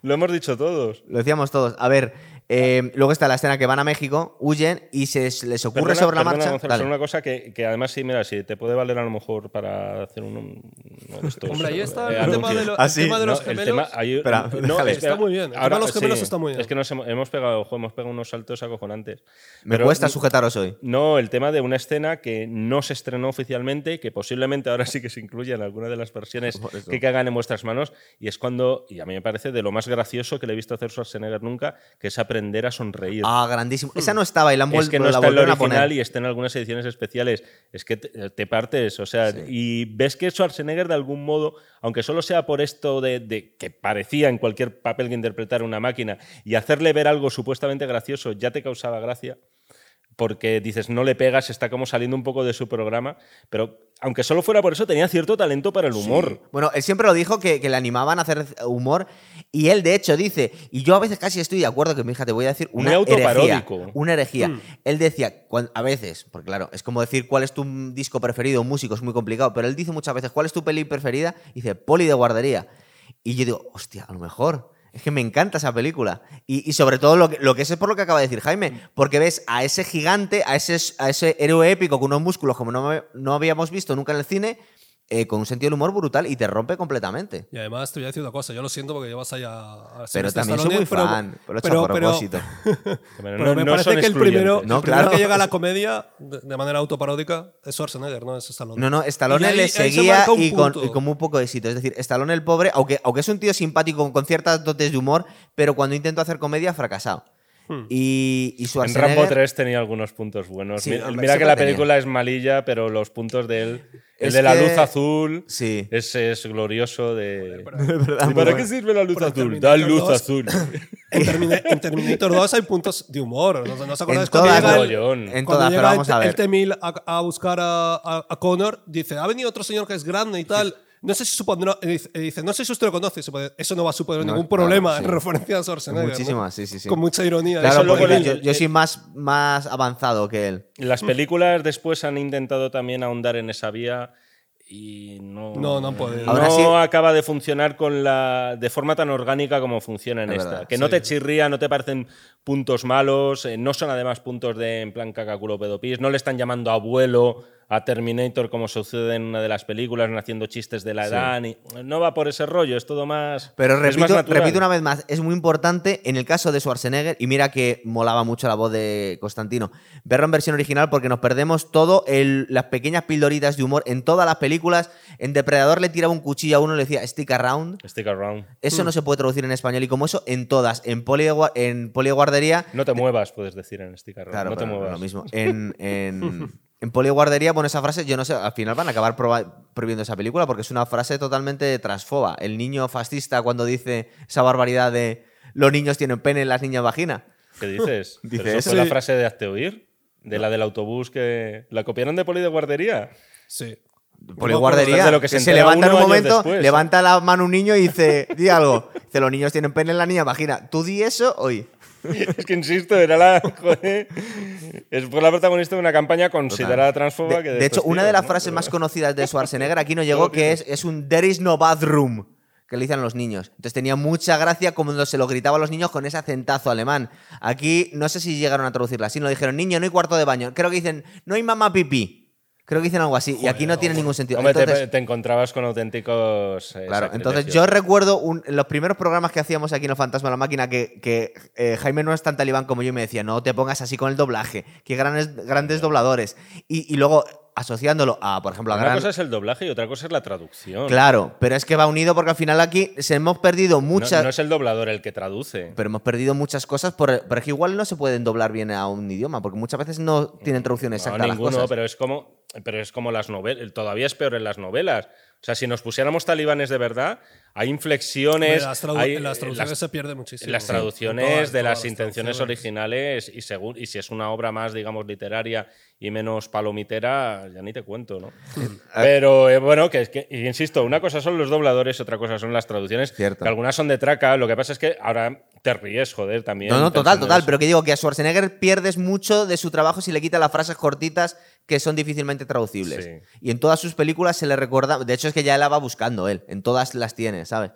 Lo hemos dicho todos. Lo decíamos todos. A ver, eh, luego está la escena que van a México, huyen y se les ocurre Perdona, sobre la perdona, marcha. Gonzalo, Dale. una cosa que, que además sí, mira, sí, te puede valer a lo mejor para hacer un, estos. Hombre, ahí está eh, el tema de, lo- Ah, el sí. tema de No, los el gemelos. tema, hay- Espera, no, espera. Está muy bien. El tema de los gemelos está muy bien. Es que nos hemos, hemos pegado, ojo, hemos pegado unos saltos acojonantes. Me Pero- cuesta sujetaros hoy. No, el tema de una escena que no se estrenó oficialmente, que posiblemente ahora sí que se incluya en alguna de las versiones que caigan en vuestras manos, y es cuando, y a mí me parece de lo más gracioso que le he visto hacer Schwarzenegger nunca, que es aprender a sonreír. Ah, grandísimo. Esa no estaba y la han es que no la está en el volvieron a original y está en algunas ediciones especiales. Es que te, te partes, o sea, y ves que Schwarzenegger de algún modo, aunque solo sea por esto de, de que parecía en cualquier papel que interpretara una máquina y hacerle ver algo supuestamente gracioso ya te causaba gracia. Porque dices, no le pegas, está como saliendo un poco de su programa, pero aunque solo fuera por eso, tenía cierto talento para el humor. Bueno, él siempre lo dijo que, que le animaban a hacer humor y él de hecho dice, y yo a veces casi estoy de acuerdo que mi hija te voy a decir una Muy herejía, autoparódico. una herejía. Hmm. Él decía, a veces, porque claro, es como decir cuál es tu disco preferido, un músico, es muy complicado, pero él dice muchas veces, ¿cuál es tu peli preferida? Y dice, Poli de guardería. Y yo digo, hostia, a lo mejor. Es que me encanta esa película. Y, sobre todo lo que, lo que es por lo que acaba de decir Jaime. Porque ves a ese gigante, a ese, a ese héroe épico con unos músculos como no, no habíamos visto nunca en el cine, eh, con un sentido del humor brutal y te rompe completamente. Y además te voy a decir una cosa, yo lo siento porque llevas ahí a, a Pero también soy muy pero- fan. Pero, hecho pero- pero- propósito. Pero no- me no parece que el primero. No, el primero claro. que llega a la comedia de, manera autoparódica es Schwarzenegger, ¿no? Es Stallone. No, no, Stallone ahí- le se seguía y con, y con muy poco éxito. Es decir, Stallone el pobre, aunque, aunque es un tío simpático con, con ciertas dotes de humor, pero cuando intentó hacer comedia ha fracasado. Hmm. Y, y En. Rambo 3 tenía algunos puntos buenos. Sí, mira hombre, mira que la tenía. película es malilla, pero los puntos de él. El Es de la que- luz azul. Sí. Ese es glorioso de. verdad, ¿Y muy para bueno. qué sirve la luz Pero azul? Terminator Da luz 2. azul. En, Termina- en Terminator 2 hay puntos de humor. ¿No, ¿no os acordáis En cuando todas, llega el, en cuando todas, llega pero vamos el, a el ver. T-1000 a, a buscar a, a- a Connor? Dice, ha venido otro señor que es grande y tal. No sé si supondrá, dice, no sé si usted lo conoce. Puede- Eso no va a suponer No, ningún claro, problema sí. en referencia a Schwarzenegger. ¿no? Muchísimas, sí, sí, sí. Con mucha ironía. Claro, Eso porque yo, yo soy más, más avanzado que él. Las películas después han intentado también ahondar en esa vía y no, No, no han podido. Ahora no sí- acaba de funcionar con la de forma tan orgánica como funciona en Es esta. verdad, que no sí. te chirría, no te parecen puntos malos, eh, no son además puntos de en plan cacaculo pedopis, no le están llamando abuelo a Terminator como sucede en una de las películas, haciendo chistes de la edad, ni- no va por ese rollo, es todo más Pero más repito, una vez más, es muy importante en el caso de Schwarzenegger, y mira que molaba mucho la voz de Constantino, verlo en versión original porque nos perdemos todo el- las pequeñas pildoritas de humor en todas las películas. En Depredador le tiraba un cuchillo a uno y le decía stick around. Stick around. Eso no se puede traducir en español y como eso en todas. En poli de, gua- en poli de guardería, No te muevas, puedes decir en Stick around. claro, no te muevas. lo mismo. En, en, en poli de guardería, bueno, esa frase, yo no sé, al final van a acabar prohibiendo esa película porque es una frase totalmente transfoba. El niño fascista cuando dice esa barbaridad de los niños tienen pene, las niñas vagina. ¿Qué dices? Dice ¿Pero eso fue la frase de Hazte oír? ¿De la del autobús que la copiaron de poli de guardería? Sí. Poli No, guardería, de lo que que se se, levanta en un momento, después, ¿eh? levanta la mano un niño y dice, di algo. Dice, los niños tienen pene, las niñas vagina. ¿Tú di eso hoy? Es que insisto, era la. Joder, es la protagonista de una campaña considerada transfoba. De, que de hecho, una de las ¿no? frases Pero- más conocidas de Schwarzenegger aquí no llegó, que es, es un There is no bathroom, que le dicen los niños. Entonces tenía mucha gracia como se lo gritaba a los niños con ese acentazo alemán. Aquí no sé si llegaron a traducirla así, no dijeron, niño, no hay cuarto de baño. Creo que dicen, no hay mamá pipí. Creo que dicen algo así. y aquí no tiene ningún sentido. Hombre, te- Entonces, te, encontrabas con auténticos. eh, Claro, entonces yo recuerdo un- los primeros programas que hacíamos aquí en El Fantasma de la Máquina que, que, eh, Jaime no es tan talibán como yo y me decía, no te pongas así con el doblaje, que grandes, grandes dobladores. Y, y luego asociándolo a, por ejemplo, a Una gran... cosa es el doblaje y otra cosa es la traducción. Claro, pero es que va unido porque al final aquí se hemos perdido No, muchas... no es el doblador el que traduce. Pero hemos perdido muchas cosas, por, pero es que igual no se pueden doblar bien a un idioma, porque muchas veces no tienen traducción exacta no, a las ninguno, cosas. pero es como, pero es como las novelas. Todavía es peor en las novelas. O sea, si nos pusiéramos talibanes de verdad, hay inflexiones. En las, tradu- hay, en las eh, traducciones las- se pierde muchísimo. las traducciones todas, de todas las intenciones originales y, según, y si es una obra más, digamos, literaria y menos palomitera, ya ni te cuento, ¿no? Pero eh, bueno, que, es que insisto, una cosa son los dobladores, otra cosa son las traducciones, Cierto. que algunas son de traca, lo que pasa es que ahora te ríes, joder, también. No, no, total, total. eso. Pero que digo que a Schwarzenegger pierdes mucho de su trabajo si le quitas las frases cortitas que son difícilmente traducibles. Sí. Y en todas sus películas se le recuerda. De hecho, es que ya la va buscando él. En todas las tiene, ¿sabes?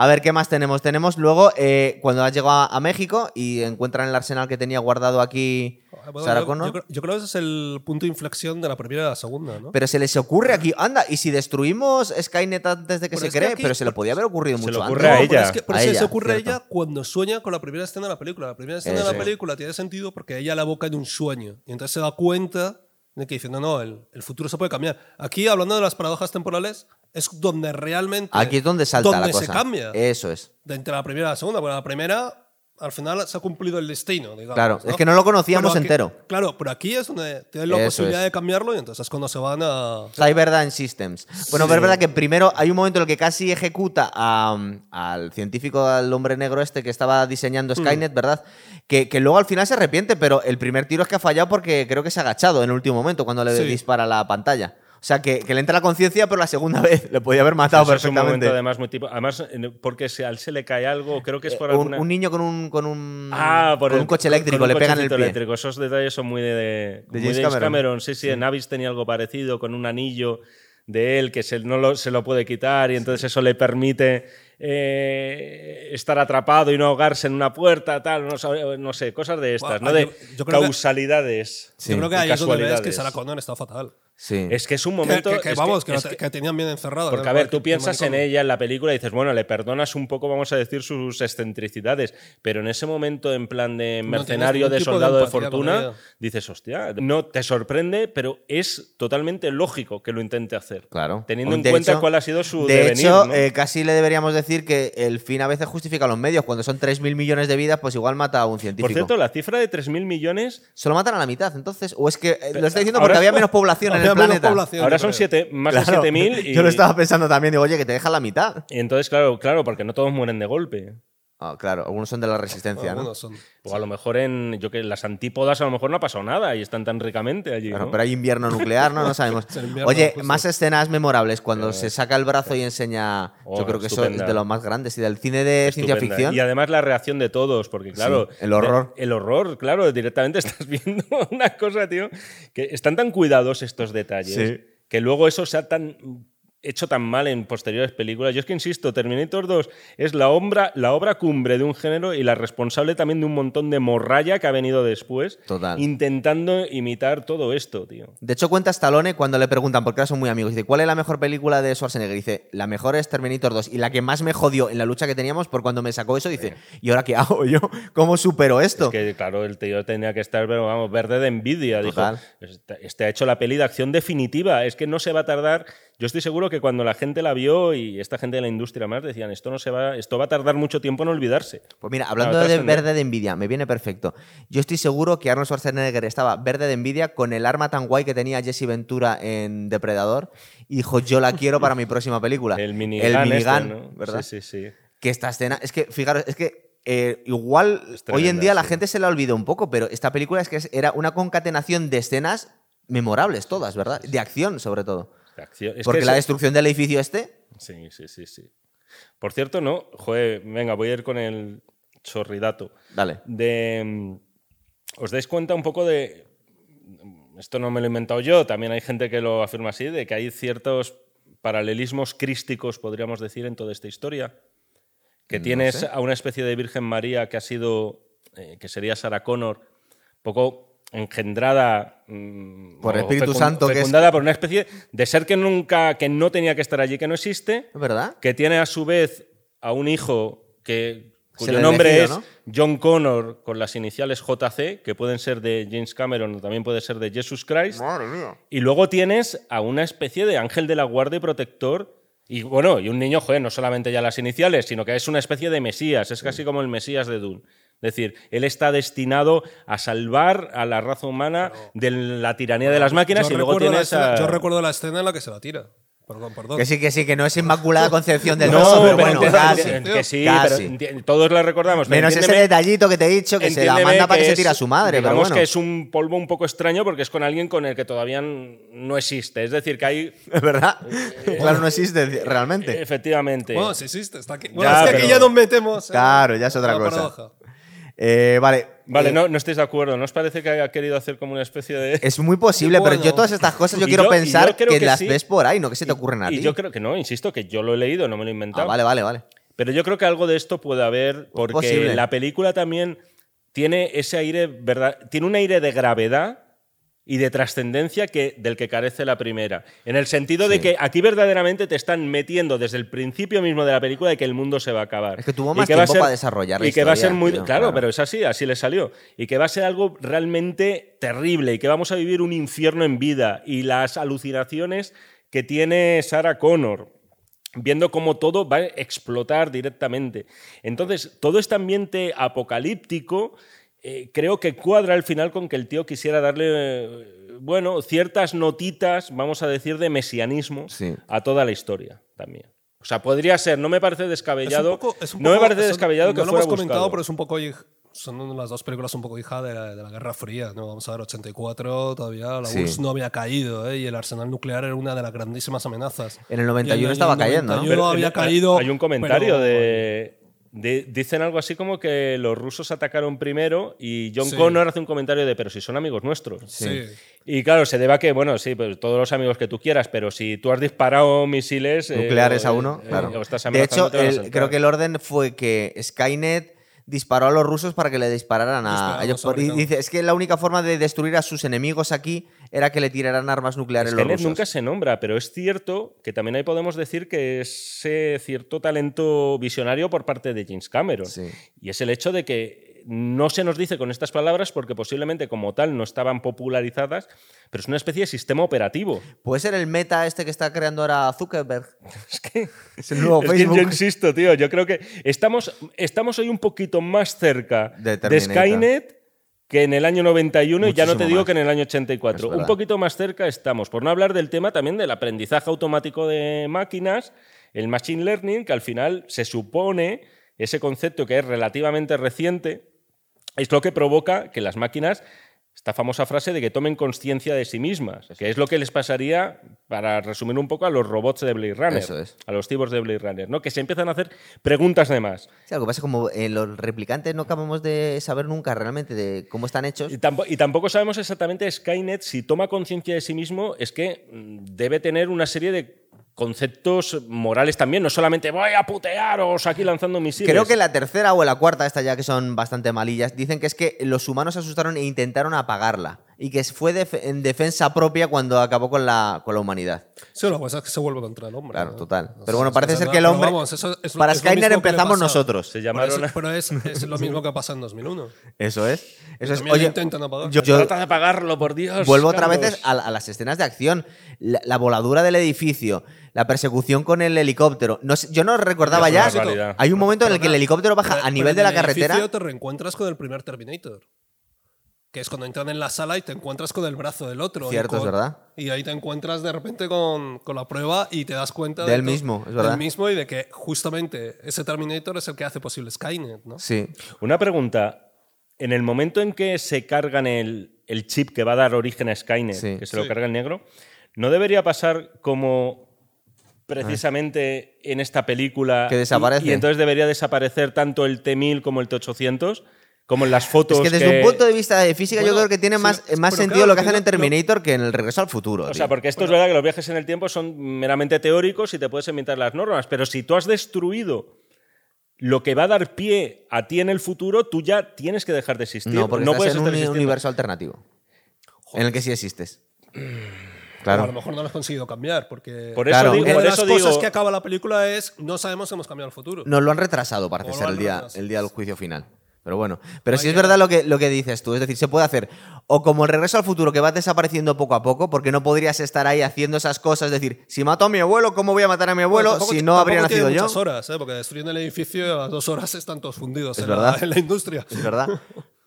A ver, ¿qué más tenemos? Tenemos luego eh, cuando ha llegado a, a México y encuentran el arsenal que tenía guardado aquí Ah, bueno, Sarah yo, Connor. yo creo- yo creo que ese es el punto de inflexión de la primera y la segunda, ¿no? Pero se les ocurre aquí, anda, y si destruimos Skynet antes de que Pero se que cree, aquí- pero se le podía haber ocurrido Se mucho le antes. ocurre a No, ella. Pero es que, pero A es que ella, se ocurre a ella cuando sueña con la primera escena de la película. La primera escena de la película tiene sentido porque ella la boca en un sueño. Y entonces se da cuenta de que dice, no, no, el, el futuro se puede cambiar. Aquí, hablando de las paradojas temporales, es donde realmente... Aquí es donde salta donde la cosa. se cambia. Eso es. De entre la primera y la segunda. Bueno, la primera al final se ha cumplido el destino, digamos. Claro, es que no lo conocíamos aquí- entero. Claro, pero aquí es donde tienes la Eso posibilidad es. de cambiarlo y entonces es cuando se van a... Cyberdyne Systems. Bueno, pero es verdad que primero hay un momento en el que casi ejecuta a, um, al científico, al hombre negro este que estaba diseñando Skynet, ¿verdad? Que, que luego al final se arrepiente, pero el primer tiro es que ha fallado porque creo que se ha agachado en el último momento cuando le Sí. dispara la pantalla. O sea, que, que le entra la conciencia, pero la segunda vez le podía haber matado Eso es un perfectamente. momento además muy tipo. Además, porque si a él se le cae algo, creo que es por Eh, un, alguna. un niño con un, con un, Ah, por con el- un coche eléctrico, con un le pegan el pie. eléctrico. Esos detalles son muy de, De James Cameron. Cameron. Sí, sí, en Avis tenía algo parecido con un anillo de él que se, no lo, se lo puede quitar y entonces eso le permite eh, estar atrapado y no ahogarse en una puerta, tal, no, no sé, cosas de estas, Bueno, ¿no? De yo- yo creo que- causalidades. Sí, Yo creo que ahí es donde ves que. Sarah Connor está fatal. Sí. Es que es un momento. que, que es vamos, que, es la- que tenían bien encerrado. Porque, a ver, tú piensas en ella en la película y dices, bueno, le perdonas un poco, vamos a decir, sus excentricidades, pero en ese momento, en plan de mercenario, de soldado de, fortuna, dices, hostia, no te sorprende, pero es totalmente lógico que lo intente hacer. Claro. Teniendo en cuenta hecho- cuál ha sido su De devenir. hecho, ¿no? eh, casi le deberíamos decir que el fin a veces justifica los medios. Cuando son 3.000 millones de vidas, pues igual mata a un científico. Por cierto, la cifra de 3.000 millones, Solo matan a la mitad, entonces. ¿O es que eh, lo estoy diciendo porque había menos población en el Planeta? ahora son siete, más Claro. de 7.000. Y, Yo lo estaba pensando también, digo, oye, que te dejan la mitad. y entonces, claro, claro, porque no todos mueren de golpe. Ah, claro, algunos son de la resistencia, ¿no? Algunos son. O a lo mejor en yo que las antípodas a lo mejor no ha pasado nada y están tan ricamente allí. Claro, ¿no? pero hay invierno nuclear, ¿no? No sabemos. Oye, más escenas memorables. Cuando se saca el brazo y enseña. Oh, yo creo que eso es de los más grandes. Y del cine de ciencia ficción. Y además la reacción de todos, porque claro. el horror. El horror, claro, directamente estás viendo una cosa, tío, que están tan cuidados estos detalles, Sí. que luego eso se ha tan hecho tan mal en posteriores películas. Yo es que insisto, Terminator 2 es la obra, la obra cumbre de un género y la responsable también de un montón de morralla que ha venido después, Total. intentando imitar todo esto, tío. De hecho, cuenta Stallone cuando le preguntan, porque ahora son muy amigos, dice, ¿cuál es la mejor película de Schwarzenegger? Dice, la mejor es Terminator 2. Y la que más me jodió en la lucha que teníamos por cuando me sacó eso, dice, ¿y ahora qué hago yo? ¿Cómo supero esto? Es que, claro, el tío tenía que estar, pero vamos, verde de envidia. Total. Dijo, este ha hecho la peli de acción definitiva. Es que no se va a tardar. Yo estoy seguro que cuando la gente la vio y esta gente de la industria más decían, esto no se va, esto va a tardar mucho tiempo en olvidarse. Pues mira, hablando de verde de envidia, me viene perfecto. Yo estoy seguro que Arnold Schwarzenegger estaba verde de envidia con el arma tan guay que tenía Jesse Ventura en Depredador. Y dijo, yo la quiero para mi próxima película. El minigun. El este, minigun, ¿no? ¿verdad? Sí, sí, sí. Que esta escena, es que, fijaros, es que eh, igual hoy en día la gente se la olvidó un poco, pero esta película es que era una concatenación de escenas memorables todas, ¿verdad? De acción, sobre todo. Acción. Es Porque que la destrucción del edificio este, Sí, sí, sí, sí. Por cierto, no, joder, venga, voy a ir con el chorridato. dale. de mm, os dais cuenta un poco de esto no me lo he inventado yo, también hay gente que lo afirma así, de que hay ciertos paralelismos crísticos, podríamos decir, en toda esta historia. Que No tienes sé. a una especie de Virgen María que ha sido, eh, que sería Sarah Connor, poco engendrada mm, Por o Espíritu Santo, que es- fecundada por una especie de ser que nunca que no tenía que estar allí que no existe ¿Es verdad? que tiene a su vez a un hijo que, cuyo nombre elegido, es John Connor con las iniciales JC, que pueden ser de James Cameron o también puede ser de Jesus Christ. Madre mía. Y luego tienes a una especie de ángel de la guardia y protector. Y bueno, y un niño, joder, no solamente ya las iniciales, sino que es una especie de Mesías, es casi como el Mesías de Dune. Es decir, él está destinado a salvar a la raza humana de la tiranía de las máquinas Yo y luego tienes escena- a... Yo recuerdo la escena en la que se la tira. Perdón, perdón. Que sí, que sí, que no es Inmaculada Concepción del No, pero, pero bueno, casi. que sí, Casi. pero todos la recordamos. Menos ese detallito que te he dicho, que se la manda para que, se es- tire a su madre. Pero digamos bueno, que es un polvo un poco extraño porque es con alguien con el que todavía no existe. Es decir, que hay. es verdad. claro, no existe realmente. Efectivamente. Bueno, sí existe. Está aquí. Bueno, Ya, es que aquí ya nos metemos. en Claro, ya es otra cosa. paradoja. Eh, vale. vale, eh, no, no estáis de acuerdo. ¿No os parece que haya querido hacer como una especie de. Es muy posible, Bueno. pero yo todas estas cosas yo Y quiero yo- pensar yo que, que las sí. ves por ahí, no que se te ocurren a y ti. yo creo que no, insisto, que yo lo he leído, no me lo he inventado. Ah, vale, vale, vale. Pero yo creo que algo de esto puede haber, porque posible. la película también tiene ese aire, ¿verdad? Tiene un aire de gravedad y de trascendencia que, del que carece la primera. En el sentido de que aquí verdaderamente te están metiendo desde el principio mismo de la película de que el mundo se va a acabar. Es que tuvo más a tiempo para desarrollar la Y que va a ser muy. tío, claro, claro. pero es así, así le salió. Y que va a ser algo realmente terrible y que vamos a vivir un infierno en vida y las alucinaciones que tiene Sarah Connor viendo cómo todo va a explotar directamente. Entonces, todo este ambiente apocalíptico eh, creo que cuadra al final con que el tío quisiera darle, eh, bueno, ciertas notitas, vamos a decir, de mesianismo Sí. a toda la historia también. O sea, podría ser, no me parece Es un descabellado. poco- es un no me parece descabellado que no lo fuera hemos comentado, buscado. pero es un poco. Son las dos películas un poco hija de la, de la Guerra Fría. ¿no? Vamos a ver, 84 todavía la Sí. URSS no había caído ¿eh? y el arsenal nuclear era una de las grandísimas amenazas. En el 91 Y en el estaba cayendo, ¿no? 91 Pero había en- caído. Hay un comentario pero- de, de- Dicen algo así como que los rusos atacaron primero y John Sí. Connor hace un comentario de, pero si son amigos nuestros. Sí. Y claro, se debe a que, bueno, sí, pues todos los amigos que tú quieras, pero si tú has disparado misiles. eh, nucleares o- a uno, eh, claro. De hecho, el- creo que el orden fue que Skynet disparó a los rusos para que le dispararan a, ellos. dice, es que la única forma de destruir a sus enemigos aquí era que le tiraran armas nucleares los Skynet rusos. nunca se nombra, pero es cierto que también ahí podemos decir que es eh, cierto talento visionario por parte de James Cameron. Sí. Y es el hecho de que no se nos dice con estas palabras porque posiblemente como tal no estaban popularizadas, pero es una especie de sistema operativo. Puede ser el meta este que está creando ahora Zuckerberg. Es que, Es el nuevo es que Facebook. yo insisto, tío, yo creo que estamos, estamos hoy un poquito más cerca De de. Skynet que en el año 91 y ya no te digo más. que en el año Es 84. verdad. Un poquito más cerca estamos, por no hablar del tema también del aprendizaje automático de máquinas, el machine learning, que al final se supone, ese concepto que es relativamente reciente, es lo que provoca que las máquinas, esta famosa frase de que tomen conciencia de sí mismas, que es lo que les pasaría, para resumir un poco, a los robots de Blade Runner, Eso es. a los cibors de Blade Runner, ¿no? que se empiezan a hacer preguntas de más. Sí, lo que pasa es como en los replicantes no acabamos de saber nunca realmente de cómo están hechos. Y tampo- y tampoco sabemos exactamente Skynet, si toma conciencia de sí mismo, es que mm, debe tener una serie de conceptos morales también, no solamente voy a putearos aquí lanzando misiles. Creo que la tercera o la cuarta, esta ya que son bastante malillas, dicen que es que los humanos se asustaron e intentaron apagarla. Y que fue def- en defensa propia cuando acabó con la, con la humanidad. Sí, lo que pasa es que se vuelve contra el hombre. Claro, ¿no? total. No Pero bueno, parece ser que el hombre. pero vamos, eso es lo- para es empezamos nosotros. Se Pero llamaron es, pero es- es lo mismo que pasa en 2001. Eso es. Eso es. También Oye, intentan apagar. yo, yo Trata de apagarlo, por Dios. vuelvo otra vez a, a las escenas de acción. La, la voladura del edificio, la persecución con el helicóptero. No sé- yo no recordaba ya. Hay un momento en el que el helicóptero baja pero- a nivel pero de la carretera. te reencuentras con el primer Terminator. Que es cuando entran en la sala y te encuentras con el brazo del otro. y Cierto, es verdad. Y ahí te encuentras de repente con, con la prueba y te das cuenta Del de mismo, es verdad. Del mismo y de que justamente ese Terminator es el que hace posible Skynet, ¿no? Sí. Una pregunta. En el momento en que se cargan el, el chip que va a dar origen a Skynet, Sí. que se lo Sí. carga el negro, ¿no debería pasar como precisamente en esta película? Que y- desaparece. Y, entonces debería desaparecer tanto el T-1000 como el T-800, como en las fotos Es que desde un punto de vista de física, yo creo que tiene sí, más, pero más claro, sentido lo que hacen en Terminator que en el regreso al futuro. O tío. sea, porque esto es verdad que los viajes en el tiempo son meramente teóricos y te puedes inventar las normas, pero si tú has destruido lo que va a dar pie a ti en el futuro, tú ya tienes que dejar de existir. no, porque estás puedes en un existiendo. universo alternativo. En el que sí existes. Pero a lo Claro. mejor no lo has conseguido cambiar, porque Por eso Claro, digo, una por de las eso cosas digo- que acaba la película es no sabemos si hemos cambiado el futuro. Nos lo han retrasado, parece ser, el día, retrasado. el día del juicio final. Pero bueno, pero Hay sí es verdad lo que, lo que dices tú. Es decir, se puede hacer o como el regreso al futuro, que vas desapareciendo poco a poco, porque no podrías estar ahí haciendo esas cosas. Es decir, si mato a mi abuelo, ¿cómo voy a matar a mi abuelo Bueno, si no habría nacido yo? muchas horas, ¿eh? porque destruyen el edificio a las dos horas están todos fundidos Es en la, verdad. en la industria. Es verdad.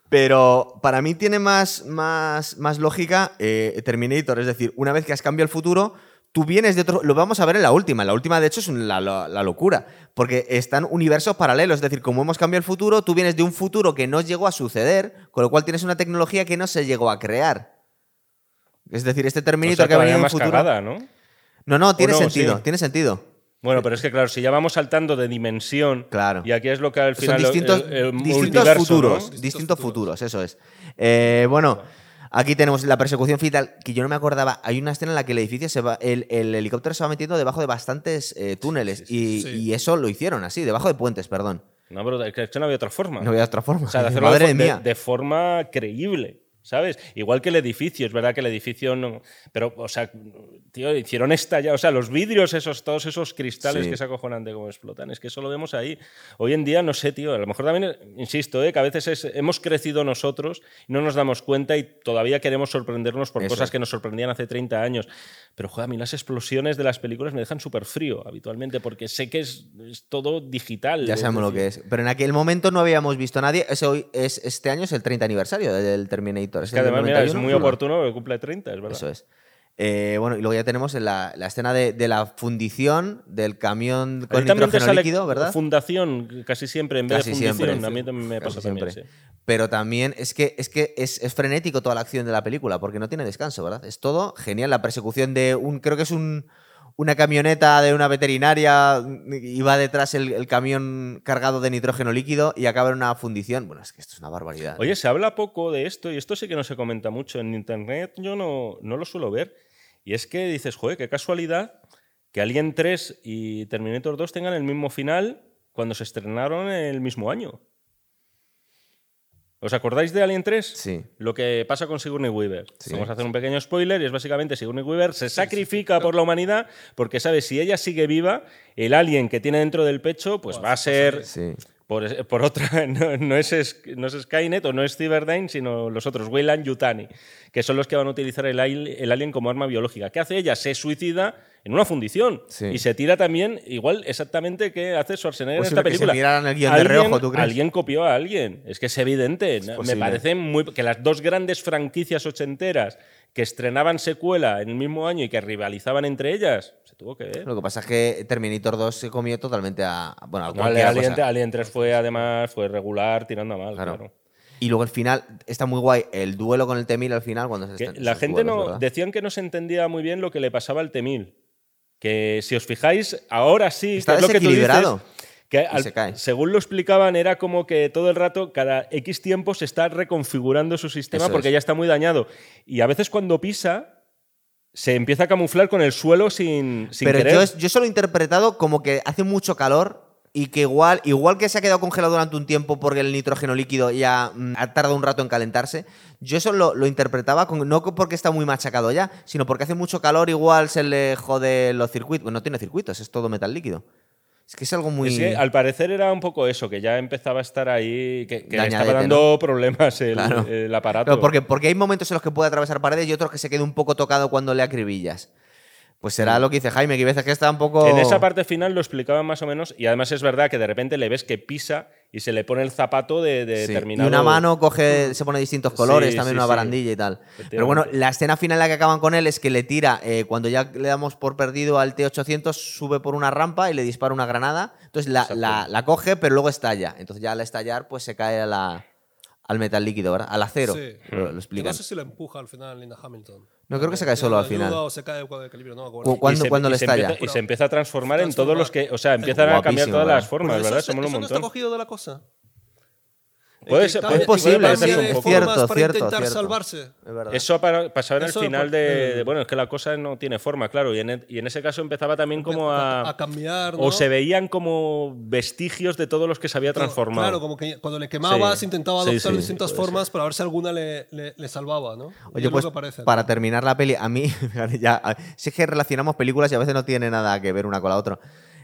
Pero para mí tiene más, más, más lógica eh, Terminator. Es decir, una vez que has cambiado el futuro, tú vienes de otro. Lo vamos a ver en la última. En la última, de hecho, es la, la- la locura. Porque están universos paralelos. Es decir, como hemos cambiado el futuro, tú vienes de un futuro que no llegó a suceder, con lo cual tienes una tecnología que no se llegó a crear. Es decir, este O Terminator sea, que ha venido de un futuro. cagada, ¿no? No, no, tiene no? sentido. Sí. Tiene sentido. Bueno, pero es que claro, si ya vamos saltando de dimensión, Claro. y aquí es lo que al Son final distintos, el- el distintos multiverso, futuros. ¿no? Distintos, Distintos futuros. eso es. Eh, bueno, aquí tenemos la persecución final, que yo no me acordaba. Hay una escena en la que el edificio se va. El, el helicóptero se va metiendo debajo de bastantes eh, túneles. y, eso lo hicieron así, debajo de puentes, perdón. No, pero es que no había otra forma. No había otra forma. O sea, de hacerlo Madre de, mía. de forma creíble. ¿Sabes? Igual que el edificio, es verdad que el edificio no. Pero, o sea, tío, hicieron estallar. O sea, los vidrios, esos, todos esos cristales Sí. que se acojonan de cómo explotan, es que eso lo vemos ahí. Hoy en día, no sé, tío, a lo mejor también, insisto, ¿eh? que a veces es- hemos crecido nosotros no nos damos cuenta y todavía queremos sorprendernos por Eso cosas es. que nos sorprendían hace 30 años. Pero, joder, a mí las explosiones de las películas me dejan súper frío habitualmente porque sé que es, es todo digital. Ya es sabemos lo que es. Pero en aquel momento no habíamos visto a nadie. Ese hoy es, este año es el 30 aniversario del Terminator. Es Que además, mira, es 91. muy oportuno porque cumple 30, es verdad. Eso es. Eh, bueno, y luego ya tenemos la, la escena de, de la fundición del camión con nitrógeno líquido, ¿verdad? fundación casi siempre en vez Casi de fundición. siempre. A mí también me pasa también, siempre. sí. Pero también es que, es, que es, es frenético toda la acción de la película, porque no tiene descanso, ¿verdad? Es todo genial. La persecución de un, creo que es un, una camioneta de una veterinaria y va detrás el, el camión cargado de nitrógeno líquido y acaba en una fundición. Bueno, es que esto es una barbaridad. Oye, se habla poco de esto y esto sí que no se comenta mucho. En internet yo no, no lo suelo ver. Y es que dices, joder, qué casualidad que Alien 3 y Terminator 2 tengan el mismo final cuando se estrenaron el mismo año. ¿Os acordáis de Alien 3? Sí. Lo que pasa con Sigourney Weaver. Sí. Vamos a hacer un pequeño spoiler y es básicamente Sigourney Weaver se sacrifica por la humanidad porque sabe si ella sigue viva, el alien que tiene dentro del pecho pues va a ser Sí. Por, por otra, no, no es, no es Skynet o no es Cyberdyne, sino los otros, Weyland Yutani, que son los que van a utilizar el, el alien como arma biológica. ¿Qué hace ella? Se suicida en una fundición Sí. y se tira también, igual exactamente que hace Schwarzenegger en Posible esta que se película. el guion de reojo, ¿tú crees? Alguien copió a alguien, es que es evidente. Me parece muy que las dos grandes franquicias ochenteras que estrenaban secuela en el mismo año y que rivalizaban entre ellas, se tuvo que ver. Lo que pasa es que Terminator 2 se comió totalmente a. Bueno, a No, Alien, cosa. Alien 3 fue además fue regular tirando a mal, Claro. claro. Y luego el final, está muy guay, el duelo con el T-1000 al final cuando se la gente duelos, no ¿verdad? decían que no se entendía muy bien lo que le pasaba al T-1000. Que si os fijáis, ahora sí, Está que es lo que tú dices, desequilibrado. Que Y al- se cae. según lo explicaban, era como que todo el rato, cada X tiempo, se está reconfigurando su sistema Eso porque es. ya está muy dañado. Y a veces cuando pisa, se empieza a camuflar con el suelo sin, sin Pero querer. yo, yo eso lo he interpretado como que hace mucho calor y que igual, igual que se ha quedado congelado durante un tiempo porque el nitrógeno líquido ya mm, ha tardado un rato en calentarse, yo eso lo, lo interpretaba con- no porque está muy machacado ya, sino porque hace mucho calor, igual se le jode los circuitos. Bueno, no tiene circuitos, es todo metal líquido. Es que es algo muy... Es que, al parecer era un poco eso, que ya empezaba a estar ahí, que, que le estaba dando problemas el, Claro. el aparato. Pero porque, porque hay momentos en los que puede atravesar paredes y otros que se queda un poco tocado cuando le acribillas. Pues será lo que dice Jaime, que hay veces que está un poco... En esa parte final lo explicaban más o menos, y además es verdad que de repente le ves que pisa y se le pone el zapato de, de Sí, determinado. Y una mano coge, se pone distintos colores, Sí, también sí, una barandilla y tal. Pero bueno, la escena final en la que acaban con él es que le tira, eh, cuando ya le damos por perdido al T-800, sube por una rampa y le dispara una granada. Entonces la, la- la coge, pero luego estalla. Entonces ya al estallar, pues se cae a la- al metal líquido, ¿verdad? Al acero. Sí. Lo, lo explican. no sé si la empuja al final Linda Hamilton. No, creo que se cae solo al final. O se cae con el equilibrio, no me ¿Cuándo, y se, cuándo y le estalla? empieza, y se empieza a transformar en Transformar. todos los que. O sea, empiezan a cambiar todas ¿verdad? las formas, Pero ¿verdad? eso, Somos un eso no está montón. cogido de la cosa. Puede ser- cambia- es posible, cambia es de cierto, para cierto, intentar cierto. salvarse. Es. Eso para- pasaba en el Eso final por- de, eh, de- Bueno, es que la cosa no tiene forma, claro. Y en, e- y en ese caso empezaba también como a, a. cambiar. ¿no? o se veían como vestigios de todos los que se había transformado. Claro, como que cuando le quemabas Sí. intentaba Sí, adoptar sí, distintas puede formas para ver si alguna le, le- le salvaba, ¿no? Oye, pues que parece, ¿no? para terminar la peli, a mí, ya, si es que relacionamos películas y a veces no tiene nada que ver una con la otra.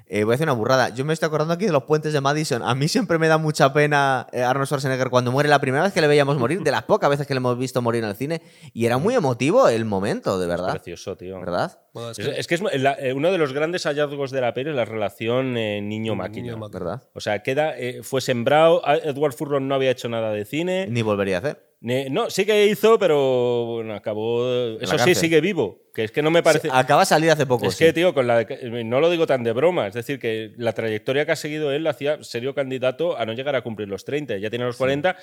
Eh, voy a hacer una burrada. Yo me estoy acordando aquí de los puentes de Madison. A mí siempre me da mucha pena eh, Arnold Schwarzenegger cuando muere la primera vez que le veíamos morir, de las pocas veces que le hemos visto morir en el cine. Y era muy emotivo el momento, de verdad. Precioso, tío. ¿Verdad? Bueno, es que- es que es la- eh, uno de los grandes hallazgos de la peli es la relación eh, niño-máquina. ¿Verdad? O sea, queda, eh, fue sembrado. Edward Furlong no había hecho nada de cine. Ni volvería a hacer. Ni- no, sí que hizo, pero bueno, acabó. Eso sí, sigue vivo. Que es que no me parece. Acaba de salir hace poco. es sí. que, tío, con la de- no lo digo tan de broma. Es decir, que la trayectoria que ha seguido él hacía serio candidato a no llegar a cumplir los 30. Ya tiene los 40.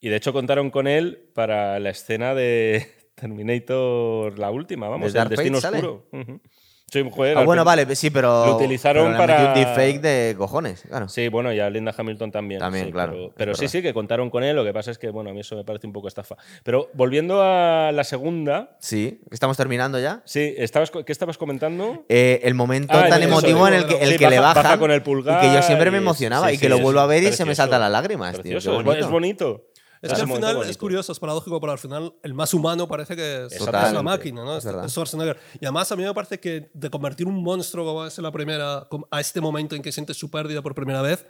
Y de hecho contaron con él para la escena de Terminator, la última, vamos, ¿De el Fate destino sale? oscuro. Ujú. Sí, joder, Ah, bueno, vale, sí, pero. Lo utilizaron pero para- un deepfake de cojones, claro. Sí, bueno, y a Linda Hamilton también. También, sí, claro, Pero, sí, sí, que contaron con él. Lo que pasa es que, bueno, a mí eso me parece un poco estafa. Pero volviendo a la segunda, Sí, estamos terminando ya. sí, estabas, ¿qué estabas comentando? Eh, el momento Ah, tan emotivo en el que, el sí, que le baja- bajan baja con el pulgar y que yo siempre me emocionaba y que sí, lo vuelvo a ver y se me saltan las lágrimas, tío. Qué bonito. es bonito. Es que al final es curioso, es paradójico, pero al final el más humano parece que es, la máquina, ¿no? es Es, verdad. es Schwarzenegger. Y además a mí me parece que de convertir un monstruo como es en la primera, a este momento en que sientes su pérdida por primera vez,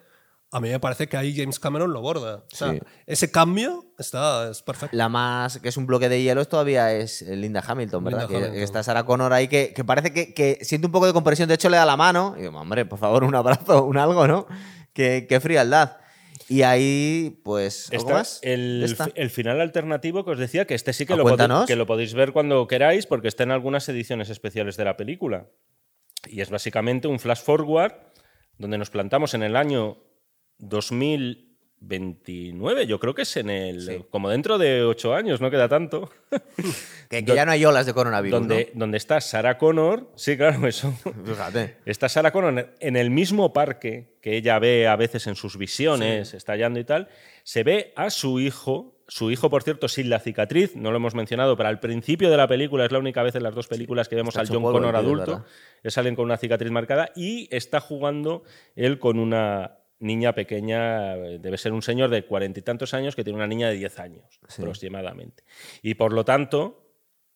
a mí me parece que ahí James Cameron lo borda. O sea, Sí. ese cambio está, es perfecto. La más, que es un bloque de hielos, todavía es Linda Hamilton, ¿verdad? Linda Que- Hamilton. Que, está Sarah Connor ahí, que, que parece que, que siente un poco de compresión. De hecho, le da la mano. Y digo, hombre, por favor, un abrazo, un algo, ¿no? Qué, qué frialdad. Y ahí, pues, ¿algo Está más? el, final alternativo que os decía, que este sí que lo, cuéntanos. que lo podéis ver cuando queráis, porque está en algunas ediciones especiales de la película. Y es básicamente un flash forward donde nos plantamos en el año 2029. Yo creo que es en el. Sí. Como dentro de ocho años, no queda tanto. Que, que ya no hay olas de coronavirus, donde, donde está Sarah Connor. Sí, claro, eso. Fíjate. Está Sarah Connor en el mismo parque que ella ve a veces en sus visiones, estallando y tal. Se ve a su hijo, su hijo, por cierto, sin la cicatriz, no lo hemos mencionado, pero al principio de la película es la única vez en las dos películas que vemos Está al John Connor adulto. salen con una cicatriz marcada y está jugando él con una niña pequeña, eh, debe ser un señor de cuarenta y tantos años que tiene una niña de 10 años Sí. aproximadamente. Y por lo tanto,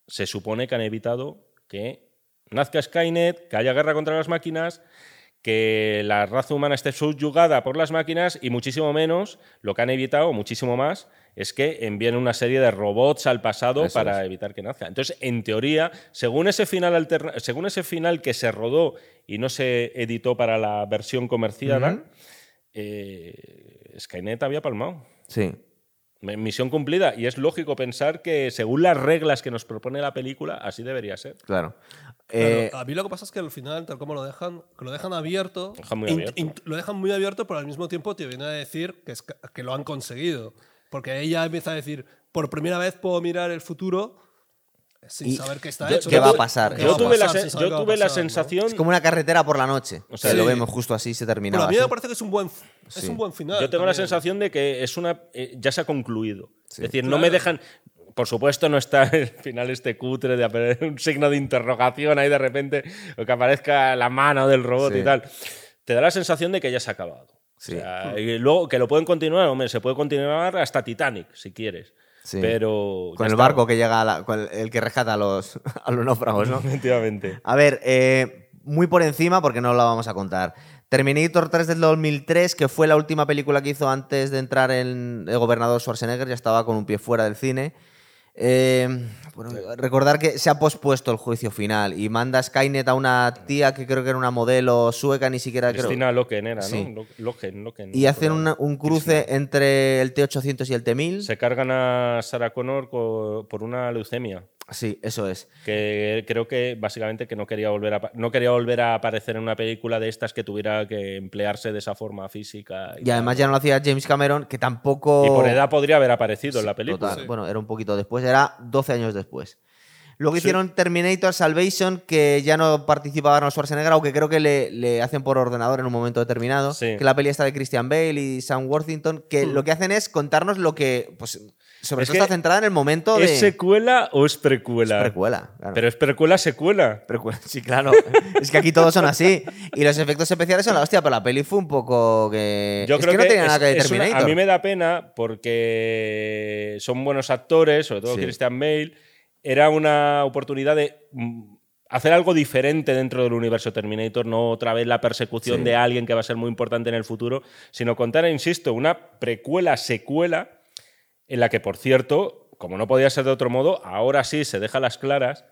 se supone que han evitado que nazca Skynet, que haya guerra contra las máquinas, que la raza humana esté subyugada por las máquinas y muchísimo menos, lo que han evitado, muchísimo más, es que envíen una serie de robots al pasado Eso para es. evitar que nazca. Entonces, en teoría, según ese final según ese final que se rodó y no se editó para la versión comercial, eh, Skynet había palmado. Sí. Misión cumplida. Y es lógico pensar que, según las reglas que nos propone la película, así debería ser. Claro. Claro, Eh, a mí lo que pasa es que al final, tal como lo dejan, que lo dejan abierto, Dejan muy lo dejan muy abierto, pero al mismo tiempo te viene a decir que, es que lo han conseguido. Porque ella empieza a decir, por primera vez puedo mirar el futuro sin Y saber qué está yo- hecho. ¿qué ¿no? va a pasar? ¿Qué Yo tuve, la, pasar saber yo tuve la pasar, ¿no? sensación. es como una carretera por la noche. O sea, Sí. lo vemos justo así, se termina. Pero a mí me parece que es un buen, f- es Sí. un buen final. Yo tengo la también. sensación de que es una eh, ya se ha concluido. Sí. Es decir, no me dejan. Por supuesto, no está el final este cutre de un signo de interrogación ahí de repente, o que aparezca la mano del robot Sí. y tal. Te da la sensación de que ya se ha acabado. Sí. O sea, y luego que lo pueden continuar, hombre, se puede continuar hasta Titanic, si quieres. Sí. Pero. Con el está. barco que llega, a la- con el, el que rescata a los, a los náufragos, ¿no? Efectivamente. A ver, eh, muy por encima, porque no la vamos a contar. Terminator 3 del 2003, que fue la última película que hizo antes de entrar en el gobernador Schwarzenegger, ya estaba con un pie fuera del cine. Eh, bueno, recordar que se ha pospuesto el juicio final y manda Skynet a una tía que creo que era una modelo sueca, ni siquiera creo. Cristina Loken era, Sí. ¿no? Lo- Loken, Loken, Y no hacen una- un cruce entre el T800 y el T1000. Se cargan a Sarah Connor co- por una leucemia. Sí, eso es. que creo que básicamente que no quería volver a no quería volver a aparecer en una película de estas que tuviera que emplearse de esa forma física Y además ya no lo hacía James Cameron, que tampoco. y por edad podría haber aparecido en la película Total. Bueno, era un poquito después, era 12 años después. Luego hicieron Terminator Salvation, que ya no participaba Arnold Schwarzenegger, aunque creo que le, le hacen por ordenador en un momento determinado. Sí. Que la peli está de Christian Bale y Sam Worthington, que lo que hacen es contarnos lo que. Pues, sobre Es todo está centrada en el momento de. es secuela o es precuela precuela. claro. pero es precuela secuela Precuela, Sí, claro. es que aquí todos son así. Y los efectos especiales son la hostia, pero la peli fue un poco que. yo es creo que no tenía es- nada que es Terminator. a mí me da pena porque son buenos actores sobre todo Sí. Christian Bale era una oportunidad de mm, hacer algo diferente dentro del universo Terminator, no otra vez la persecución Sí. de alguien que va a ser muy importante en el futuro, sino contar, insisto, una precuela, secuela, en la que, por cierto, como no podía ser de otro modo, ahora sí se deja las claras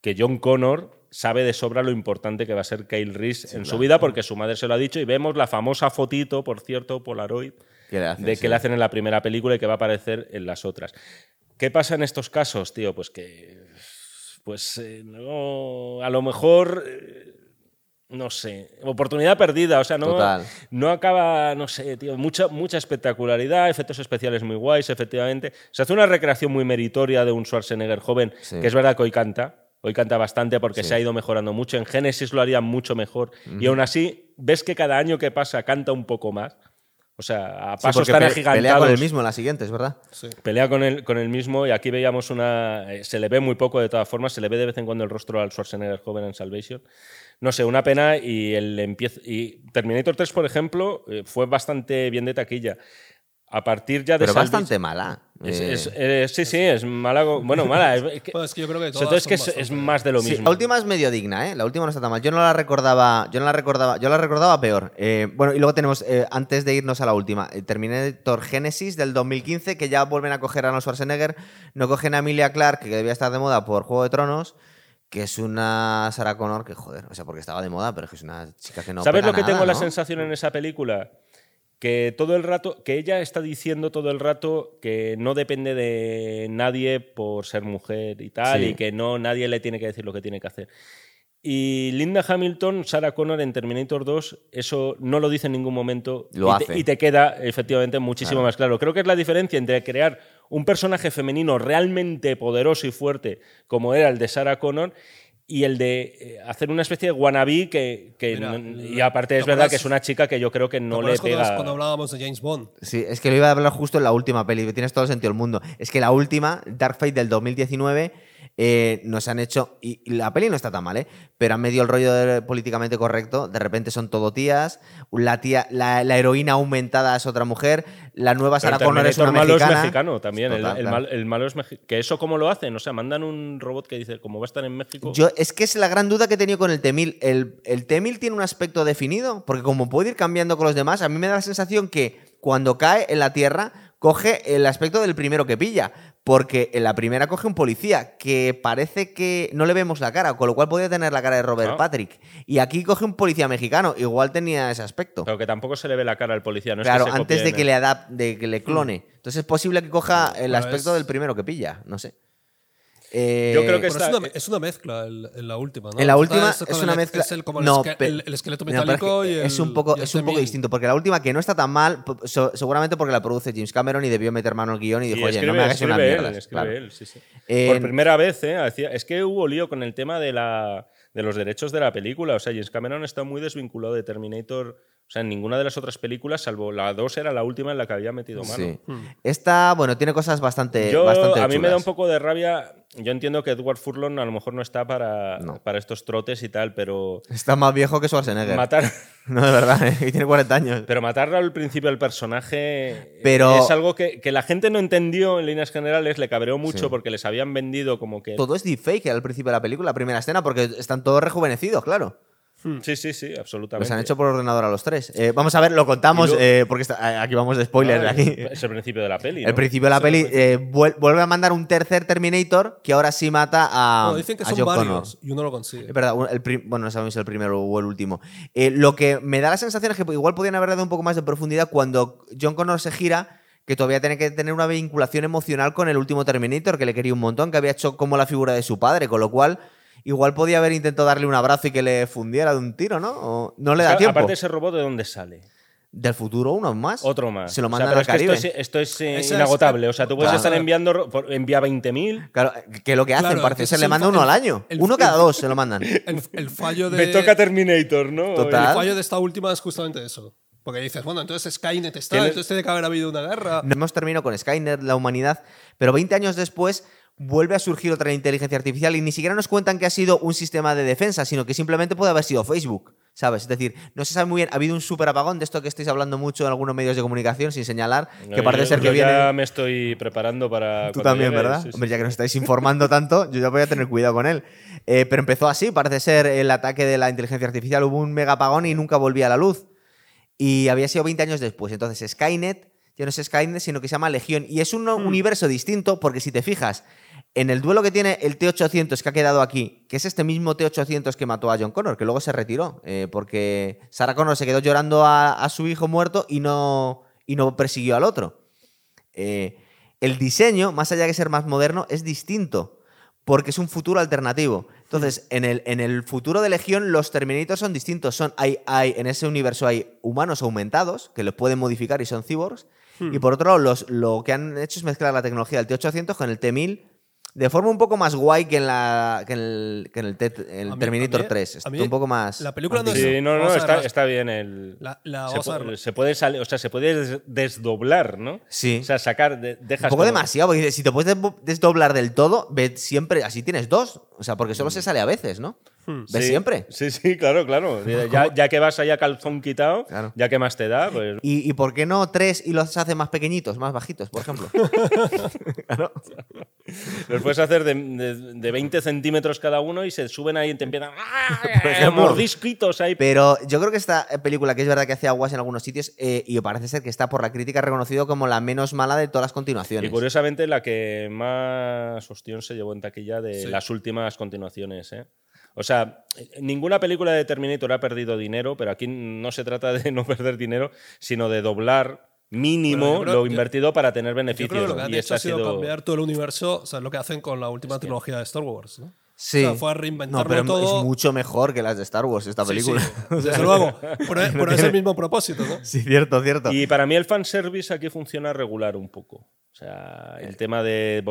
que John Connor sabe de sobra lo importante que va a ser Kyle Reese en su vida, porque su madre se lo ha dicho, y vemos la famosa fotito, por cierto, Polaroid, Que le hacen, de que sí. le hacen en la primera película y que va a aparecer en las otras. ¿Qué pasa en estos casos, tío? Pues que. Pues eh, no. A lo mejor. eh, no sé. Oportunidad perdida. O sea, no, Total. no acaba. No sé, tío. Mucha, mucha espectacularidad, efectos especiales muy guays, efectivamente. Se hace una recreación muy meritoria de un Schwarzenegger joven, Sí. que es verdad que hoy canta. Hoy canta bastante porque Sí. se ha ido mejorando mucho. En Génesis lo haría mucho mejor. Y aún así, ves que cada año que pasa canta un poco más. O sea, a Sí, pasos porque tan pe- agigantados. pelea con el mismo en la siguiente, es verdad. Sí. Pelea con el, con el mismo y aquí veíamos una... eh, Se le ve muy poco de todas formas, se le ve de vez en cuando el rostro al Schwarzenegger joven en Salvation. No sé, una pena y el empiezo... Y Terminator 3, por ejemplo, eh, fue bastante bien de taquilla. a partir ya de Pero Salvage- bastante mala. Es- Eh, es- eh, sí, sí, es mala. Bueno, mala. Es, que- Bueno, es que yo creo que sobre todas todo es que son es, es bastante- más de lo Sí, mismo. la última es medio digna, ¿eh? La última no está tan mal. Yo no la recordaba, yo no la recordaba, yo la recordaba peor. Eh, bueno, y luego tenemos, eh, antes de irnos a la última, Terminator Genesis del 2015, que ya vuelven a coger a Arnold Schwarzenegger, no cogen a Emilia Clarke, que debía estar de moda por Juego de Tronos, que es una Sarah Connor que, joder, o sea, porque estaba de moda, pero es que es una chica que no ¿Sabes pega lo que nada, tengo la sensación en esa película? Que todo el rato, que ella está diciendo todo el rato que no depende de nadie por ser mujer y tal, Sí. y que no nadie le tiene que decir lo que tiene que hacer. Y Linda Hamilton, Sarah Connor en Terminator 2, eso no lo dice en ningún momento. Lo y, te, hace. y te queda efectivamente muchísimo más claro. Creo que es la diferencia entre crear un personaje femenino realmente poderoso y fuerte, como era el de Sarah Connor, y el de eh, hacer una especie de wannabe que. que Mira, no- y aparte es ¿te verdad que es una chica que yo creo que no ¿Te le cuando- pega. Cuando hablábamos de James Bond. Sí, es que lo iba a hablar justo en la última peli, tienes todo el sentido del mundo. Es que la última, Dark Fate del 2019, eh, nos han hecho. Y y la peli no está tan mal, ¿eh? Pero han medio el rollo de políticamente correcto. De repente son todo tías. La, tía, la, la heroína aumentada es otra mujer. La nueva Sarah Connor es una malo mexicana. es mexicano también. el- Total, el, claro. mal- el malo es mexicano. Que eso, ¿cómo lo hacen? O sea, mandan un robot que dice, como va a estar en México. Yo, es que es la gran duda que he tenido con el T-1000. ¿El, ¿El T-1000 tiene un aspecto definido? Porque como puede ir cambiando con los demás, a mí me da la sensación que cuando cae en la Tierra, coge el aspecto del primero que pilla. Porque en la primera coge un policía que parece que no le vemos la cara, con lo cual podría tener la cara de Robert Ah. Patrick. Y aquí coge un policía mexicano, igual tenía ese aspecto. Pero que tampoco se le ve la cara al policía. No es claro, que se antes de que le adap de que le clone. Entonces es posible que coja el Bueno, aspecto es- del primero que pilla. No sé. Eh, Yo creo que está- es, una, es una mezcla el- en la última, ¿no? En la última es una el- mezcla. Es el, como el, No, esque- el- el esqueleto No, pero es metálico que y el. es un poco, y el es un poco T-1000. distinto, porque la última que no está tan mal, so- seguramente porque la produce James Cameron y debió meter mano al guion y Y dijo, oye, no me hagas una mierda. él, escribe él, sí, sí. Eh, Por primera vez, ¿eh? Es que hubo lío con el tema de, la, de los derechos de la película. O sea, James Cameron está muy desvinculado de Terminator. O sea, en ninguna de las otras películas, salvo la 2, era la última en la que había metido mano. Sí. Esta, bueno, tiene cosas bastante, Yo, bastante a mí me da un poco de rabia. Yo entiendo que Edward Furlong a lo mejor no está para, No. para estos trotes y tal, pero Está más viejo que Schwarzenegger. matar, No, de verdad, ¿eh? y tiene 40 años. pero matarlo al principio del personaje Pero- es algo que, que la gente no entendió en líneas generales, le cabreó mucho Sí. porque les habían vendido como que... Todo es deepfake al principio de la película, la primera escena, porque están todos rejuvenecidos, claro. Sí, sí, sí, absolutamente. Los han hecho por ordenador a los tres. Eh, vamos a ver, lo contamos, eh, porque está- aquí vamos de spoilers. Ah, aquí. Es el principio de la peli. El principio de la Es el peli eh, vuel- vuelve a mandar un tercer Terminator que ahora sí mata a, No, dicen que a son John Connor. varios y uno lo consigue. Es verdad, un- el prim- bueno, no sabemos si el primero o el último. Eh, lo que me da la sensación es que igual podían haber dado un poco más de profundidad cuando John Connor se gira, que todavía tiene que tener una vinculación emocional con el último Terminator, que le quería un montón, que había hecho como la figura de su padre, con lo cual igual podía haber intentado darle un abrazo y que le fundiera de un tiro, ¿no? O no le da tiempo. Aparte, ese robot, ¿de dónde sale? Del futuro, uno más. Otro más. Se lo O sea, mandan al es que Caribe. Esto es, esto es, eh, Esa es- inagotable. O sea, tú puedes Claro. estar enviando. Envía 20.000. Claro, que es lo que hacen, Claro, parece es le manda uno el- al año. el- uno cada dos se lo mandan. El, el fallo de. Me toca Terminator, ¿no? Total. El fallo de esta última es justamente eso. Porque dices, bueno, entonces Skynet está, entonces tiene que haber habido una guerra. No hemos terminado con Skynet, la humanidad, pero 20 años después vuelve a surgir otra inteligencia artificial y ni siquiera nos cuentan que ha sido un sistema de defensa, sino que simplemente puede haber sido Facebook, ¿sabes? Es decir, no se sabe muy bien, ha habido un súper apagón de esto que estáis hablando mucho en algunos medios de comunicación sin señalar, que parece yo- ser que yo viene... ya me estoy preparando para. Tú también, llegue, ¿verdad? sí, sí. Hombre, ya que nos estáis informando tanto, yo ya voy a tener cuidado con él. Eh, pero empezó así, parece ser el ataque de la inteligencia artificial, hubo un mega apagón y nunca volvía a la luz. Y había sido 20 años después. Entonces Skynet ya no es Skynet, sino que se llama Legión. Y es un Hmm. universo distinto porque si te fijas, en el duelo que tiene el T-800 que ha quedado aquí, que es este mismo T-800 que mató a John Connor, que luego se retiró, eh, porque Sarah Connor se quedó llorando a, a su hijo muerto y no, y no persiguió al otro. Eh, el diseño, más allá de ser más moderno, es distinto, porque es un futuro alternativo. Entonces, en el, en el futuro de Legión, los Terminators son distintos. Son, hay, hay, en ese universo hay humanos aumentados, que los pueden modificar y son cyborgs. Y por otro lado, los, lo que han hecho es mezclar la tecnología del T-800 con el T-1000 de forma un poco más guay que en, la, que en el, que en el, Tet- en el mí- Terminator a mí- 3. a Está mí un poco más. la película no es- Sí, no, no, está, está bien el. La, la- se, puede salir, o sea, se puede des- desdoblar, ¿no? Sí. O sea, sacar, de- Un dejas poco como- demasiado, porque si te puedes des- desdoblar del todo, ve siempre, así tienes dos. O sea, porque solo se sale a veces, ¿no? Hmm. ¿Ves Sí, siempre? Sí, sí, claro, claro. Ya, ya que vas allá calzón quitado, Claro. ya que más te da, pues. ¿Y, y por qué no tres y los hace más pequeñitos, más bajitos, por ejemplo? Los puedes hacer de, de- de 20 centímetros cada uno y se suben ahí y te empiezan. ¡ah! ejemplo. Mordisquitos ahí. Pero yo creo que esta película, que es verdad que hace aguas en algunos sitios, eh, y parece ser que está por la crítica reconocido como la menos mala de todas las continuaciones. Y curiosamente la que más ostión se llevó en taquilla de Sí. las últimas continuaciones. ¿eh? O sea, ninguna película de Terminator ha perdido dinero, pero aquí no se trata de no perder dinero, sino de doblar mínimo yo creo- lo yo- invertido para tener Yo beneficios. creo que lo que han y hecho ha sido cambiar todo el universo, o sea, lo que hacen con la última trilogía de Star Wars. ¿no? Sí. O sea, fue a no, reinventarlo pero todo. es mucho mejor que las de Star Wars, esta Sí, película. sí, desde luego. Pero, pero es el mismo propósito, ¿no? Sí, cierto, cierto. Y para mí el fanservice aquí funciona regular un poco. O sea, el tema de,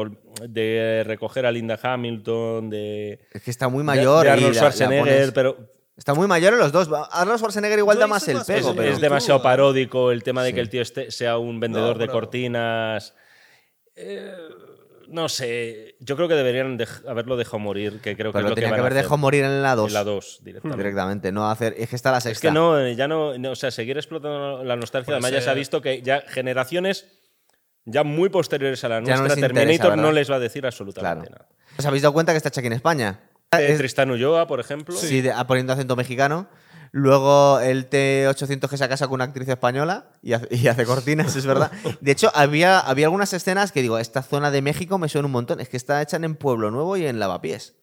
de recoger a Linda Hamilton, de, Es que está muy de- mayor. de y Arnold la- la Schwarzenegger, pones- pero Está muy mayor en los dos. Arnold Schwarzenegger igual da más el más pego, es, pero... es demasiado paródico el tema de Sí. que el tío este sea un vendedor No, de pero- cortinas. Eh, no sé, yo creo que deberían haberlo dejado morir, que creo que Pero es lo lo que tenía van que haber dejado morir en la 2. En la 2 directamente. Directamente, no hacer. Es que está la Es sexta. que no, ya no, no, o sea, seguir explotando la nostalgia, Puede además ya se ha visto que ya generaciones ya muy posteriores a la no nuestra, interesa, Terminator no les va a decir absolutamente Claro. nada. ¿Os habéis dado cuenta que está hecha aquí en España? Eh, Es- Tristán Ulloa, por ejemplo. Sí, de- ah, poniendo acento mexicano. Luego el T800 que se casa con una actriz española y hace, y hace cortinas, es verdad. De hecho, había, había algunas escenas que digo, esta zona de México me suena un montón. Es que está hecha en Pueblo Nuevo y en Lavapiés.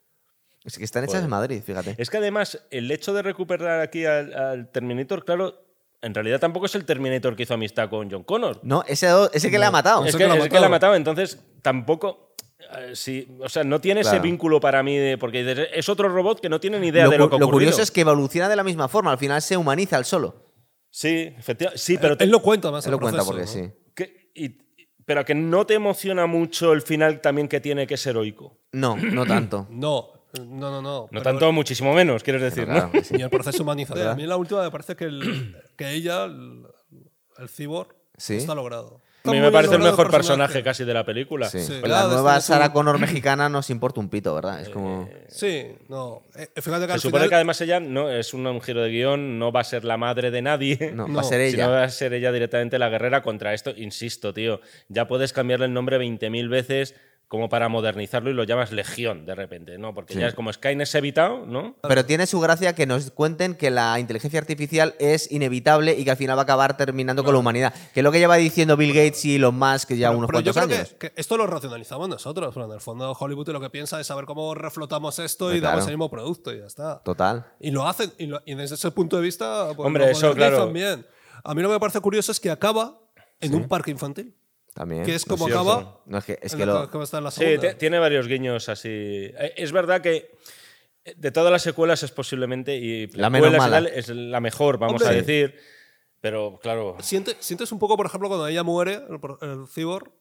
Es que están hechas Joder. en Madrid, fíjate. Es que además, el hecho de recuperar aquí al, al Terminator, claro, en realidad tampoco es el Terminator que hizo amistad con John Connor. No, ese, ese que le ha matado. Es que, que lo ha que matado, entonces tampoco. Eh, sí, o sea, no tiene ese vínculo para mí de. Porque es otro robot que no tiene ni idea Lo, de lo que lo ocurrido. curioso es que evoluciona de la misma forma. Al final se humaniza al solo. Sí, efectivamente. Sí, pero. te- Él lo cuenta más el lo cuenta proceso, porque ¿no? sí. que- y- pero que no te emociona mucho el final también que tiene que ser heroico. No, no tanto. No, no, no. No, No tanto, muchísimo menos, quieres decir, Claro, sí. Ni el proceso humanizado. ¿Verdad? A mí la última me parece que, el- que ella, el, el cyborg, Sí. está logrado. A mí me parece el mejor personaje casi de la película. Sí. Sí. Con Claro, la nueva Sarah Connor mexicana nos importa un pito, ¿verdad? Es como. Sí, no. Eh, fíjate que Se supone final, que además ella no es un, un giro de guion, no va a ser la madre de nadie. No, No, va a ser Sino ella. va a ser ella directamente la guerrera contra esto. Insisto, tío, ya puedes cambiarle el nombre 20.000 veces como para modernizarlo y lo llamas Legión de repente, ¿no? Porque ya es como Skynet es evitado, ¿no? Pero tiene su gracia que nos cuenten que la inteligencia artificial es inevitable y que al final va a acabar terminando con la humanidad. Que es lo que lleva diciendo Bill Gates y Elon Musk ya pero- unos pero yo cuantos creo años. que, que esto lo racionalizamos nosotros. Pero en el fondo, Hollywood lo que piensa es saber cómo reflotamos esto y Pues claro. damos el mismo producto y ya está. Total. Y lo hacen, y, lo- y desde ese punto de vista, pues, Hombre, lo eso, claro. bien. A mí lo que me parece curioso es que acaba en un parque infantil, También. que es como cierto. acaba. No, es que, es en que la- lo. como está en la Sí, tiene varios guiños así. Eh, Es verdad que eh, de todas las secuelas es posiblemente y La menos mala. es la mejor, vamos Hombre. a decir. Pero claro, Siente- sientes un poco, por ejemplo, cuando ella muere, el, el cyborg,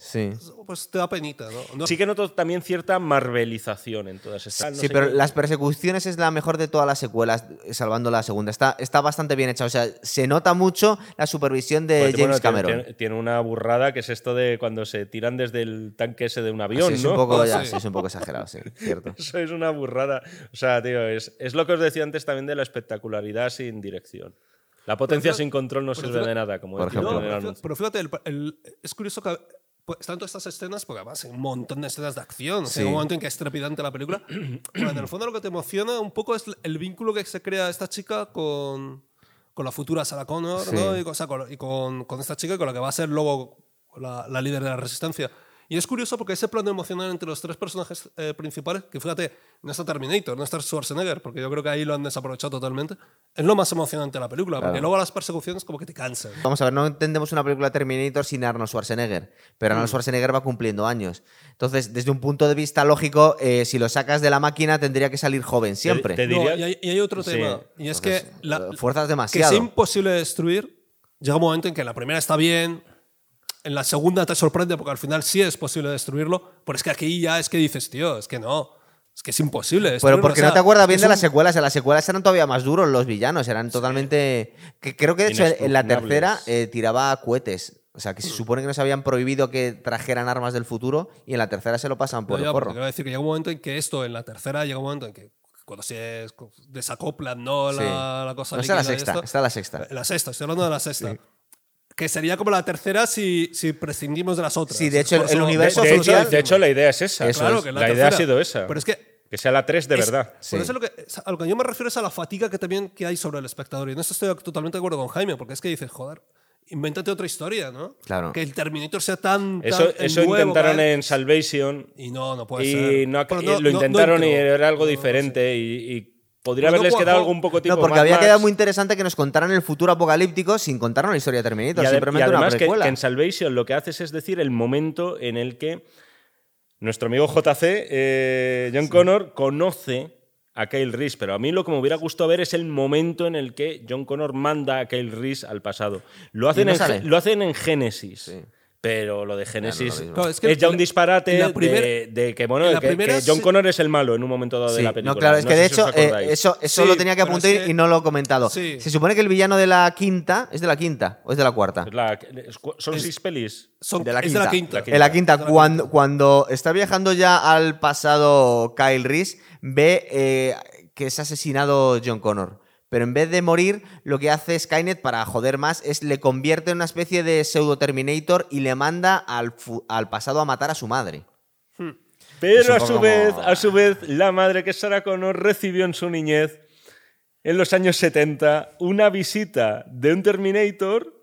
Sí. pues te da penita, ¿no? No- sí que noto también cierta marvelización en todas estas. no Sí, pero qué- las persecuciones es la mejor de todas las secuelas, salvando la segunda. Está, está bastante bien hecha. O sea, se nota mucho la supervisión de Pues, James bueno, Cameron. Tiene, tiene una burrada que es esto de cuando se tiran desde el tanque ese de un avión, Sí, es ¿no? un poco, ya, Sí. sí, es un poco exagerado, sí, cierto. Eso es una burrada. O sea, tío, es, es lo que os decía antes también de la espectacularidad sin dirección. La potencia sin control no sirve fíjate- de nada, como por decía ejemplo. el pero, fíjate, el- el- es curioso que pues, están todas estas escenas, porque además hay un montón de escenas de acción. Sí. hay un momento en que es trepidante la película. Pero en el fondo lo que te emociona un poco es el vínculo que se crea esta chica con, con la futura Sarah Connor, Sí. ¿no? Y, con, o sea, con- y con, con esta chica y con la que va a ser luego la, la líder de la resistencia. Y es curioso porque ese plano emocional entre los tres personajes eh, principales, que fíjate, no está Terminator, no está Schwarzenegger, porque yo creo que ahí lo han desaprovechado totalmente, es lo más emocionante de la película, porque Claro. luego las persecuciones como que te cansan. Vamos a ver, no entendemos una película Terminator sin Arnold Schwarzenegger, pero Mm. Arnold Schwarzenegger va cumpliendo años. Entonces, desde un punto de vista lógico, eh, si lo sacas de la máquina tendría que salir joven siempre. te No, diría- y, hay, y hay otro Sí. tema, y es Entonces, que, la, fuerzas que demasiado. es imposible destruir, llega un momento en que la primera está bien, en la segunda te sorprende porque al final sí es posible destruirlo, pero es que aquí ya es que dices, tío, es que no. Es que es imposible. Pero porque o sea, no te acuerdas bien de las un- secuelas. En las secuelas eran todavía más duros los villanos. Eran totalmente. Que creo que de hecho en la tercera eh, tiraba cohetes. O sea, que se supone que nos habían prohibido que trajeran armas del futuro y en la tercera se lo pasan por No, el porque quiero decir que llega un momento en que esto, en la tercera, llega un momento en que cuando se es- desacoplan, ¿no? La, Sí. la cosa No, está la sexta, esto. está la sexta. La sexta, estoy hablando de la sexta. Que sería como la tercera si, si prescindimos de las otras. Sí, de hecho, el eso- De, universo de hecho, de hecho, la idea es esa. Eso Claro, es. que La, la, idea ha sido esa. Pero es que que sea la 3 de es- verdad. Sí. Por eso lo que, a lo que yo me refiero es a la fatiga que también que hay sobre el espectador. Y en esto estoy totalmente de acuerdo con Jaime, porque es que dices, joder, invéntate otra historia, ¿no? Claro. Que el Terminator sea tan. tan Eso, nuevo, intentaron ¿vale? en Salvation Y no, no puede y ser. no, no- lo no intentaron y era algo diferente y, y podría no haberles quedado algún poco tiempo No, porque más- había más- quedado muy interesante que nos contaran el futuro apocalíptico sin contarnos la historia de Terminator. y, ade- y simplemente además una que, en Salvation lo que haces es decir el momento en el que nuestro amigo JC, eh, John Connor, conoce a Kyle Reese, pero a mí lo que me hubiera gustado ver es el momento en el que John Connor manda a Kyle Reese al pasado. Lo hacen, no en, lo hacen en Génesis. Pero lo de Génesis es, es que ya un disparate la de- primer- de, que, bueno, en la que, John Connor es el malo en un momento dado de la película. no, claro, es No que de si hecho, eh, eso, eso Sí, lo tenía que es apuntar que- y no lo he comentado. Sí. Se supone que el villano de la quinta es de la quinta o es de la cuarta. La- es- son seis pelis. Son, De la es de la quinta. En la quinta, cuando, cuando está viajando ya al pasado Kyle Reese, ve eh, que es asesinado John Connor. Pero en vez de morir, lo que hace Skynet para joder más es le convierte en una especie de pseudo Terminator y le manda al, pasado a matar a su madre. Pero Es un a su como- vez, a su vez, la madre que Sarah Connor recibió en su niñez, en los años 70, una visita de un Terminator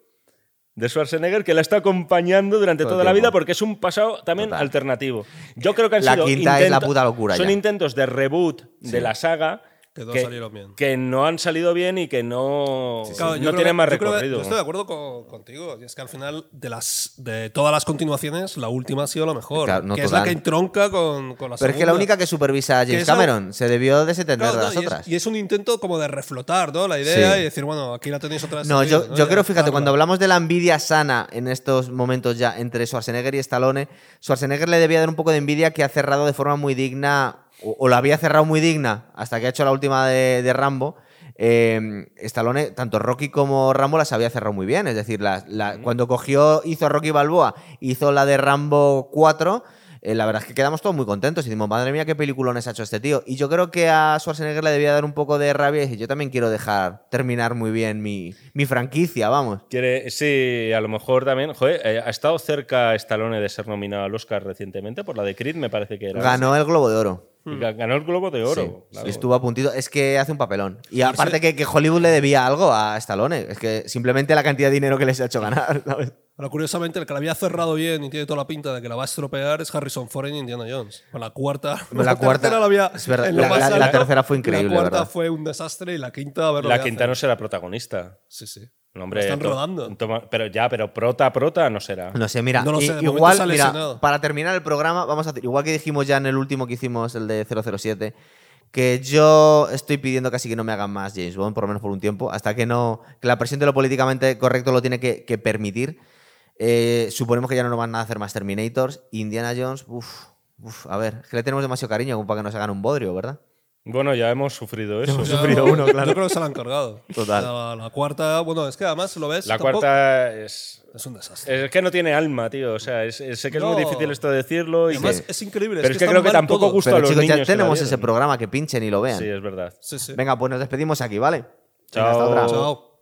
de Schwarzenegger que la está acompañando durante Todo toda la vida porque es un pasado también Total. alternativo. Yo creo que han La sido quinta es la puta locura Son ya. intentos de reboot de la saga Que no que, salieron bien. que no han salido bien y que no, Claro, no tienen que- más recorrido. yo estoy de acuerdo con- contigo. Y es que al final, de, las, de todas las continuaciones, la última ha sido la mejor. Claro, no, que es la que entronca con, con la Pero es que la única que supervisa a James esa- Cameron se debió desentender Claro, de no, las y, es, otras. y es un intento como de reflotar ¿no? la idea Sí. y decir, bueno, aquí la tenéis otra vez. No, yo, ¿no? yo creo, fíjate, cuando hablamos de la envidia sana en estos momentos ya entre Schwarzenegger y Stallone, Schwarzenegger le debía dar un poco de envidia que ha cerrado de forma muy digna, o, o la había cerrado muy digna hasta que ha hecho la última de, de Rambo. Eh, Stallone, tanto Rocky como Rambo las había cerrado muy bien. Es decir, la- cuando cogió, hizo Rocky Balboa, hizo la de Rambo 4. eh, la verdad es que quedamos todos muy contentos y decimos, madre mía, qué peliculones ha hecho este tío. Y yo creo que a Schwarzenegger le debía dar un poco de rabia y decir, yo también quiero dejar terminar muy bien mi, mi franquicia, vamos. Quiere, sí, a lo mejor también. Joder, eh, ha estado cerca Stallone de ser nominado al Oscar recientemente por la de Creed, me parece que era. Ganó el Globo de Oro. Y ga- Ganó el Globo de Oro. Sí, claro. Estuvo a puntito. Es que hace un papelón. Y aparte que, que Hollywood le debía algo a Stallone. Es que simplemente la cantidad de dinero que les ha hecho ganar. ¿sabes? Pero curiosamente, el que la había cerrado bien y tiene toda la pinta de que la va a estropear es Harrison Ford en Indiana Jones. Con la cuarta. La cuarta- tercera la había es verdad, la- la- la tercera fue increíble, La cuarta ¿verdad? fue un desastre y la quinta, a ver La quinta hace. no será protagonista. Sí, sí. Están to- rodando. toma- pero ya, pero prota, prota no será. No sé, mira. No lo i- sé, de momento igual, mira, lesionado. para terminar el programa, vamos a hacer, igual que dijimos ya en el último que hicimos, el de 007, que yo estoy pidiendo casi que no me hagan más James Bond, por lo menos por un tiempo, hasta que no. que la presión de lo políticamente correcto lo tiene que, que permitir. Eh, suponemos que ya no nos van a hacer más Terminators. Indiana Jones, uff, uf, a ver, es que le tenemos demasiado cariño como para que nos hagan un bodrio, ¿verdad? Bueno, ya hemos sufrido eso. Ya, sufrido uno, claro. Yo creo que se la han cargado. Total. La, la cuarta, bueno, es que además lo ves. La tampoco- cuarta es. Es un desastre. Es que no tiene alma, tío. O sea, es, es- sé que es muy difícil esto de decirlo. Y Además, que- es increíble. pero es que creo que tampoco todo. gusta a los chicos, niños. ya tenemos ese programa, que pinchen y lo vean. Sí, es verdad. Sí, sí. Venga, pues nos despedimos aquí, ¿vale? Venga, Chao. hasta otra. Chao.